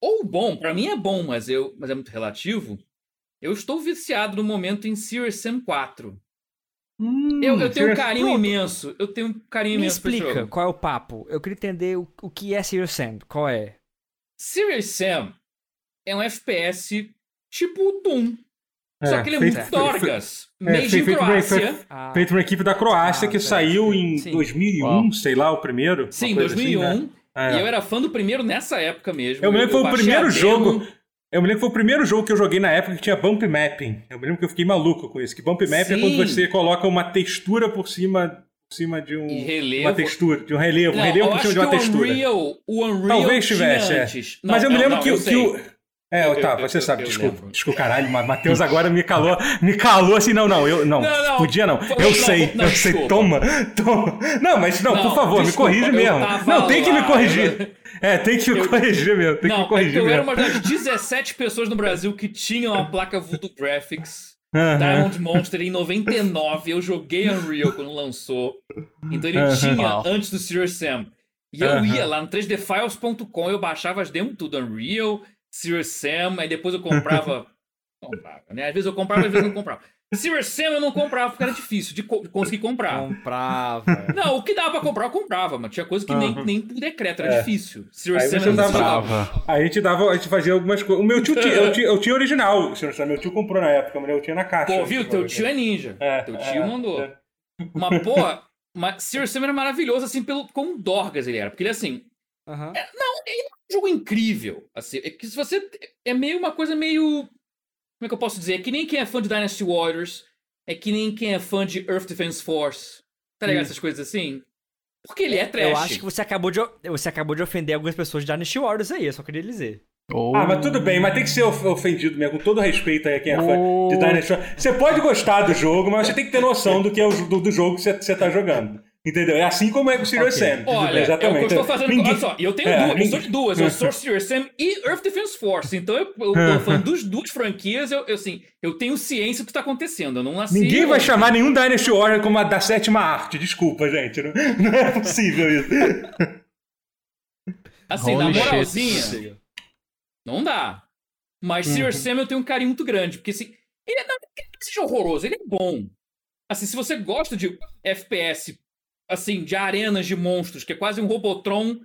ou bom, para mim é bom, mas, eu, mas é muito relativo. Eu estou viciado no momento em Serious Sam 4. Hum, eu, eu tenho um carinho Pronto. imenso. Eu tenho um carinho Me imenso explica qual é o papo. Eu queria entender o, o que é Serious Sam. Qual é? Serious Sam é um FPS tipo Doom. É, Só que ele é feito, muito Dorgas. É, Made feito, Croácia. Feito, ah, feito uma equipe da Croácia ah, que saiu em sim. 2001, Uau. sei lá, o primeiro. Sim, 2001. Assim, né? é. E eu era fã do primeiro nessa época mesmo. Eu me lembro que foi o primeiro jogo. Eu me lembro que foi o primeiro jogo que eu joguei na época que tinha bump mapping. Eu me lembro que eu fiquei maluco com isso. Que bump mapping Sim. é quando você coloca uma textura por cima por cima de um uma textura, de um relevo, não, um relevo por cima de uma textura. Unreal, o Unreal Talvez tivesse, é. Não, Mas eu me lembro não, que, que o é, Otávio, você eu, sabe, eu, desculpa, eu desculpa, caralho, Matheus agora me calou, me calou assim, não, não, eu, não, não, não podia não, eu sei, eu sei, toma, toma, não, mas não, por favor, desculpa, me corrige mesmo, não, tem que me corrigir, é, tem que me corrigir mesmo, tem que me corrigir mesmo. Eu era uma das 17 pessoas no Brasil que tinham a placa Voodoo Graphics, Uhum. Diamond Monster em 99, eu joguei Unreal quando lançou, então ele uhum. tinha antes do Serious Sam, e eu uhum. ia lá no 3dfiles.com, eu baixava as demos tudo, Unreal, Serious Sam, aí depois eu comprava. comprava, né? Às vezes eu comprava, às vezes eu não comprava. Serious Sam eu não comprava porque era difícil de, co de conseguir comprar. Comprava. Não, o que dava pra comprar eu comprava, mas tinha coisa que nem, nem por decreto, era é. difícil. Serious Sam eu não comprava. Aí a gente dava, a gente fazia algumas coisas. O meu tio tinha, eu tinha, eu tinha original, Serious Sam, meu tio comprou na época, mas eu tinha na caixa. Pô, viu? Teu tio é ninja. É, Teu tio é, mandou. É. Mas, pô, mas Serious Sam era maravilhoso, assim, pelo, como Dorgas ele era. Porque ele, assim, Uhum. É, não, jogo incrível. Assim, é que se você. É meio uma coisa meio. Como é que eu posso dizer? É que nem quem é fã de Dynasty Warriors. É que nem quem é fã de Earth Defense Force. Tá ligado? Hum. Essas coisas assim. Porque ele é trash. Eu acho que você acabou de, você acabou de ofender algumas pessoas de Dynasty Warriors aí, eu só queria dizer. Oh. Ah, mas tudo bem, mas tem que ser ofendido mesmo, com todo respeito aí a quem é oh. fã de Dynasty Warriors. Você pode gostar do jogo, mas você tem que ter noção do que é o do, do jogo que você, você tá jogando. Entendeu? É assim como é com o Serious okay. Sam. Olha, exatamente. é o que eu estou fazendo. Ninguém... Olha só, eu tenho é, duas, ninguém... eu sou de duas. Eu sou Serious Sam e Earth Defense Force. Então, eu, eu, eu falando dos duas franquias, eu, eu, assim, eu tenho ciência do que está acontecendo. Eu não nasci. Ninguém vai chamar nenhum Dynasty Warrior como a da sétima arte. Desculpa, gente. Não, não é possível isso. Assim, Holy na moralzinha, shit. não dá. Mas uhum. Serious Sam eu tenho um carinho muito grande. Porque assim, ele não é que seja horroroso, ele é bom. Assim, se você gosta de FPS assim, de arenas de monstros, que é quase um Robotron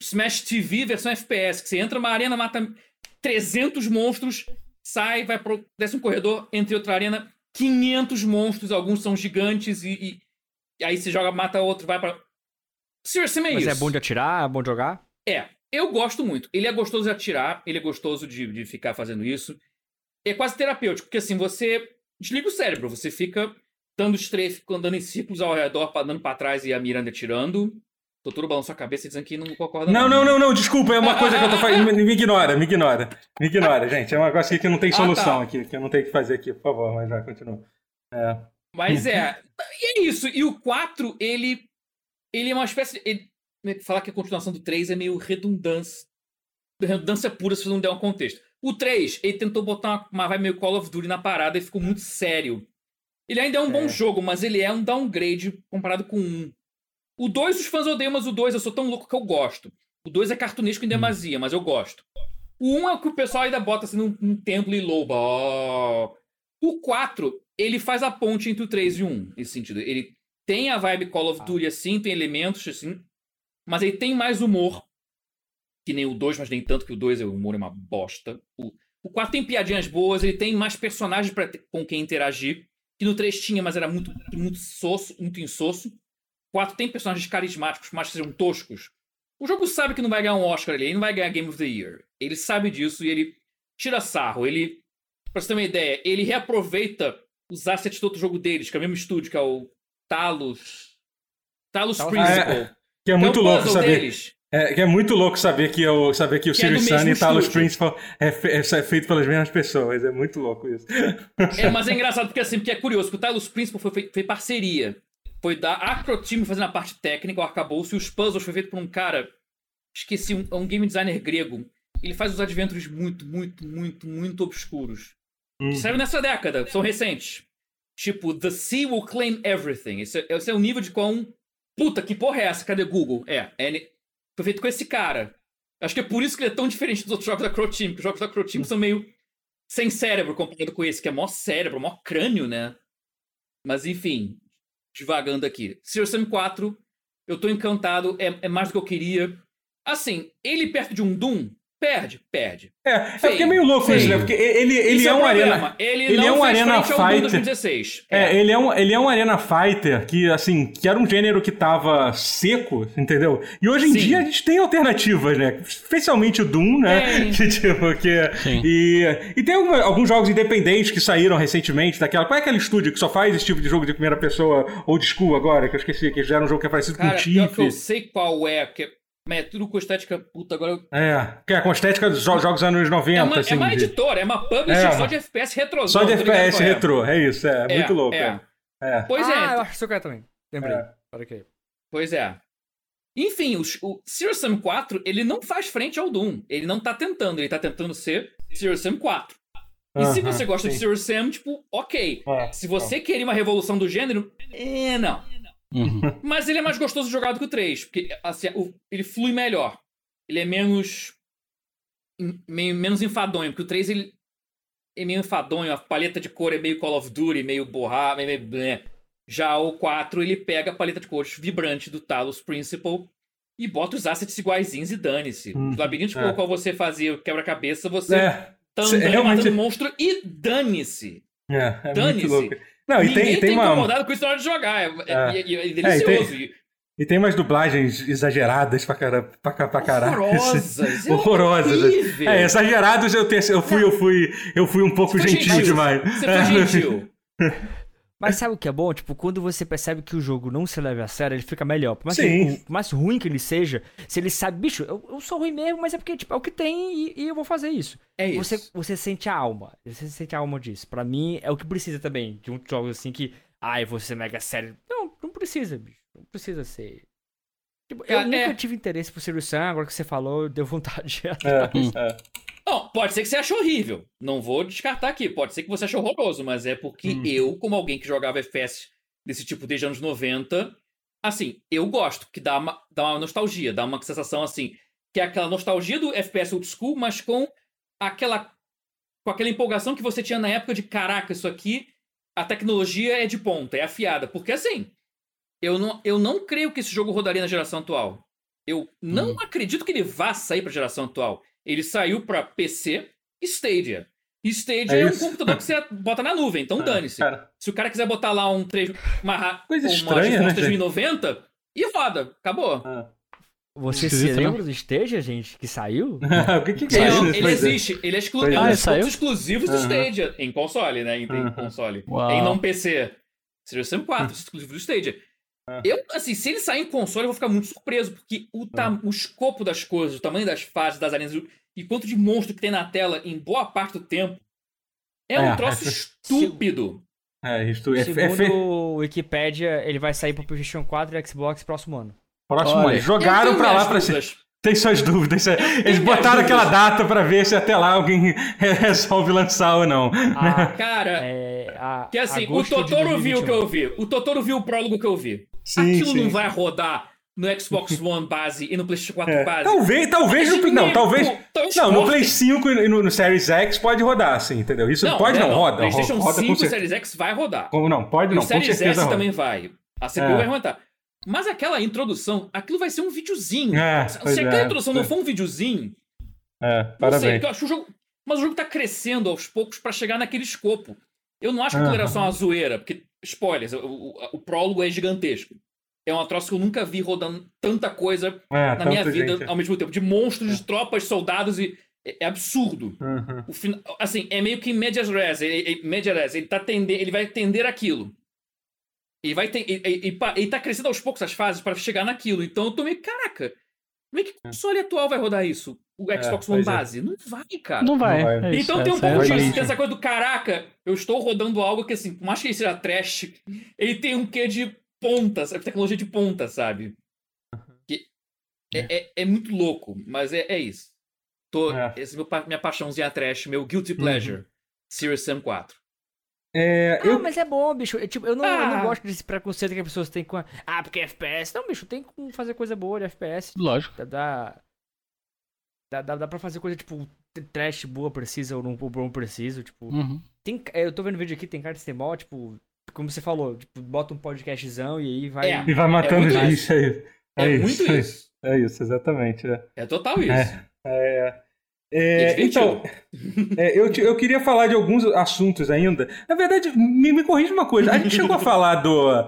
Smash TV versão FPS, que você entra numa arena, mata 300 monstros, sai, vai pro desce um corredor, entre outra arena, 500 monstros, alguns são gigantes e, e, e aí você joga, mata outro, vai para Seriously, é Mas isso. é bom de atirar, é bom de jogar? É, eu gosto muito. Ele é gostoso de atirar, ele é gostoso de, de ficar fazendo isso. É quase terapêutico, porque assim, você desliga o cérebro, você fica dando strafe, andando em círculos ao redor, andando pra trás e a Miranda tirando. Doutor balançou a cabeça e dizendo que não concorda. Não, não, não, não, desculpa, é uma ah, coisa ah, que eu tô ah, fazendo. Me ignora, me ignora. Me ignora, gente. É coisa aqui que não tem solução tá. aqui, que eu não tenho que fazer aqui, por favor, mas já continua. É. Mas é. E é isso. E o 4, ele. Ele é uma espécie. Ele, falar que a continuação do 3 é meio redundância. Redundância pura se você não der um contexto. O 3, ele tentou botar uma, uma vibe meio Call of Duty na parada e ficou muito sério. Ele ainda é um é. bom jogo, mas ele é um downgrade comparado com um. O 2 os fãs odeiam, mas o 2 eu sou tão louco que eu gosto. O 2 é cartunesco em hum. demasia, hum. mas eu gosto. O 1 um é o que o pessoal ainda bota assim num, num templo e louba. Oh. O 4, ele faz a ponte entre o 3 e o 1, nesse sentido. Ele tem a vibe Call of ah. Duty assim, tem elementos assim, mas ele tem mais humor. Que nem o 2, mas nem tanto que o 2 o humor é uma bosta. O, o 4 tem piadinhas boas, ele tem mais personagens pra, com quem interagir que no 3 tinha, mas era muito, muito soço, muito insosso. 4 tem personagens carismáticos, mas sejam toscos. O jogo sabe que não vai ganhar um Oscar ali, ele não vai ganhar Game of the Year. Ele sabe disso e ele tira sarro. Ele, pra você ter uma ideia, ele reaproveita os assets do outro jogo deles, que é o mesmo estúdio, que é o Talos. Talos Principal. É, que é muito então, louco saber. Deles. É, é muito louco saber que, eu, saber que o que é Sun e Talos Principal é, fe, é, feito pelas mesmas pessoas. É muito louco isso. É, mas é engraçado porque, assim, porque é curioso, que o Talos Principal foi, foi, foi parceria. Foi da Acroteam fazendo a parte técnica, o arcabouço, e os puzzles foi feito por um cara. Esqueci, um, um game designer grego. Ele faz os adventures muito, muito, muito, muito obscuros. Uhum. Saiu nessa década, são recentes. Tipo, The Sea Will Claim Everything. Esse, é, esse é o nível de quão. Puta, que porra é essa? Cadê Google? É, é foi feito com esse cara. Acho que é por isso que ele é tão diferente dos outros jogos da Crow Team, porque os jogos da Crow Team são meio sem cérebro comparado com esse, que é mó cérebro, mó crânio, né? Mas enfim, devagando aqui. Serious Sam 4, eu tô encantado, é, é mais do que eu queria. Assim, ele perto de um Doom, Perde, perde. É, é porque é meio louco isso, né? Porque ele, ele é, é um arena. Ele, ele é um arena fighter. 2016. É. é, ele é um ele é um arena fighter que assim, que era um gênero que tava seco, entendeu? E hoje em Sim. dia a gente tem alternativas, né? Especialmente o Doom, né? Que tipo que Sim. e e tem algum, alguns jogos independentes que saíram recentemente daquela. Qual é aquele estúdio que só faz esse tipo de jogo de primeira pessoa ou de school agora, que eu esqueci, que já era um jogo que é parecido Cara, com o Tiff. Eu sei qual é, que mas é tudo com estética puta agora. É, que é com estética dos jogos dos anos 90. É uma, assim, é uma editora, é uma publisher é, só de FPS retrô. Só de FPS retrô, é isso, é, é muito louco. É. é. Pois é. Ah, eu acho que eu também. Lembrei. É. Okay. Pois é. Enfim, o, o Serious Sam 4, ele não faz frente ao Doom. Ele não tá tentando, ele tá tentando ser Serious Sam 4. E uh -huh, se você gosta sim. de Serious Sam, tipo, ok. É, se você é. queria uma revolução do gênero, é, não. Uhum. Mas ele é mais gostoso de jogar do que o 3, porque assim, ele flui melhor. Ele é menos. Meio, menos enfadonho, porque o 3 ele é meio enfadonho, a paleta de cor é meio Call of Duty, meio borrado, meio. meio Já o 4 ele pega a paleta de cores vibrante do Talos Principal e bota os assets iguaizinhos e dane-se. Hum, os labirintos é. com o qual você fazia quebra-cabeça, você é, tá andando realmente... matando monstro e dane-se. É, é dane-se. Não, e tem, tem tá uma... incomodado com isso na hora de jogar. É, é, é, é, é delicioso. E tem, e tem umas dublagens exageradas pra, cara, pra, pra caralho. Horrorosas. Horrorosas. É, exagerados eu, tenho, eu, fui, eu, fui, eu fui um pouco gentil, gentil demais. Você foi gentil. Mas sabe o que é bom? Tipo, quando você percebe que o jogo não se leva a sério, ele fica melhor. Por mais, que, por mais ruim que ele seja, se ele sabe, bicho, eu, eu sou ruim mesmo, mas é porque, tipo, é o que tem e, e eu vou fazer isso. É isso. Você, você sente a alma. Você sente a alma disso. Pra mim, é o que precisa também. De um jogo assim que, ai, você mega sério. Não, não precisa, bicho. precisa ser. Tipo, eu é, nunca é. tive interesse por Sirius Sam, agora que você falou, deu vontade. É, é. Não, pode ser que você achou horrível. Não vou descartar aqui. Pode ser que você achou horroroso, mas é porque hum. eu, como alguém que jogava FPS desse tipo desde anos 90, assim, eu gosto, que dá uma, dá uma nostalgia, dá uma sensação assim, que é aquela nostalgia do FPS old school, mas com aquela com aquela empolgação que você tinha na época de caraca, isso aqui, a tecnologia é de ponta, é afiada. Porque assim, eu não, eu não creio que esse jogo rodaria na geração atual. Eu não hum. acredito que ele vá sair para a geração atual. Ele saiu para PC e Stadia. Stadia é, é um computador que você bota na nuvem, então ah, dane-se. Se o cara quiser botar lá um 3, uma, Coisa uma estranha, né, 3090 e roda, acabou. Ah. Você se lembra do Stadia, gente, que saiu? o que, que é isso? Ele existe, ele é, exclu ah, é um dos pontos exclusivos do Stadia, em console, né? Em, em console. Uau. Em não PC. Seria o Sam 4, exclusivo do Stadia. Eu, assim, se ele sair em console, eu vou ficar muito surpreso, porque o, tam, o escopo das coisas, o tamanho das fases, das arenas e quanto de monstro que tem na tela em boa parte do tempo é, é um troço é, estúpido. É, isto é, Segundo é, o Wikipedia, ele vai sair pro PlayStation 4 e Xbox próximo ano. Próximo Olha, ano. Jogaram pra lá pra ser. Tem suas dúvidas. Eles botaram aquela data para ver se até lá alguém resolve lançar ou não. Ah, cara, é, a, que assim, o Totoro viu o que eu vi. O Totoro viu o prólogo que eu vi. Sim, Aquilo sim. não vai rodar no Xbox One base e no PlayStation 4 é. base. Talvez, talvez no, não, talvez. Não, no Play 5 e no, no, Series X pode rodar, sim, entendeu? Isso não, pode é, não, roda. PlayStation roda 5 e Series X vai rodar. Como não? Pode não, o Series S também vai. A CPU é. vai rodar. Mas aquela introdução, aquilo vai ser um videozinho. É, Se aquela é, introdução não for um videozinho. É, parabéns. Sei, acho o jogo, mas o jogo tá crescendo aos poucos para chegar naquele escopo. Eu não acho que aquilo era só uma zoeira, porque, spoilers, o, o, o prólogo é gigantesco. É uma troço que eu nunca vi rodando tanta coisa é, na minha vida gente. ao mesmo tempo. De monstros, de é. tropas, soldados e. É, é absurdo. Uhum. O, assim, é meio que medias res. Ele, ele, medias res. Ele, tá tender, ele vai tender aquilo. E vai ter, e, e, e, tá crescendo aos poucos as fases para chegar naquilo. Então eu tô meio, caraca, como é que o console atual vai rodar isso? O é, Xbox é, One base? É. Não vai, cara. Não vai. Não vai. Então tem um pouco disso. Tem essa coisa do caraca, eu estou rodando algo que, assim, por mais que ele seja trash, ele tem um quê de ponta, sabe? Tecnologia de ponta, sabe? Que é, é, é muito louco, mas é, é isso. Tô, é. Esse é meu, minha paixãozinha trash, meu guilty uhum. pleasure. Uhum. Series Sam 4. É, ah, eu... mas é bom, bicho. Eu, tipo, eu, não, ah. eu não ah. gosto desse preconceito que as pessoas têm com. A... Ah, porque é FPS. Não, bicho, tem como fazer coisa boa de FPS. Lógico. Dá, dá, dá, dá pra fazer coisa, tipo, trash boa, precisa ou não bom preciso. Tipo, uhum. tem, eu tô vendo vídeo aqui, tem cara de ser mó, tipo, como você falou, tipo, bota um podcastzão e aí vai. É, e vai matando é isso aí. É, é, isso, muito isso. É isso, exatamente. É, é total isso. É. é... É, então, é, eu, eu queria falar de alguns assuntos ainda. Na verdade, me, me corrija uma coisa. A gente chegou a falar do.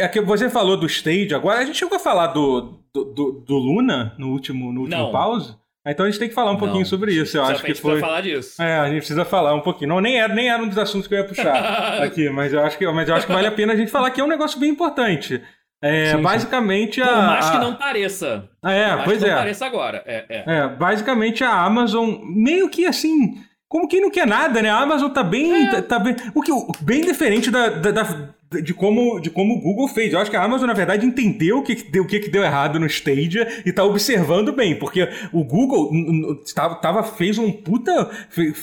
É que você falou do stage agora. A gente chegou a falar do, do, do, do Luna no último, no último pause? Então a gente tem que falar um pouquinho não, sobre isso. Eu acho que foi. falar disso. É, a gente precisa falar um pouquinho. Não, nem era, nem era um dos assuntos que eu ia puxar aqui, mas eu acho que, mas eu acho que vale a pena a gente falar que é um negócio bem importante. É, sim, basicamente sim. a. Por mais que não pareça. É, Por pois que é. Não pareça agora. É, é. é, basicamente a Amazon meio que assim. Como quem não quer nada, né? A Amazon tá bem. É. Tá, tá, bem. O que, bem diferente da, da, da de como, de como o Google fez. Eu acho que a Amazon, na verdade, entendeu o que, deu, o que, que deu errado no Stadia e está observando bem, porque o Google tava, tava, fez um puta. Fez,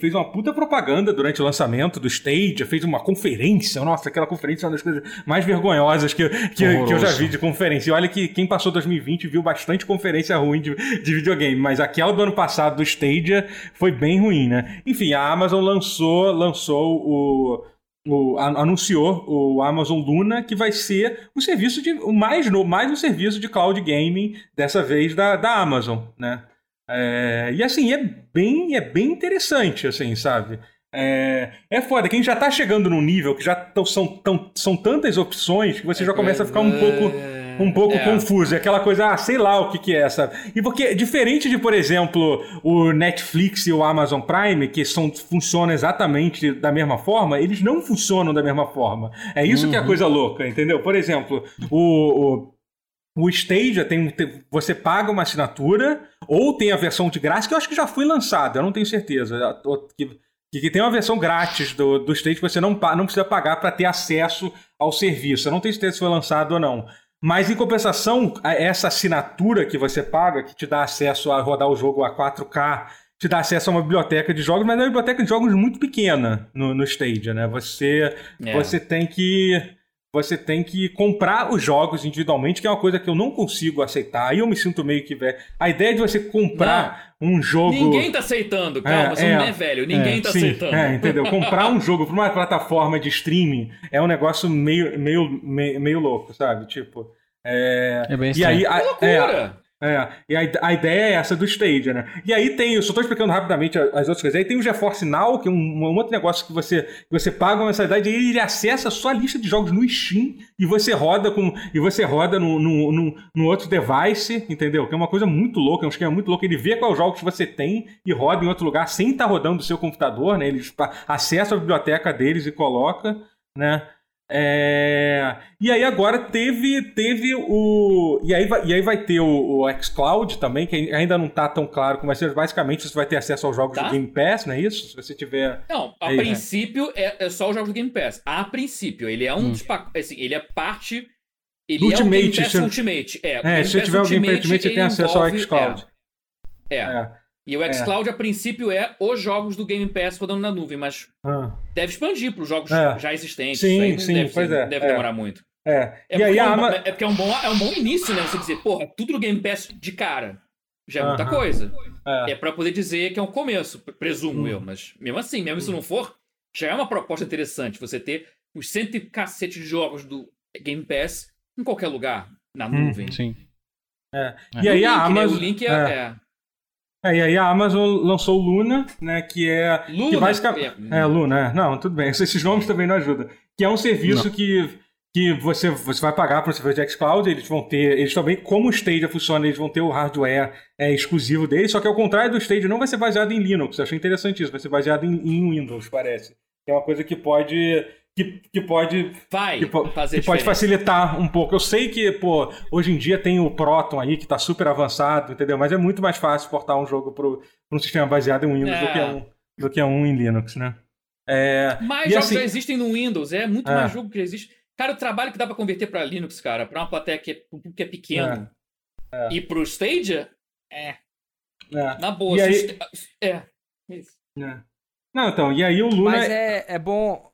fez uma puta propaganda durante o lançamento do Stadia, fez uma conferência. Nossa, aquela conferência é uma das coisas mais vergonhosas que, que, que eu já vi de conferência. E olha que quem passou 2020 viu bastante conferência ruim de, de videogame, mas aquela do ano passado do Stadia foi bem ruim, né? Enfim, a Amazon lançou, lançou o o, anunciou o Amazon Luna, que vai ser o serviço de o mais no, mais um serviço de cloud gaming dessa vez da, da Amazon, né? É, e assim é bem é bem interessante, assim, sabe? É, é foda, quem já tá chegando num nível que já tão, são, tão, são tantas opções que você já começa a ficar um pouco um pouco é. confuso. É aquela coisa, ah, sei lá o que, que é essa. E porque, diferente de, por exemplo, o Netflix e o Amazon Prime, que são, funcionam exatamente da mesma forma, eles não funcionam da mesma forma. É isso uhum. que é a uhum. coisa louca, entendeu? Por exemplo, o, o o Stadia tem, você paga uma assinatura ou tem a versão de graça que eu acho que já foi lançada, eu não tenho certeza. Que, que tem uma versão grátis do, do Stadia que você não, não precisa pagar para ter acesso ao serviço. Eu não tenho certeza se foi lançado ou não. Mas em compensação, essa assinatura que você paga, que te dá acesso a rodar o jogo a 4K, te dá acesso a uma biblioteca de jogos, mas é uma biblioteca de jogos muito pequena no, no Stadia, né? Você, é. você tem que você tem que comprar os jogos individualmente, que é uma coisa que eu não consigo aceitar. Aí eu me sinto meio que velho. A ideia de você comprar não. um jogo. Ninguém tá aceitando, calma, é, você é, não é velho, ninguém é, tá sim, aceitando. É, entendeu? comprar um jogo para uma plataforma de streaming é um negócio meio, meio, meio, meio louco, sabe? Tipo. É, é bem e aí, a, é loucura. É, e a, a, ideia é essa do Stadia, né? E aí tem, eu só explicando rapidamente as outras coisas. Aí tem o GeForce Now, que é um, um, outro negócio que você, que você paga uma mensalidade e ele acessa a sua lista de jogos no Steam e você roda com e você roda no, no, no, no outro device, entendeu? Que é uma coisa muito louca, é um esquema muito louco. Ele vê quais jogos você tem e roda em outro lugar sem estar tá rodando do seu computador, né? Ele acessa a biblioteca deles e coloca, né? É... E aí agora teve, teve o. E aí, vai, e aí vai ter o, o xCloud também, que ainda não tá tão claro como vai ser. Basicamente, você vai ter acesso aos jogos tá? do Game Pass, não é isso? Se você tiver. Não, a princípio é, é, só os jogos do Game Pass. A princípio, ele é um hum. assim, ele é parte. Ele Ultimate, é o Game Pass se... Ultimate. É, é se tiver o Game Pass Ultimate, você tem acesso ao xCloud. É. é. É. E o é. xCloud, é. a princípio, é os jogos do Game Pass rodando na nuvem, mas ah. deve expandir para os jogos é. já existentes. Sim, sim, deve, pois é. Deve é. demorar muito. É. É, e aí, é, um, é porque é um, bom, é um bom início, né? Você dizer, porra, tudo do Game Pass de cara. Já é uh -huh. muita coisa. É, é para poder dizer que é um começo, presumo eu. Mas mesmo assim, mesmo se não for, já é uma proposta interessante você ter os cento e cacete de jogos do Game Pass em qualquer lugar, na hum, nuvem. Hum, sim. É. E, e aí link, a Amazon. Né? O link é, é. E aí a Amazon lançou o Luna, né? Que é. Luna? Que basicamente... É, é, Luna, é. Não, tudo bem. Esses nomes também não ajudam. Que é um serviço que, que você, você vai pagar para o serviço de xCloud, eles vão ter. Eles também, como o Stadia funciona, eles vão ter o hardware é, exclusivo deles, só que ao contrário do Stadia, não vai ser baseado em Linux. Eu achei interessante isso, vai ser baseado em, em Windows, parece. É uma coisa que pode que, que pode vai que, fazer que pode facilitar um pouco. Eu sei que, pô, hoje em dia tem o Proton aí que tá super avançado, entendeu? Mas é muito mais fácil portar um jogo para um sistema baseado em Windows é. do, que um, do que um em Linux, né? É, mais jogos assim, já existem no Windows, é muito é. mais jogo que já existe. Cara, o trabalho que dá para converter para Linux, cara, para uma plateia que é, que é pequeno é. é. e pro Stadia, é. é. Na boa. E aí... É. é. Não, então, e aí o Luna. Mas é, é bom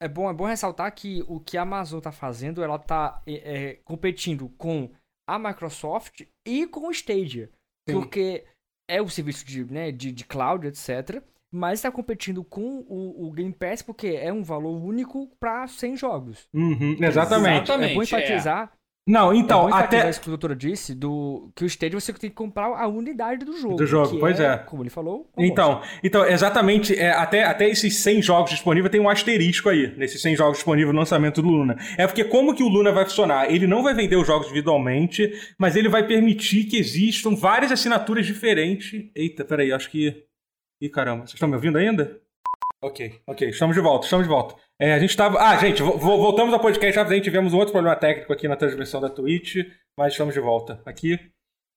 é bom, é bom ressaltar que o que a Amazon está fazendo, ela está é, é, competindo com a Microsoft e com o Stadia. Sim. Porque é o serviço de, né, de, de cloud, etc. Mas está competindo com o, o, Game Pass porque é um valor único para 100 jogos. Uhum, exatamente. exatamente. É bom enfatizar não, então, é até. isso que o doutor disse, do... que o Stadia você tem que comprar a unidade do jogo. Do jogo, pois é, é, Como ele falou. Então, então, exatamente, é, até, até esses 100 jogos disponíveis tem um asterisco aí, nesses 100 jogos disponíveis no lançamento do Luna. É porque como que o Luna vai funcionar? Ele não vai vender os jogos individualmente, mas ele vai permitir que existam várias assinaturas diferentes. Eita, peraí, acho que. Ih, caramba, vocês estão me ouvindo ainda? Ok, ok, estamos de volta, estamos de volta. É, a gente estava. Ah, gente, voltamos ao podcast rapidamente. Tivemos um outro problema técnico aqui na transmissão da Twitch, mas estamos de volta aqui.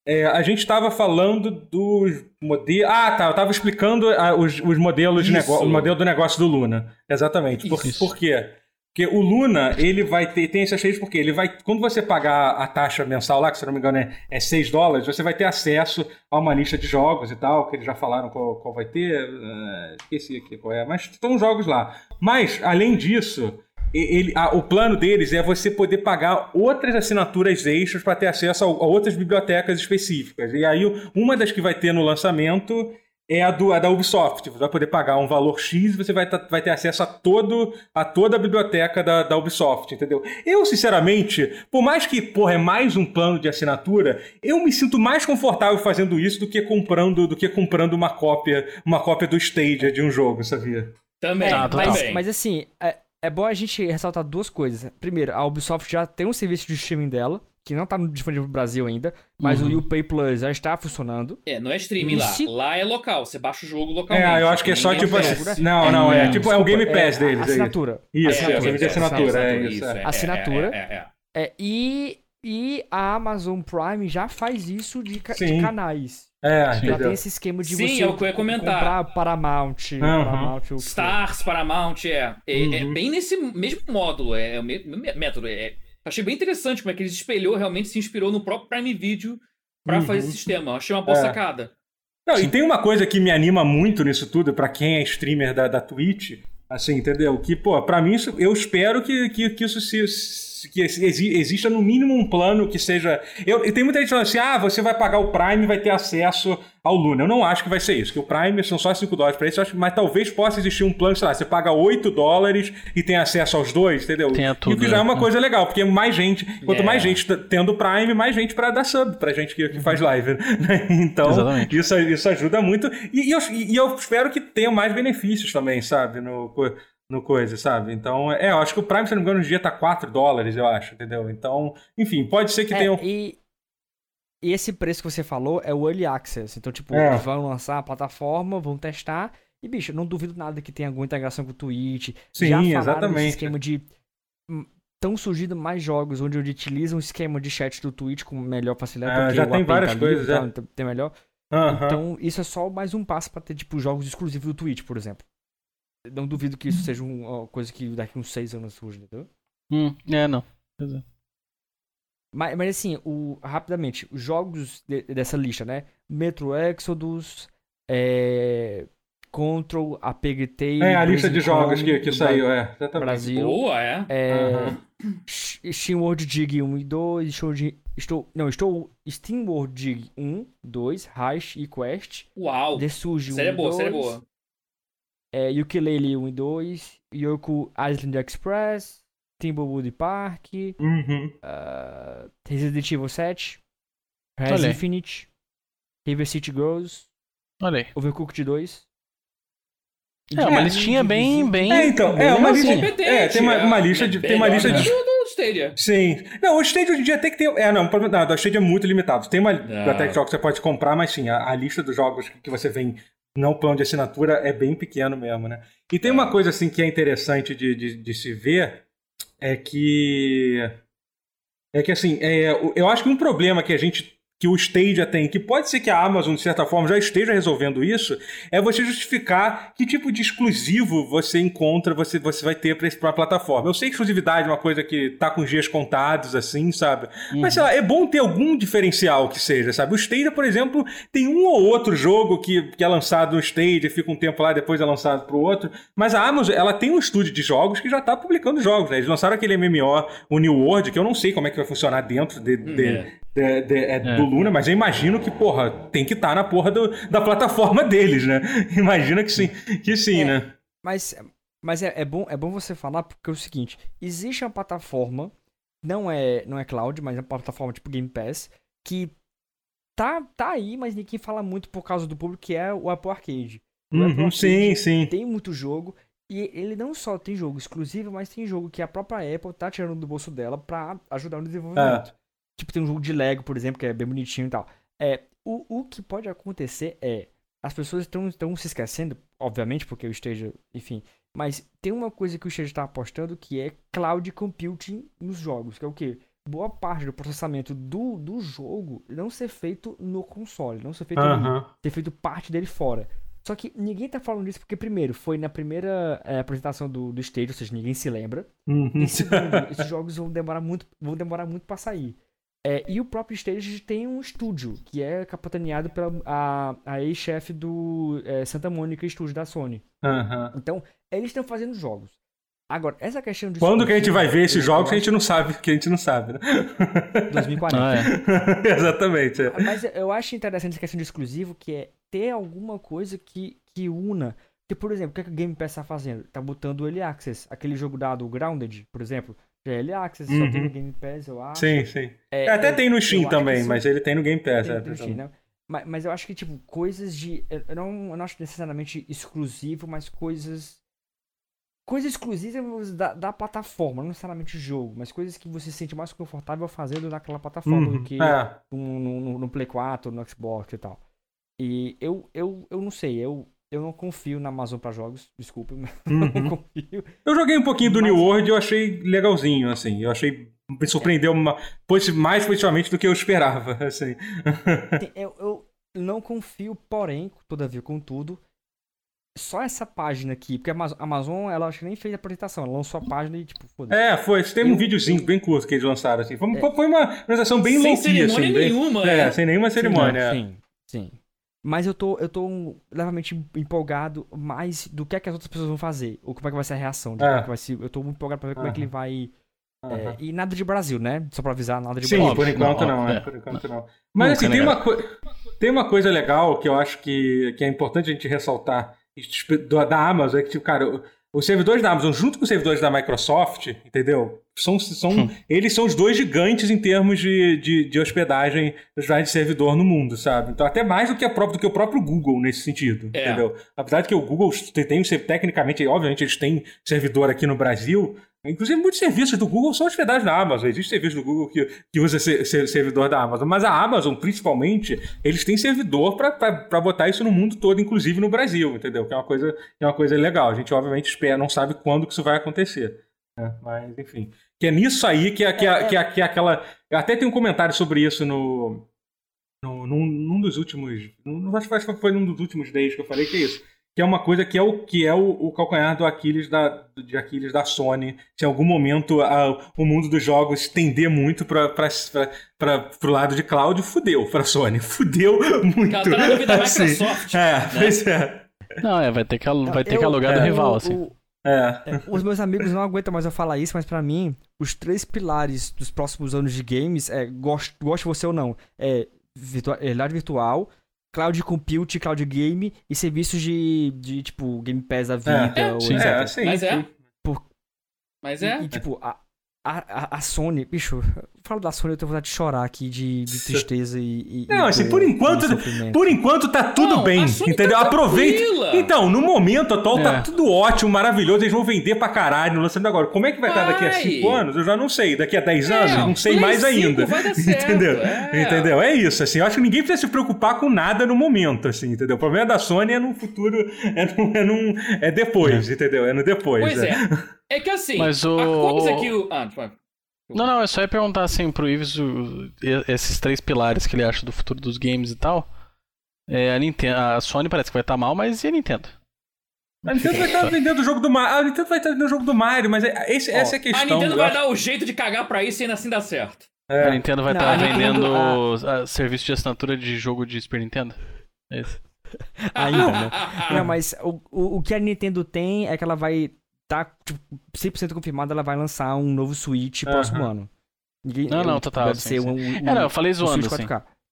É, a gente estava falando dos modelos. Ah, tá. Eu estava explicando ah, os, os, modelos de negócio, o modelo do negócio do Luna. Exatamente. Por, por quê? Porque o Luna, ele vai ter, tem esse asterisco porque ele vai, quando você pagar a taxa mensal lá, que se não me engano é, é 6 dólares, você vai ter acesso a uma lista de jogos e tal, que eles já falaram qual, qual vai ter, uh, esqueci aqui qual é, mas estão jogos lá. Mas, além disso, ele, a, o plano deles é você poder pagar outras assinaturas extras para ter acesso a, a outras bibliotecas específicas. E aí, uma das que vai ter no lançamento é a, do, a da Ubisoft. Você vai poder pagar um valor X e você vai, vai ter acesso a, todo, a toda a biblioteca da, da Ubisoft, entendeu? Eu, sinceramente, por mais que, porra, é mais um plano de assinatura, eu me sinto mais confortável fazendo isso do que comprando, do que comprando uma cópia, uma cópia do Stadia de um jogo, sabia? Também, é, mas, mas assim, é, é bom a gente ressaltar duas coisas. Primeiro, a Ubisoft já tem um serviço de streaming dela, que não tá disponível no Brasil ainda, mas uhum. o UPay Plus já está funcionando. É, não é streaming lá. Se... Lá é local, você baixa o jogo localmente. É, eu acho que é só tipo assim. Não, não, é, é tipo é o Game Pass é, deles. Assinatura. Isso, assinatura. É, assinatura, é, isso. É, assinatura. É, é, e, e a Amazon Prime já faz isso de, de canais. É, já tem esse esquema de Sim, você é o que eu ia comentar. comprar Paramount, uhum. Paramount Stars, Paramount, é. É, uhum. é, bem nesse mesmo módulo, é, o mesmo método. É, achei bem interessante como é que ele espelhou, realmente se inspirou no próprio Prime Video para uhum. fazer esse sistema. Achei uma boa é. sacada. Não, e tem uma coisa que me anima muito nisso tudo, para quem é streamer da, da Twitch, assim, entendeu? Que, pô, pra mim, isso, eu espero que, que, que isso se que exista no mínimo um plano que seja. Eu, tenho muita gente falando assim: ah, você vai pagar o Prime e vai ter acesso ao Luna. Eu não acho que vai ser isso, que o Prime são só 5 dólares para isso, acho, mas talvez possa existir um plano, sei lá, você paga 8 dólares e tem acesso aos dois, entendeu? Tem tudo, e que já é uma né? coisa legal, porque mais gente, quanto yeah. mais gente tendo Prime, mais gente para dar sub pra gente que, que faz live. Né? Então, isso, isso ajuda muito. E, e, eu, e eu espero que tenha mais benefícios também, sabe? No, no coisa, sabe? Então, é, eu acho que o Prime, se não me engano, no dia tá 4 dólares, eu acho, entendeu? Então, enfim, pode ser que é, tenha. E, e esse preço que você falou é o Early Access. Então, tipo, é. eles vão lançar a plataforma, vão testar. E, bicho, não duvido nada que tenha alguma integração com o Twitch. Sim, Já exatamente. esquema de. Estão hum, surgindo mais jogos onde utilizam o esquema de chat do Twitch com melhor facilidade. É, já tem várias tá coisas, é. Então, tem melhor. Uhum. Então, isso é só mais um passo para ter, tipo, jogos exclusivos do Twitch, por exemplo. Não duvido que isso seja uma coisa que daqui uns seis anos surge, entendeu? Hum, é, não. Exato. Mas, mas assim, o, rapidamente, os jogos de, dessa lista, né? Metro Exodus, é, Control, a Tale. É, a lista de jogos que, que saiu, é. Exatamente. Brasil. Boa, é. é uhum. Steam World Dig 1 e 2, estou, estou, não, estou Steam World Dig 1, 2, Reich e Quest. Uau! The Surge 1 série é boa, 2, série é boa. É, Ukulele 1 e 2, Yoku Island Express, Timblewood Park, uhum. uh, Resident Evil 7, Res Infinite, River City Girls, Olha aí. Overcooked 2. É, uma listinha bem, bem. É, então, é uma lista. É, tem uma, uma lista de. Tem uma lista de. Stadia. Sim. Não, o Stadia hoje em dia tem que ter. É, não, não, o Stadia é muito limitado. Tem uma ah. biblioteca de jogos que você pode comprar, mas sim, a, a, lista dos jogos que você vem não plano de assinatura é bem pequeno mesmo, né? E tem uma coisa assim que é interessante de, de, de se ver é que é que assim, é, eu acho que um problema que a gente que o Stadia tem, que pode ser que a Amazon, de certa forma, já esteja resolvendo isso, é você justificar que tipo de exclusivo você encontra, você, você vai ter para a plataforma. Eu sei que exclusividade é uma coisa que tá com dias contados, assim, sabe? Uhum. Mas, sei lá, é bom ter algum diferencial que seja, sabe? O Stadia, por exemplo, tem um ou outro jogo que, que é lançado no Stadia, fica um tempo lá, depois é lançado para o outro, mas a Amazon, ela tem um estúdio de jogos que já tá publicando jogos, né? Eles lançaram aquele MMO, o New World, que eu não sei como é que vai funcionar dentro de, de, uhum. De, de é, é. do Luna, mas eu imagino que, porra, tem que estar tá na porra do, da plataforma deles, né? Imagina que sim, que sim, é, né? Mas, mas é, é, bom, é bom você falar porque é o seguinte: existe uma plataforma, não é, não é cloud, mas é uma plataforma tipo Game Pass, que tá, tá aí, mas ninguém fala muito por causa do público, que é o Apple Arcade. O uhum, Apple Arcade sim, sim. Tem muito jogo. E ele não só tem jogo exclusivo, mas tem jogo que a própria Apple tá tirando do bolso dela para ajudar no desenvolvimento. É. Tipo, tem um jogo de Lego, por exemplo, que é bem bonitinho e tal. É, o, o que pode acontecer é. As pessoas estão se esquecendo, obviamente, porque eu esteja, enfim. Mas tem uma coisa que o Stage está apostando que é cloud computing nos jogos, que é o quê? Boa parte do processamento do, do jogo não ser feito no console, não ser feito, uhum. ser feito parte dele fora. Só que ninguém tá falando isso porque, primeiro, foi na primeira é, apresentação do, do stage, ou seja, ninguém se lembra. Uhum. E segundo, esses jogos vão demorar muito, vão demorar muito pra sair. É, e o próprio Stage tem um estúdio, que é capitaneado pela a, a ex-chefe do é, Santa Mônica Studio da Sony. Uhum. Então, eles estão fazendo jogos. Agora, essa questão de. Quando que a gente vai ver esses jogos que a gente não sabe, que a gente não sabe, né? 2040. Ah, é. Exatamente. É. Mas eu acho interessante essa questão de exclusivo, que é ter alguma coisa que, que una. Que, por exemplo, o que, é que o Game Pass está fazendo? Tá botando o Early Access, aquele jogo dado, o Grounded, por exemplo. GL Access, uhum. só tem no Game Pass, eu acho. Sim, sim. É, Até eu, tem no Steam também, mas ele tem no Game Pass. Tem, é, tem Steam, né? mas, mas eu acho que, tipo, coisas de. Eu não, eu não acho necessariamente exclusivo, mas coisas. Coisas exclusivas da, da plataforma, não necessariamente jogo, mas coisas que você se sente mais confortável fazendo naquela plataforma uhum, do que é. no, no, no Play 4, no Xbox e tal. E eu, eu, eu não sei, eu, eu não confio na Amazon para jogos, desculpa, mas uhum. eu não confio. Eu joguei um pouquinho do mas... New World e eu achei legalzinho, assim. Eu achei. Me surpreendeu é. uma, mais positivamente do que eu esperava, assim. eu, eu não confio, porém, todavia, contudo, só essa página aqui, porque a Amazon, ela acho que nem fez a apresentação, ela lançou a página e, tipo, foda-se. É, foi. Tem um videozinho bem curto que eles lançaram, assim. Foi, é. foi uma apresentação bem louquinha, assim. Sem cerimônia nenhuma, é. é. sem nenhuma cerimônia. Sim, sim. Mas eu tô, eu tô levemente empolgado mais do que é que as outras pessoas vão fazer. Ou como é que vai ser a reação. De é. como é que vai ser, eu tô muito empolgado pra ver como é que ele vai. É, e nada de Brasil, né? Só pra avisar, nada de Sim, Brasil. por enquanto não, não é. Por enquanto não. Mas assim, tem uma, tem uma coisa legal que eu acho que, que é importante a gente ressaltar da Amazon, é que, tipo, cara, os servidores da Amazon, junto com os servidores da Microsoft, entendeu? São, são, hum. Eles são os dois gigantes em termos de, de, de hospedagem, de servidor no mundo, sabe? Então, até mais do que, a própria, do que o próprio Google nesse sentido, é. entendeu? Apesar de que o Google tem, tem, tecnicamente, obviamente, eles têm servidor aqui no Brasil, Inclusive, muitos serviços do Google são hospedados na Amazon. Existe serviço do Google que, que usa servidor da Amazon. Mas a Amazon, principalmente, eles têm servidor para botar isso no mundo todo, inclusive no Brasil, entendeu? Que é uma coisa, é uma coisa legal. A gente, obviamente, espera, não sabe quando que isso vai acontecer. Né? Mas, enfim. Que é nisso aí que é, que é, que é, que é aquela. Até tem um comentário sobre isso no. no num, num dos últimos. Não acho que foi num dos últimos days que eu falei que é isso que é uma coisa que é o que é o, o calcanhar do Aquiles da, de Aquiles da Sony. Se em algum momento a, o mundo dos jogos tender muito para o lado de cloud, fudeu para a Sony. Fudeu muito. Tá na da assim, Microsoft. É, né? pois é. Não, é, vai ter que, vai ter eu, que alugar é, do rival, assim. O, é. é. Os meus amigos não aguentam mais eu falar isso, mas para mim, os três pilares dos próximos anos de games é, goste, goste você ou não, é virtual, realidade virtual, cloud compute, cloud game e serviços de, de tipo, Game Pass da vida, é, ou sim, etc. É, sim, Mas é. Por... Mas é. E, tipo, a, a, a Sony, bicho, falo da Sony, eu tenho vontade de chorar aqui de, de tristeza e, e. Não, assim, por enquanto. Por enquanto tá tudo não, bem. Entendeu? Tá Aproveita. Então, no momento atual tá é. tá tudo ótimo, maravilhoso. Eles vão vender pra caralho no lançamento agora. Como é que vai estar daqui a 5 anos? Eu já não sei. Daqui a 10 é, anos? Não sei mais ainda. entendeu? É. Entendeu? É isso, assim. Eu acho que ninguém precisa se preocupar com nada no momento, assim, entendeu? O problema da Sony é no futuro. É, no, é, num, é depois, é. entendeu? É no depois. Pois é. é. É que assim, Mas o... a coisa que o. Ah, tipo... Não, não, é só ia perguntar assim pro Ives o, esses três pilares que ele acha do futuro dos games e tal. É, a, Nintendo, a Sony parece que vai estar tá mal, mas e a Nintendo? A Nintendo vai estar tá vendendo o jogo do Mario. A Nintendo vai estar tá vendendo o jogo do Mario, mas é, esse, Ó, essa é a questão. A Nintendo vai acho... dar o jeito de cagar pra isso e ainda assim dá certo. É. A Nintendo vai estar tá vendendo a... serviço de assinatura de jogo de Super Nintendo. É isso. Ainda, né? Não, mas o, o, o que a Nintendo tem é que ela vai tá tipo, 100% confirmada, ela vai lançar um novo Switch próximo ano. Ninguém, não, não, total. Deve sim, ser sim. Um, um, é, não, eu falei zoando, assim.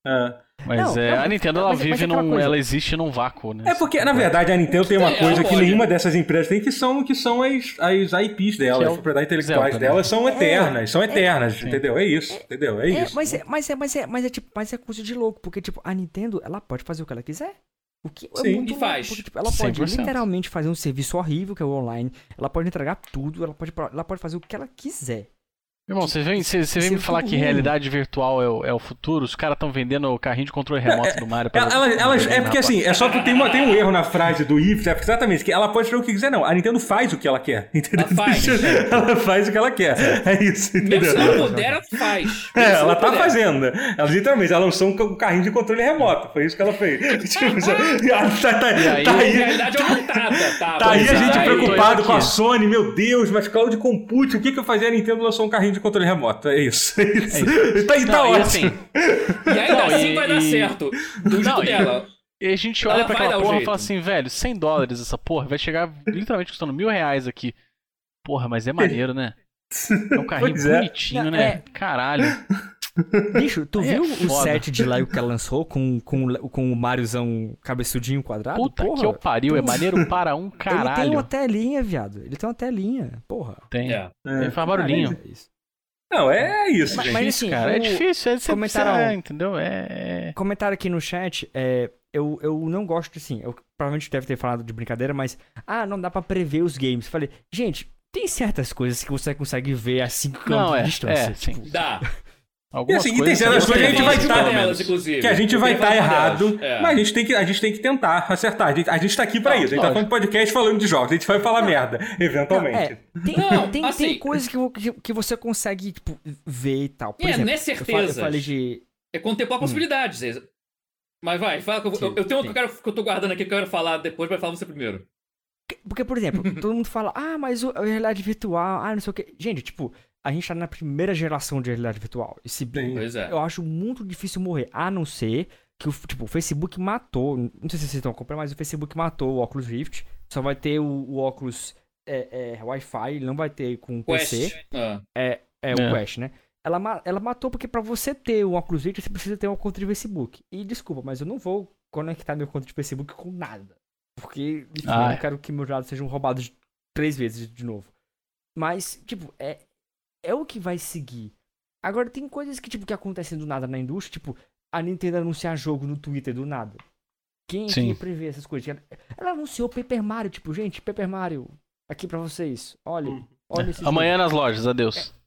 É. Mas não, é, não, a Nintendo ela mas, vive mas é num. Ela existe num vácuo, né? É porque, na verdade, a Nintendo tem uma coisa que nenhuma dessas empresas tem, que são, que são as, as IPs dela, é as propriedades intelectuais Zelda, delas são eternas, são eternas, entendeu? É isso, entendeu? É isso. Mas é, mas é, mas é, mas é tipo, mas é coisa de louco, porque, tipo, a Nintendo, ela pode fazer o que ela quiser. O que é Sim, muito e faz. Porque, tipo, ela pode 100%. literalmente fazer um serviço horrível, que é o online. Ela pode entregar tudo, ela pode, ela pode fazer o que ela quiser. Irmão, você vem, você, você vem me falar que realidade virtual é o, é o futuro? Os caras estão vendendo o carrinho de controle remoto do Mario. Pra ela, ela, é porque assim, é só que tem, uma, tem um erro na frase do If, é exatamente, que ela pode fazer o que quiser, não. A Nintendo faz o que ela quer, entendeu? Ela faz, ela faz o que ela quer. É isso, entendeu? Mesmo se ela puder, ela faz. É, ela tá puder. fazendo. Ela literalmente, ela lançou um carrinho de controle remoto. Foi isso que ela fez. tipo, tá, tá, aí, tá aí, realidade aumentada, tá? Tá aí a gente aí, preocupado com a Sony, meu Deus, mas cloud compute, o que que eu fazia? A Nintendo lançou um carrinho de controle remoto. É isso. É isso. É isso. tá, tá não, ótimo. E, assim, e ainda não, assim e, vai dar certo. Do não, dela. E a gente olha pra aquela porra e fala assim, velho, 100 dólares essa porra, vai chegar literalmente custando mil reais aqui. Porra, mas é maneiro, né? É um carrinho pois é. bonitinho, é. né? É. Caralho. Bicho, tu é viu foda. o set de Lego que ela lançou com, com, com o Mariozão cabeçudinho quadrado? Puta porra, que eu pariu, é maneiro para um caralho. Ele tem uma telinha, viado. Ele tem uma telinha, porra. Tem. É. Tem faz barulhinho. É isso. Não, é isso, mas, gente. Mas assim, cara, é difícil, é comentário, é, entendeu? É, é... Comentário aqui no chat, é, eu, eu não gosto, assim, eu provavelmente deve ter falado de brincadeira, mas, ah, não dá para prever os games. Falei, gente, tem certas coisas que você consegue ver assim com é, distância. É, tipo, Dá. Algumas e assim, coisas, e tem que a gente vai estar. Tá, que a gente vai estar tá errado, é. mas a gente, tem que, a gente tem que tentar acertar. A gente, a gente tá aqui pra não, isso. A gente tá falando podcast falando de jogos. A gente vai falar merda, eventualmente. Não, é. Tem, não, tem, assim, tem coisas que, que, você consegue tipo, ver e tal. Por é, exemplo, não é certeza. Eu falei de. É contemplar hum. possibilidades. Mas vai, fala que eu, sim, eu, eu tenho um que eu, quero, que eu tô guardando aqui que eu quero falar depois, vai falar você primeiro. Porque, por exemplo, todo mundo fala, ah, mas a realidade virtual, ah, não sei o quê. Gente, tipo, a gente tá na primeira geração de realidade virtual. Esse pois é. eu acho muito difícil morrer, a não ser que o, tipo, o Facebook matou, não sei se vocês estão comprando, mas o Facebook matou o Oculus Rift. Só vai ter o, o Oculus é, é, Wi-Fi, ele não vai ter com Quest. PC. Ah. É, é, o é. Quest, né? Ela, ela matou porque para você ter o Oculus Rift, você precisa ter uma conta de Facebook. E desculpa, mas eu não vou conectar meu conta de Facebook com nada. Porque, enfim, ah, eu não quero que meus dados sejam roubados três vezes de novo. Mas, tipo, é, é o que vai seguir. Agora, tem coisas que, tipo, que acontecem do nada na indústria, tipo, a Nintendo anunciar jogo no Twitter do nada. Quem, quem prevê essas coisas? Ela, ela, anunciou Paper Mario, tipo, gente, Paper Mario, aqui pra vocês. Olha, hum. olha esse Amanhã jogo. nas lojas, adeus. É.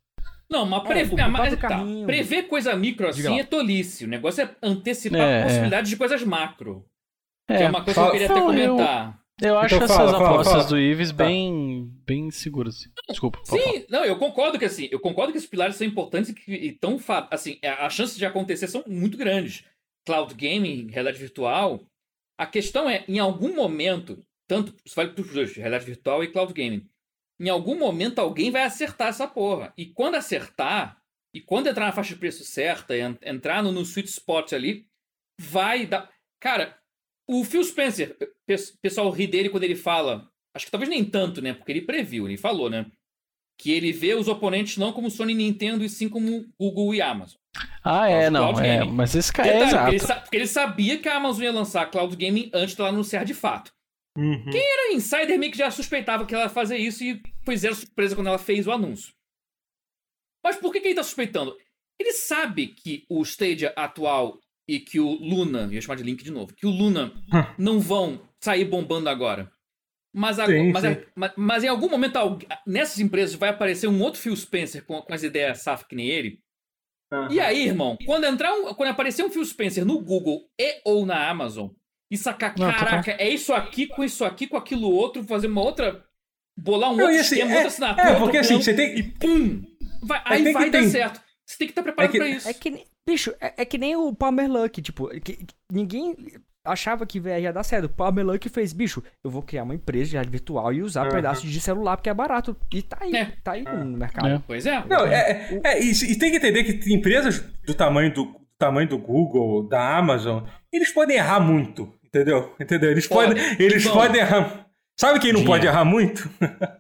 Não, mas, é, mas tá, prever coisa micro assim é tolice. O negócio é antecipar é, é. possibilidades de coisas macro. É, que é uma coisa fala, que eu queria até comentar. Eu, eu acho então, essas fala, apostas fala, do Ives tá. bem, bem seguras. Desculpa. Sim, não, eu concordo que assim, eu concordo que esses pilares são importantes e que tão assim, as chances de acontecer são muito grandes. Cloud gaming, realidade virtual. A questão é, em algum momento, tanto, isso vale para os dois, realidade virtual e cloud gaming. Em algum momento alguém vai acertar essa porra. E quando acertar, e quando entrar na faixa de preço certa, entrar no, no sweet spot ali, vai dar. Cara, o Phil Spencer, o pessoal ri dele quando ele fala. Acho que talvez nem tanto, né? Porque ele previu, ele falou, né? Que ele vê os oponentes não como Sony e Nintendo, e sim como Google e Amazon. Ah, é, não. É, mas esse cara é exato. Porque ele, porque ele, sabia que a Amazon ia lançar Cloud Gaming antes dela anunciar de fato. Uhum. Quem era insider meio que já suspeitava que ela ia fazer isso e foi zero surpresa quando ela fez o anúncio. Mas por que, que ele tá suspeitando? Ele sabe que o Stadia atual e que o Luna, ia chamar de Link de novo, que o Luna não vão sair bombando agora. Mas, a, sim, mas, sim. A, mas, mas, em algum momento, nessas empresas vai aparecer um outro Phil Spencer com, com as ideias safas que nem ele. Uhum. E aí, irmão, quando entrar um, quando aparecer um Phil Spencer no Google e ou na Amazon e sacar, não, caraca, é isso aqui com isso aqui com aquilo outro, fazer uma outra. bolar um não, outro assim, esquema, é, outra assinatura. É, porque assim, você tem. E pum! Vai, é, aí vai dar tem... certo. Você tem que estar preparado é que, pra isso. É que, bicho, é, é, que nem o Palmer Luck, tipo, que, que ninguém achava que ia dar certo. O Palmer Luck fez, bicho, eu vou criar uma empresa de virtual e usar uhum. pedaços de celular porque é barato. E tá aí, é. tá aí uhum. no mercado. É. Pois é. Não, é, é, e, e, tem que entender que empresas do tamanho do, do tamanho do Google, da Amazon, eles podem errar muito. Entendeu? Entendeu? Eles Pode. podem, eles podem errar. Sabe quem não Dinheiro. pode errar muito?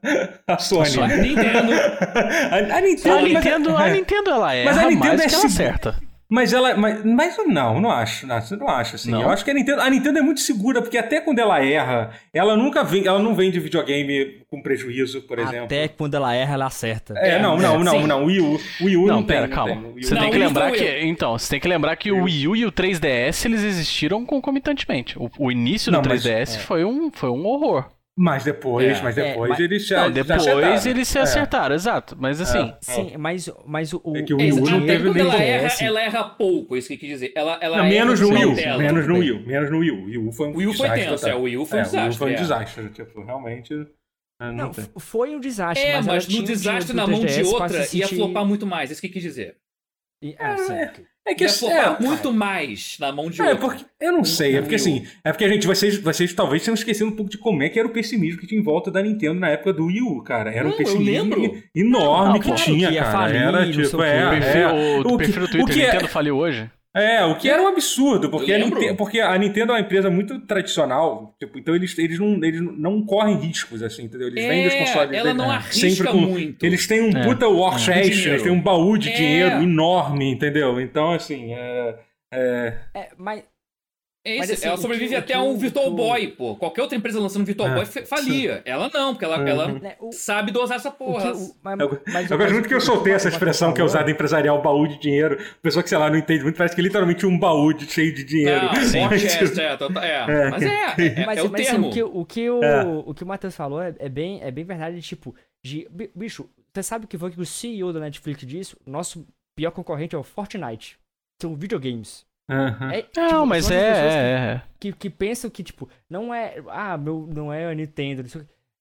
a Sony. A Nintendo. a, a Nintendo, a Nintendo, a Nintendo ela erra, mas a Nintendo é que ela acerta. Mas ela. Mas, mas não, não acho. Não, não acho assim. Não. Eu acho que a Nintendo, a Nintendo é muito segura, porque até quando ela erra, ela nunca vem, ela não vende videogame com prejuízo, por exemplo. Até quando ela erra, ela acerta. É, não, não, é, não, não, não. O Wii U, Wii U não, não pera, tem, calma. Não você tem que lembrar que. Então, você tem que lembrar que o Wii U e o 3DS eles existiram concomitantemente. O, o início do 3DS mas, é. foi, um, foi um horror. Mas depois, é, mas depois é, eles já. Não, depois já eles se é. acertaram, é. exato. Mas assim. É. Sim, mas, mas o. É que o Wii U não teve nem ela erra, ela erra pouco, isso que quer dizer. Ela, ela não, menos no Wii U. Menos no Wii U. Menos no. O Wii U foi um Wii U foi tenso, é, o Wii U foi um desastre. O Wii U foi um desastre. Tipo, realmente. Não, não foi um desastre. É, mas, mas no desastre na mão de outra ia flopar muito mais, isso que quer dizer. E, ah, sim. É que isso é, muito mais na mão de é, outro. Porque, eu não sei, é porque assim, é porque a gente, vocês, vocês talvez tenham esquecido um pouco de como é que era o pessimismo que tinha em volta da Nintendo na época do Wii U, cara. Era não, um pessimismo enorme não, que tinha, que cara. Falir, era tipo, é, é, o, o, o, perfil do Twitter o que Nintendo é, faliu hoje. É, o que era um absurdo, porque a, Nintendo, porque a Nintendo é uma empresa muito tradicional, tipo, então eles, eles, não, eles não correm riscos, assim, entendeu? Eles é, vendem os consoles ela não arrisca com, muito. Eles têm um é, puta war chest, eles têm um baú de é. dinheiro enorme, entendeu? Então, assim, é... é... é mas é isso, assim, ela sobrevive que, até a um Virtual Boy, pô. Qualquer outra empresa lançando um Virtual é, Boy falia. Sim. Ela não, porque ela, uhum. ela o, sabe dosar essa porra. Que, o, mas, eu, mas, eu gosto muito que eu soltei essa expressão que é usada empresarial, baú de dinheiro. Pessoa que, sei lá, não entende muito, parece que é literalmente um baú de, cheio de dinheiro. Não, sim. Chest, é, é, é. Mas é, é, mas, é o mas, termo. Assim, o que o, que o, o, que o Matheus falou é, é, bem, é bem verdade, tipo, de, bicho, você sabe o que foi que o CEO da Netflix disse? Nosso pior concorrente é o Fortnite. São videogames. Uhum. É, tipo, não, mas é, é, é, que, que, pensam que, tipo, não é. Ah, meu, não é a Nintendo.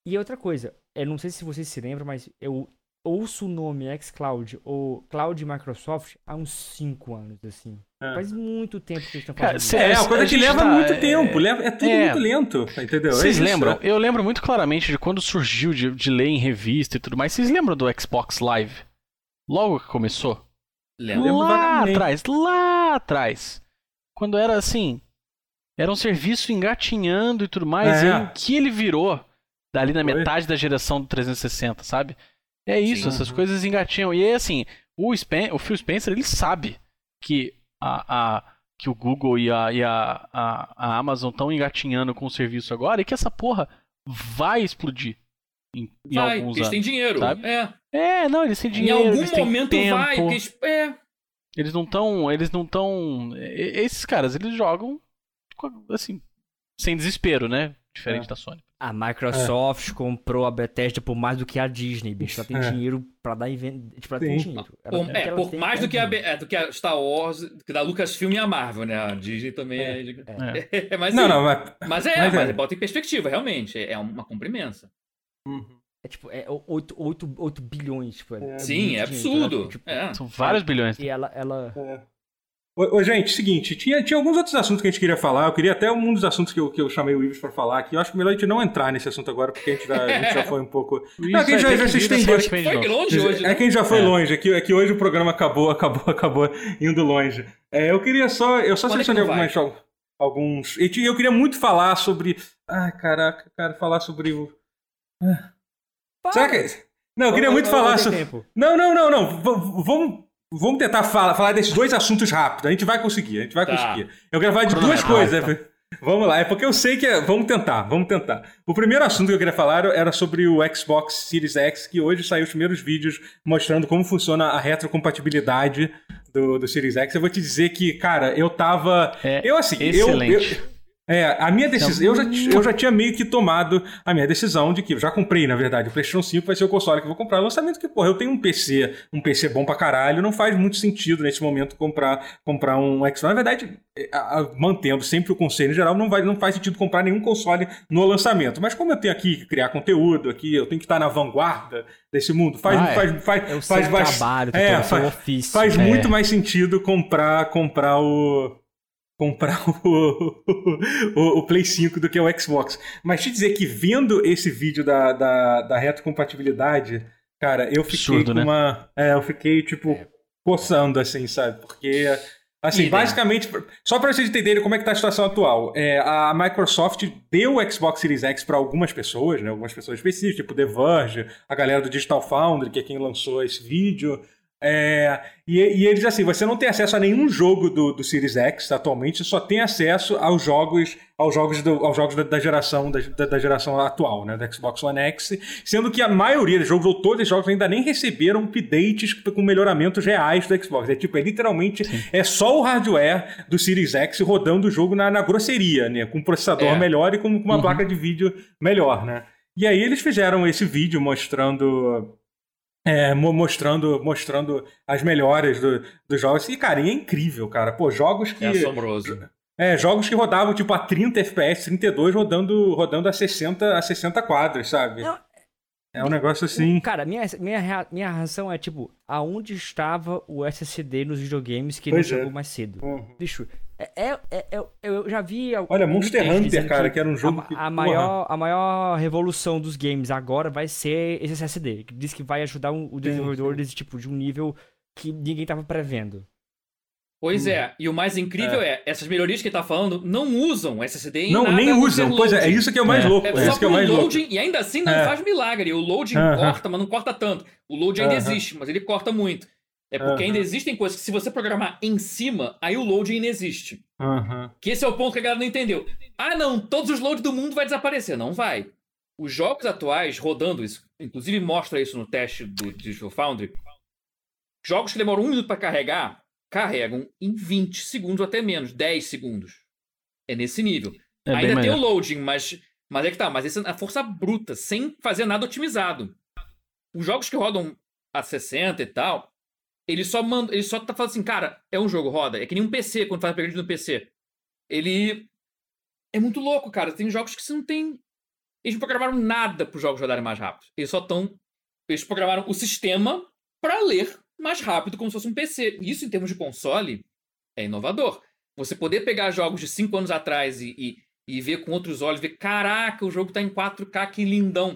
E outra coisa, eu não sei se vocês se lembram, mas eu ouço o nome xCloud ou Cloud Microsoft há uns 5 anos, assim. É. Faz muito tempo que eles estão fazendo isso. É, é uma coisa que leva tá, muito é, tempo. Leva, é tudo é, muito lento, entendeu? Vocês é lembram? Eu lembro muito claramente de quando surgiu de, de ler em revista e tudo mais. Vocês lembram do Xbox Live? Logo que começou? Lembro. Lá atrás, lá atrás. Quando era assim, era um serviço engatinhando e tudo mais. É. E aí, o que ele virou dali na Foi? metade da geração do 360, sabe? É isso, Sim. essas uhum. coisas engatinham. E aí, assim, o, Spen o Phil Spencer, ele sabe que a, a que o Google e a, e a, a, a Amazon estão engatinhando com o serviço agora e que essa porra vai explodir. Em, em vai, alguns eles anos, têm dinheiro. Sabe? É. é, não, eles têm dinheiro. Em algum momento tempo. vai. Eles, é. eles não estão. Eles não estão. Esses caras, eles jogam assim, sem desespero, né? Diferente é. da Sony. A Microsoft é. comprou a Bethesda por mais do que a Disney, bicho. Ela tem é. dinheiro pra dar e vender. Tipo, ela tem dinheiro. Ela, é, por tem mais do que, a, é, do que a Star Wars, do que da Lucasfilm e a Marvel, né? A Disney também é. é. é. mas, não, não, mas, mas é, mas, mas bota em perspectiva, realmente. É uma compra imensa. Uhum. É tipo, é 8, 8, 8 bilhões. Tipo, é, Sim, é absurdo. Tipo, São vários bilhões. E ela. ela... Ô, ô, gente, seguinte, tinha, tinha alguns outros assuntos que a gente queria falar. Eu queria até um dos assuntos que eu, que eu chamei o Ives para falar aqui. Eu acho que melhor a gente não entrar nesse assunto agora, porque a gente, já, a gente já foi um pouco. Não, é que a gente já, já se estendeu. Foi longe hoje. É né? que a gente já foi é. longe. É que, é que hoje o programa acabou, acabou, acabou indo longe. É, eu queria só. Eu só selecionei algumas, alguns. E eu queria muito falar sobre. Ai, caraca, cara, falar sobre o. Ah. Será que. Não, eu queria muito falar sobre. Não, não, não, não. V vamos Vamos tentar falar, falar desses dois assuntos rápido. A gente vai conseguir, a gente vai tá. conseguir. Eu quero falar de duas coisas. Tá. Vamos lá, é porque eu sei que é... Vamos tentar, vamos tentar. O primeiro assunto que eu queria falar era sobre o Xbox Series X, que hoje saiu os primeiros vídeos mostrando como funciona a retrocompatibilidade do, do Series X. Eu vou te dizer que, cara, eu tava. É eu assim, excelente. eu, eu é, a minha decisão. Eu já, eu já tinha meio que tomado a minha decisão de que eu já comprei, na verdade. O PlayStation 5 vai ser o console que eu vou comprar. O lançamento que, porra, eu tenho um PC, um PC bom pra caralho, não faz muito sentido nesse momento comprar, comprar um Xbox. Na verdade, é, mantendo sempre o conselho em geral, não, vai, não faz sentido comprar nenhum console no lançamento. Mas como eu tenho aqui que criar conteúdo, aqui eu tenho que estar na vanguarda desse mundo, faz, ah, é. faz, faz, é faz, faz, trabalho, é, faz, ofício, faz é. muito mais sentido comprar, comprar o comprar o, o, o, Play 5 do que o Xbox. Mas te dizer que vendo esse vídeo da, da, da retrocompatibilidade, cara, eu fiquei Absurdo, com né? uma. É, eu fiquei, tipo, é. coçando, assim, sabe? Porque. Assim, basicamente, só para vocês entenderem como é que tá a situação atual, é, a Microsoft deu o Xbox Series X para algumas pessoas, né, algumas pessoas específicas, tipo The Verge, a galera do Digital Foundry, que é quem lançou esse vídeo, é, e, e, eles, assim, você não tem acesso a nenhum jogo do, do Series X atualmente, só tem acesso aos jogos aos jogos, do, aos jogos da, da geração da, da, geração atual, né, da Xbox One X, sendo que a maioria dos jogos, ou todos os jogos, ainda nem receberam updates com melhoramentos reais do Xbox. É tipo, é literalmente Sim. é só o hardware do Series X rodando o jogo na, na grosseria, né, com um processador é. melhor e com, com uma uhum. placa de vídeo melhor, né. E aí eles fizeram esse vídeo mostrando é, mostrando, mostrando as melhores do, dos jogos. E, cara, e é incrível, cara. Pô, jogos que. É assombroso. É, jogos que rodavam tipo a 30 FPS, 32, rodando, rodando a 60, a 60 quadros, sabe? Não, é um negócio assim. Cara, minha, minha, minha reação é tipo, aonde estava o SSD nos videogames que pois não é. chegou mais cedo? Uhum. Bicho, é, é, é, é, eu já vi. Olha, Monster Hunter, cara, que, que, era um jogo a, que. A maior, a maior revolução dos games agora vai ser esse SSD, que diz que vai ajudar o desenvolvedor desse tipo, de um nível que ninguém tava prevendo. Pois hum. é, e o mais incrível é. é. essas melhorias que ele tá falando não usam SSD em Não, nada nem usam, pois é, é isso que é o mais é. louco. É, é só que é o mais loading, louco. e ainda assim não é. faz milagre. O loading uh -huh. corta, mas não corta tanto. O loading ainda uh -huh. existe, mas ele corta muito. É porque uh -huh. ainda existem coisas que se você programar em cima, aí o loading ainda existe. Que esse é o ponto que a galera não entendeu. Ah não, todos os loads do mundo vai desaparecer. Não vai. Os jogos atuais rodando isso, inclusive mostra isso no teste do Digital Foundry, jogos que demoram um minuto para carregar, carregam em 20 segundos ou até menos, 10 segundos. É nesse nível. É Ainda tem o loading, mas, mas é que tá, mas essa é a força bruta, sem fazer nada otimizado. Os jogos que rodam a 60 e tal, ele só manda, ele só tá falando assim, cara, é um jogo roda, é que nem um PC quando faz upgrade no PC. Ele é muito louco, cara. Tem jogos que você não tem eles não programaram nada para os jogos rodarem mais rápido. Eles só estão eles programaram o sistema para ler mais rápido, como se fosse um PC. Isso, em termos de console, é inovador. Você poder pegar jogos de 5 anos atrás e, e, e, ver com outros olhos, ver, caraca, o jogo tá em 4K, que lindão.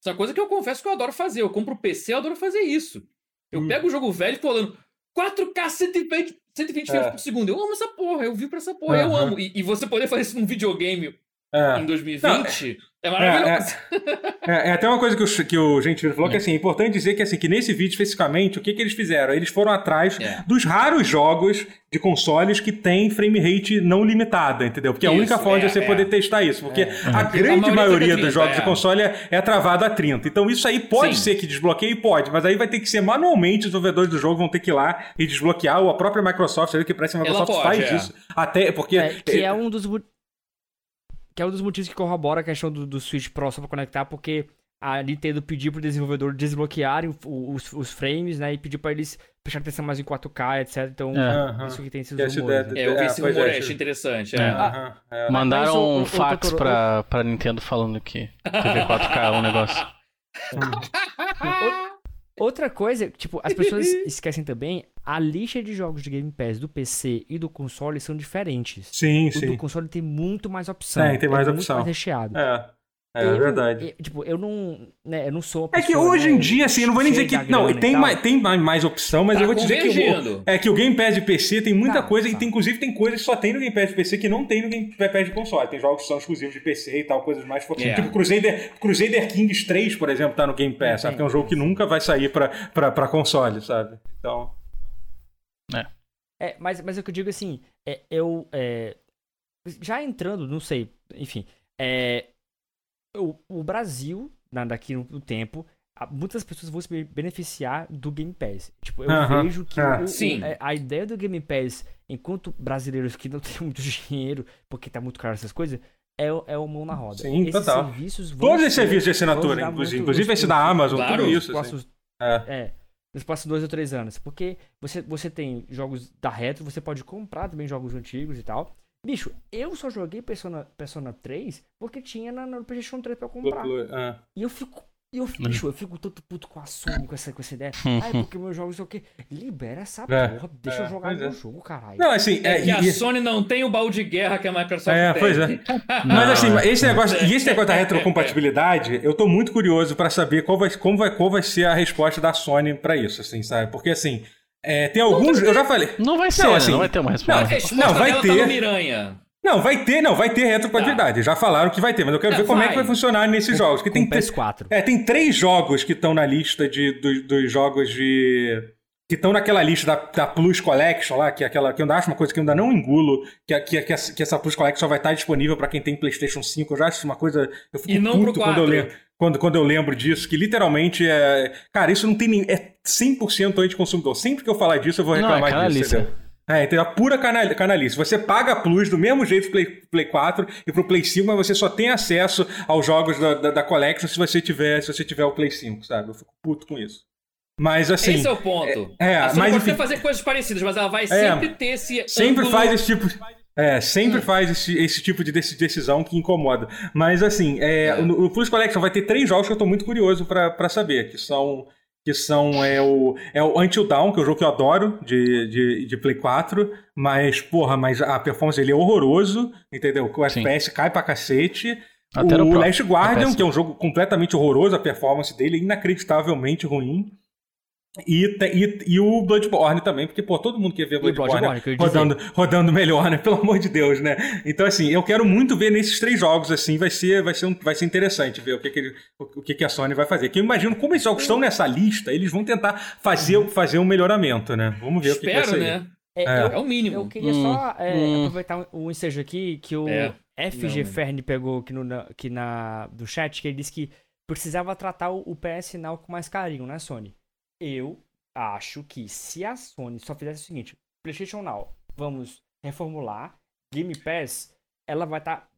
Isso é uma coisa que eu confesso que eu adoro fazer. Eu compro o PC, eu adoro fazer isso. Eu hum. pego o jogo velho falando 4K 120, 120 frames por segundo. Eu amo essa porra, eu vi pra essa porra, uhum. eu amo. E, e, você poder fazer isso num videogame é. em 2020 Não, é maravilhoso. É, é, é, até uma coisa que o, que o gente falou que assim, é importante dizer que assim, que nesse vídeo especificamente, o que, que eles fizeram? Eles foram atrás é. dos raros jogos de consoles que tem frame rate não limitada, entendeu? Porque é a única forma de é, você poder testar isso. Porque a grande a maioria, 30, dos jogos de console é, travado a 30. Então isso aí pode Sim. ser que desbloqueie, pode, mas aí vai ter que ser manualmente, os desenvolvedores do jogo vão ter que ir lá e desbloquear, ou a própria Microsoft, que parece que a Microsoft pode, faz isso. Até porque. que é um dos que é um dos motivos que corrobora a questão do, do Switch Pro só pra conectar, porque a Nintendo pediu pro desenvolvedor desbloquearem os, os frames, né? E pediu pra eles prestar atenção mais em 4K, etc. Então, é. isso que tem esses rumores. Né? É, eu vi esse rumor, é, achei interessante. É. Ah, é. Mandaram um fax pra, pra Nintendo falando que TV 4K é um negócio. Outra coisa, tipo, as pessoas esquecem também, a lista de jogos de Game Pass do PC e do console são diferentes. Sim, o sim. O do console tem muito mais opção. Tem, tem mais é opção. Muito mais recheado. É. É, eu, verdade. Eu, tipo, eu não, né, eu não sou É que hoje né, em dia, assim, eu não vou nem dizer que. Não, tem mais, tem mais, mais opção, mas tá eu vou dizer que. O, é que o Game Pass de PC tem muita tá, coisa, tá. e tem, inclusive tem coisas que só tem no Game Pass de PC que não tem no Game Pass de console. Tem jogos que são exclusivos de PC e tal, coisas mais. Yeah. Tipo Crusader, Crusader Kings 3, por exemplo, tá no Game Pass, sabe? Que é um jogo que nunca vai sair pra, pra, pra console, sabe? Então. É. É, mas, mas é o que eu digo assim, é, eu. É, já entrando, não sei, enfim. É, o, o Brasil, na, daqui no tempo, muitas pessoas vão se beneficiar do Game Pass. Tipo, eu uh -huh. vejo que uh, o, o, é, a ideia do Game Pass, enquanto brasileiros que não têm muito dinheiro, porque tá muito caro essas coisas, é, é o mão na roda. Sim, esses total. Serviços Todos esses serviços de assinatura, inclusive. Inclusive esse da Amazon, claro, tudo isso. Assim. É. é. Nos próximos dois ou três anos. Porque você, você tem jogos da Retro, você pode comprar também jogos antigos e tal. Bicho, eu só joguei Persona, Persona 3 porque tinha na, no PlayStation 3 pra comprar. É. E eu fico. Eu, bicho, eu fico tanto puto com a Sony, com essa, com essa ideia. Ai, porque meus jogos sei o quê. Libera essa é, porra, deixa é, eu jogar meu é. jogo, caralho. Não, assim. É, que a Sony não tem o baú de guerra que a Microsoft é, tem. Pois é. Mas assim, esse negócio, e esse negócio da retrocompatibilidade, eu tô muito curioso pra saber qual vai, como vai, qual vai ser a resposta da Sony pra isso, assim, sabe? Porque assim. É, tem alguns. Eu já falei. Não vai ser, não, assim, não vai ter uma resposta. Não, não vai tá ter. Tá Miranha. Não, vai ter, não, vai ter retrocompatibilidade. Tá. Já falaram que vai ter, mas eu quero ver como vai. é que vai funcionar nesses com, jogos. Que tem PS4. É, tem três jogos que estão na lista de, dos, dos jogos de. Que estão naquela lista da, da, Plus Collection lá, que é aquela que eu acho uma coisa que eu ainda não engulo, que, que, que, essa, que essa Plus Collection só vai estar disponível para quem tem PlayStation 5. Eu já acho uma coisa. Eu fico e não puto quando eu, lembro, quando, quando eu lembro disso, que literalmente é. Cara, isso não tem nem. É 100% anti-consumidor. Sempre que eu falar disso, eu vou reclamar não, é disso. Lista. É, então a pura canal, canalice. Você paga a Plus do mesmo jeito pro Play, Play 4 e pro Play 5, mas você só tem acesso aos jogos da, da, da Collection se você tiver se você tiver o Play 5, sabe? Eu fico puto com isso. Mas assim. Esse é o ponto. É, é mas pode enfim, fazer coisas parecidas, mas ela vai é, sempre ter esse. Sempre ângulo... faz esse tipo. É, sempre hum. faz esse, esse, tipo de decisão que incomoda. Mas assim, é, é. O, o Plus Collection vai ter três jogos que eu tô muito curioso para saber, que são que são é o, é o Until Dawn, que é um jogo que eu adoro, de, de, de Play 4, mas, porra, mas a performance dele é horroroso, entendeu? O Sim. FPS cai pra cacete. Até o Last Guardian, que é um jogo completamente horroroso, a performance dele é inacreditavelmente ruim. E, e, e, o Bloodborne também, porque, pô, todo mundo quer ver Bloodborne, Bloodborne rodando, rodando melhor, né? Pelo amor de Deus, né? Então, assim, eu quero muito ver nesses três jogos, assim, vai ser, vai ser, um, vai ser interessante ver o que, que, ele, o, que, que a Sony vai fazer. Que eu imagino, como esses jogos estão nessa lista, eles vão tentar fazer, fazer um melhoramento, né? Vamos ver Espero, o que, que vai sair. né? É, é. é, o mínimo. Eu queria hum, só é, hum. aproveitar um ensejo aqui que o é. FG Não, Fern pegou aqui, no, aqui na, do chat, que ele disse que precisava tratar o, o PS Now com mais carinho, né, Sony? Eu acho que se a Sony só fizesse o seguinte: PlayStation Now, vamos reformular, Game Pass, ela vai estar tá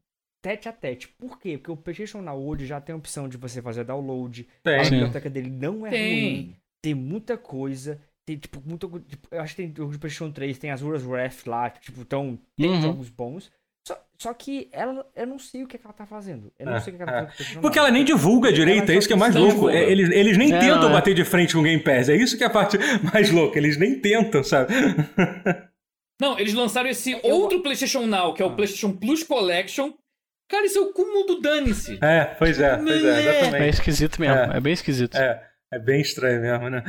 tete a tete. Por quê? Porque o PlayStation Now hoje já tem a opção de você fazer download. Tem. A biblioteca dele não é tem. ruim. Tem muita coisa. Tem, tipo, muito. Tipo, eu acho que tem o PlayStation 3, tem as Ruras Wrath lá, tipo, então, tem uhum. jogos bons. Só, só, que ela, eu não sei o que, é que ela tá fazendo. Eu não é, sei o que, ela tá fazendo. Porque ela nem divulga direito, é isso que é mais louco. É, eles, eles nem tentam é. bater de frente com o Game Pass. É isso que é a parte mais louca. Eles nem tentam, sabe? Não, eles lançaram esse eu... outro PlayStation Now, que é o ah. PlayStation Plus Collection. Cara, isso é o cúmulo do dane-se. É, pois é, pois é, exatamente. É esquisito mesmo, é, é bem esquisito. É, é bem estranho mesmo, né?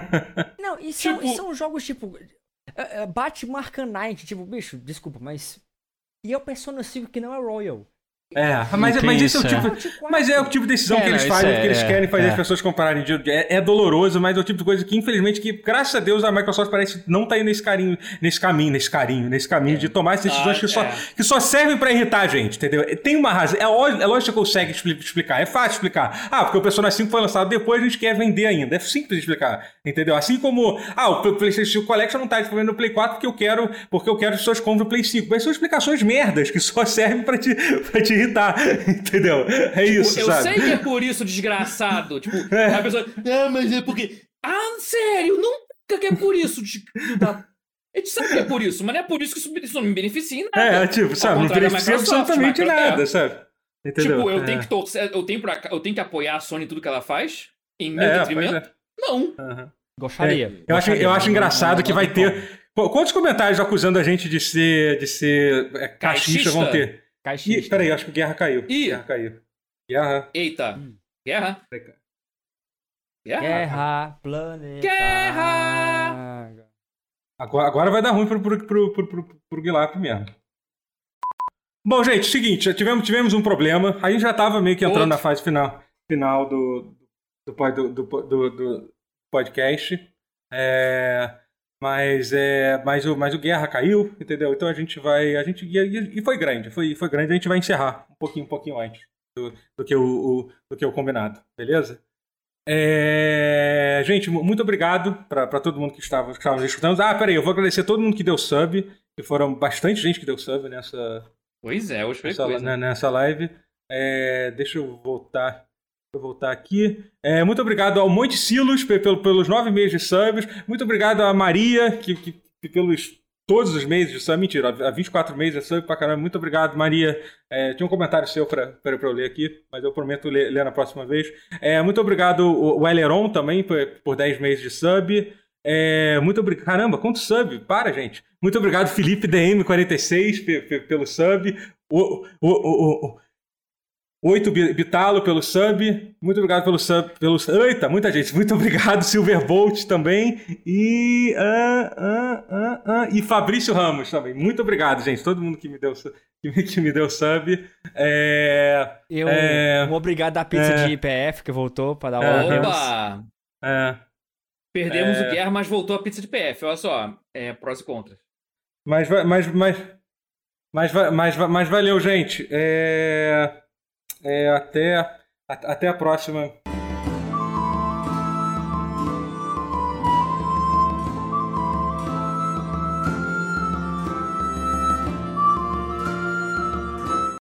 Não, e são, tipo... e são jogos tipo. Uh, Batman Arcanite, tipo, bicho, desculpa, mas. E é o Persona 5 que não é Royal. É, mas, mas esse é o tipo. Mas é o tipo de decisão é, que eles fazem, é, que eles é, querem fazer é. as pessoas compararem. É, é, doloroso, mas é o tipo de coisa que, infelizmente, que, graças a Deus, a Microsoft parece não tá indo nesse carinho, nesse caminho, nesse carinho, nesse caminho de tomar essas decisões ah, que, só, que só servem para irritar a gente, entendeu? Tem uma razão. É, é lógico que consegue explicar, é fácil explicar. Ah, porque o Persona 5 foi lançado depois, a gente quer vender ainda. É simples de explicar, entendeu? Assim como, ah, o PlayStation Collection não tá disponível no Play 4 porque eu quero, porque eu quero que as pessoas comprem o Play 5. Mas são explicações merdas que só servem para te, pra te irritar. Entendeu? É tipo, isso, eu sabe? Eu sei que é por isso, desgraçado. tipo, é. a pessoa. Ah, mas é porque. Ah, sério, nunca que é por isso. A gente sabe que é por isso, mas não é por isso que isso, isso não me beneficia em nada. É, tipo, sabe, não beneficia absolutamente nada, é. sabe? Entendeu? Tipo, eu é. tenho que torcer, eu tenho, pra, eu tenho que apoiar a Sony em tudo que ela faz? Em meu é, detrimento? É. Não. Uhum. Gostaria. É, eu, acho, eu acho engraçado que vai ter. Quantos comentários acusando a gente de ser, de ser é, cachista vão ter? Caixista. Ih, peraí, acho que Guerra caiu. Ih. Guerra caiu. Guerra. Eita. Hum. Guerra. Guerra. Guerra. Planeta. Guerra. Agora, agora vai dar ruim pro, pro, pro, pro, pro, pro Guilherme mesmo. Bom, gente, seguinte, tivemos, tivemos um problema. A gente já tava meio que entrando Outro. na fase final, final do, do, do, do, do podcast. É, mas, é, mas, o, mas o Guerra caiu, entendeu? Então a gente vai. A gente, e, e foi grande, foi, foi grande. A gente vai encerrar um pouquinho, um pouquinho antes do, do, que, o, o, do que o combinado, beleza? É, gente, muito obrigado para todo mundo que estava, que estava escutando. Ah, peraí, eu vou agradecer a todo mundo que deu sub, que foram bastante gente que deu sub nessa. Pois é, hoje foi nessa, coisa. Nessa live. É, deixa eu voltar Vou voltar aqui. É, muito obrigado ao Monte Silos pelo, pelos nove meses de subs. Muito obrigado a Maria, que, que, que pelos todos os meses de sub. Mentira, há 24 meses de sub pra caramba. Muito obrigado, Maria. É, tinha um comentário seu para eu ler aqui, mas eu prometo ler, ler na próxima vez. É, muito obrigado o, Eleron também por, por 10 meses de sub. É, muito obrigado. Caramba, quanto sub? Para, gente. Muito obrigado, Felipe DM46, pelo sub. O, o, o, o, 8 Bitalo pelo sub. Muito obrigado pelo sub. Pelo... Eita, muita gente. Muito obrigado, Silverbolt também. E. Uh, uh, uh, e Fabrício Ramos também. Muito obrigado, gente. Todo mundo que me deu, que me, que me deu sub. É, Eu, é, um obrigado à pizza é, de IPF que voltou para dar é, Opa! É, Perdemos o Guerra, mas voltou a pizza de PF. Olha só, é, prós e contras. Mas, mas, mas, mas, mas, mas valeu, gente. É. É, até, até a próxima.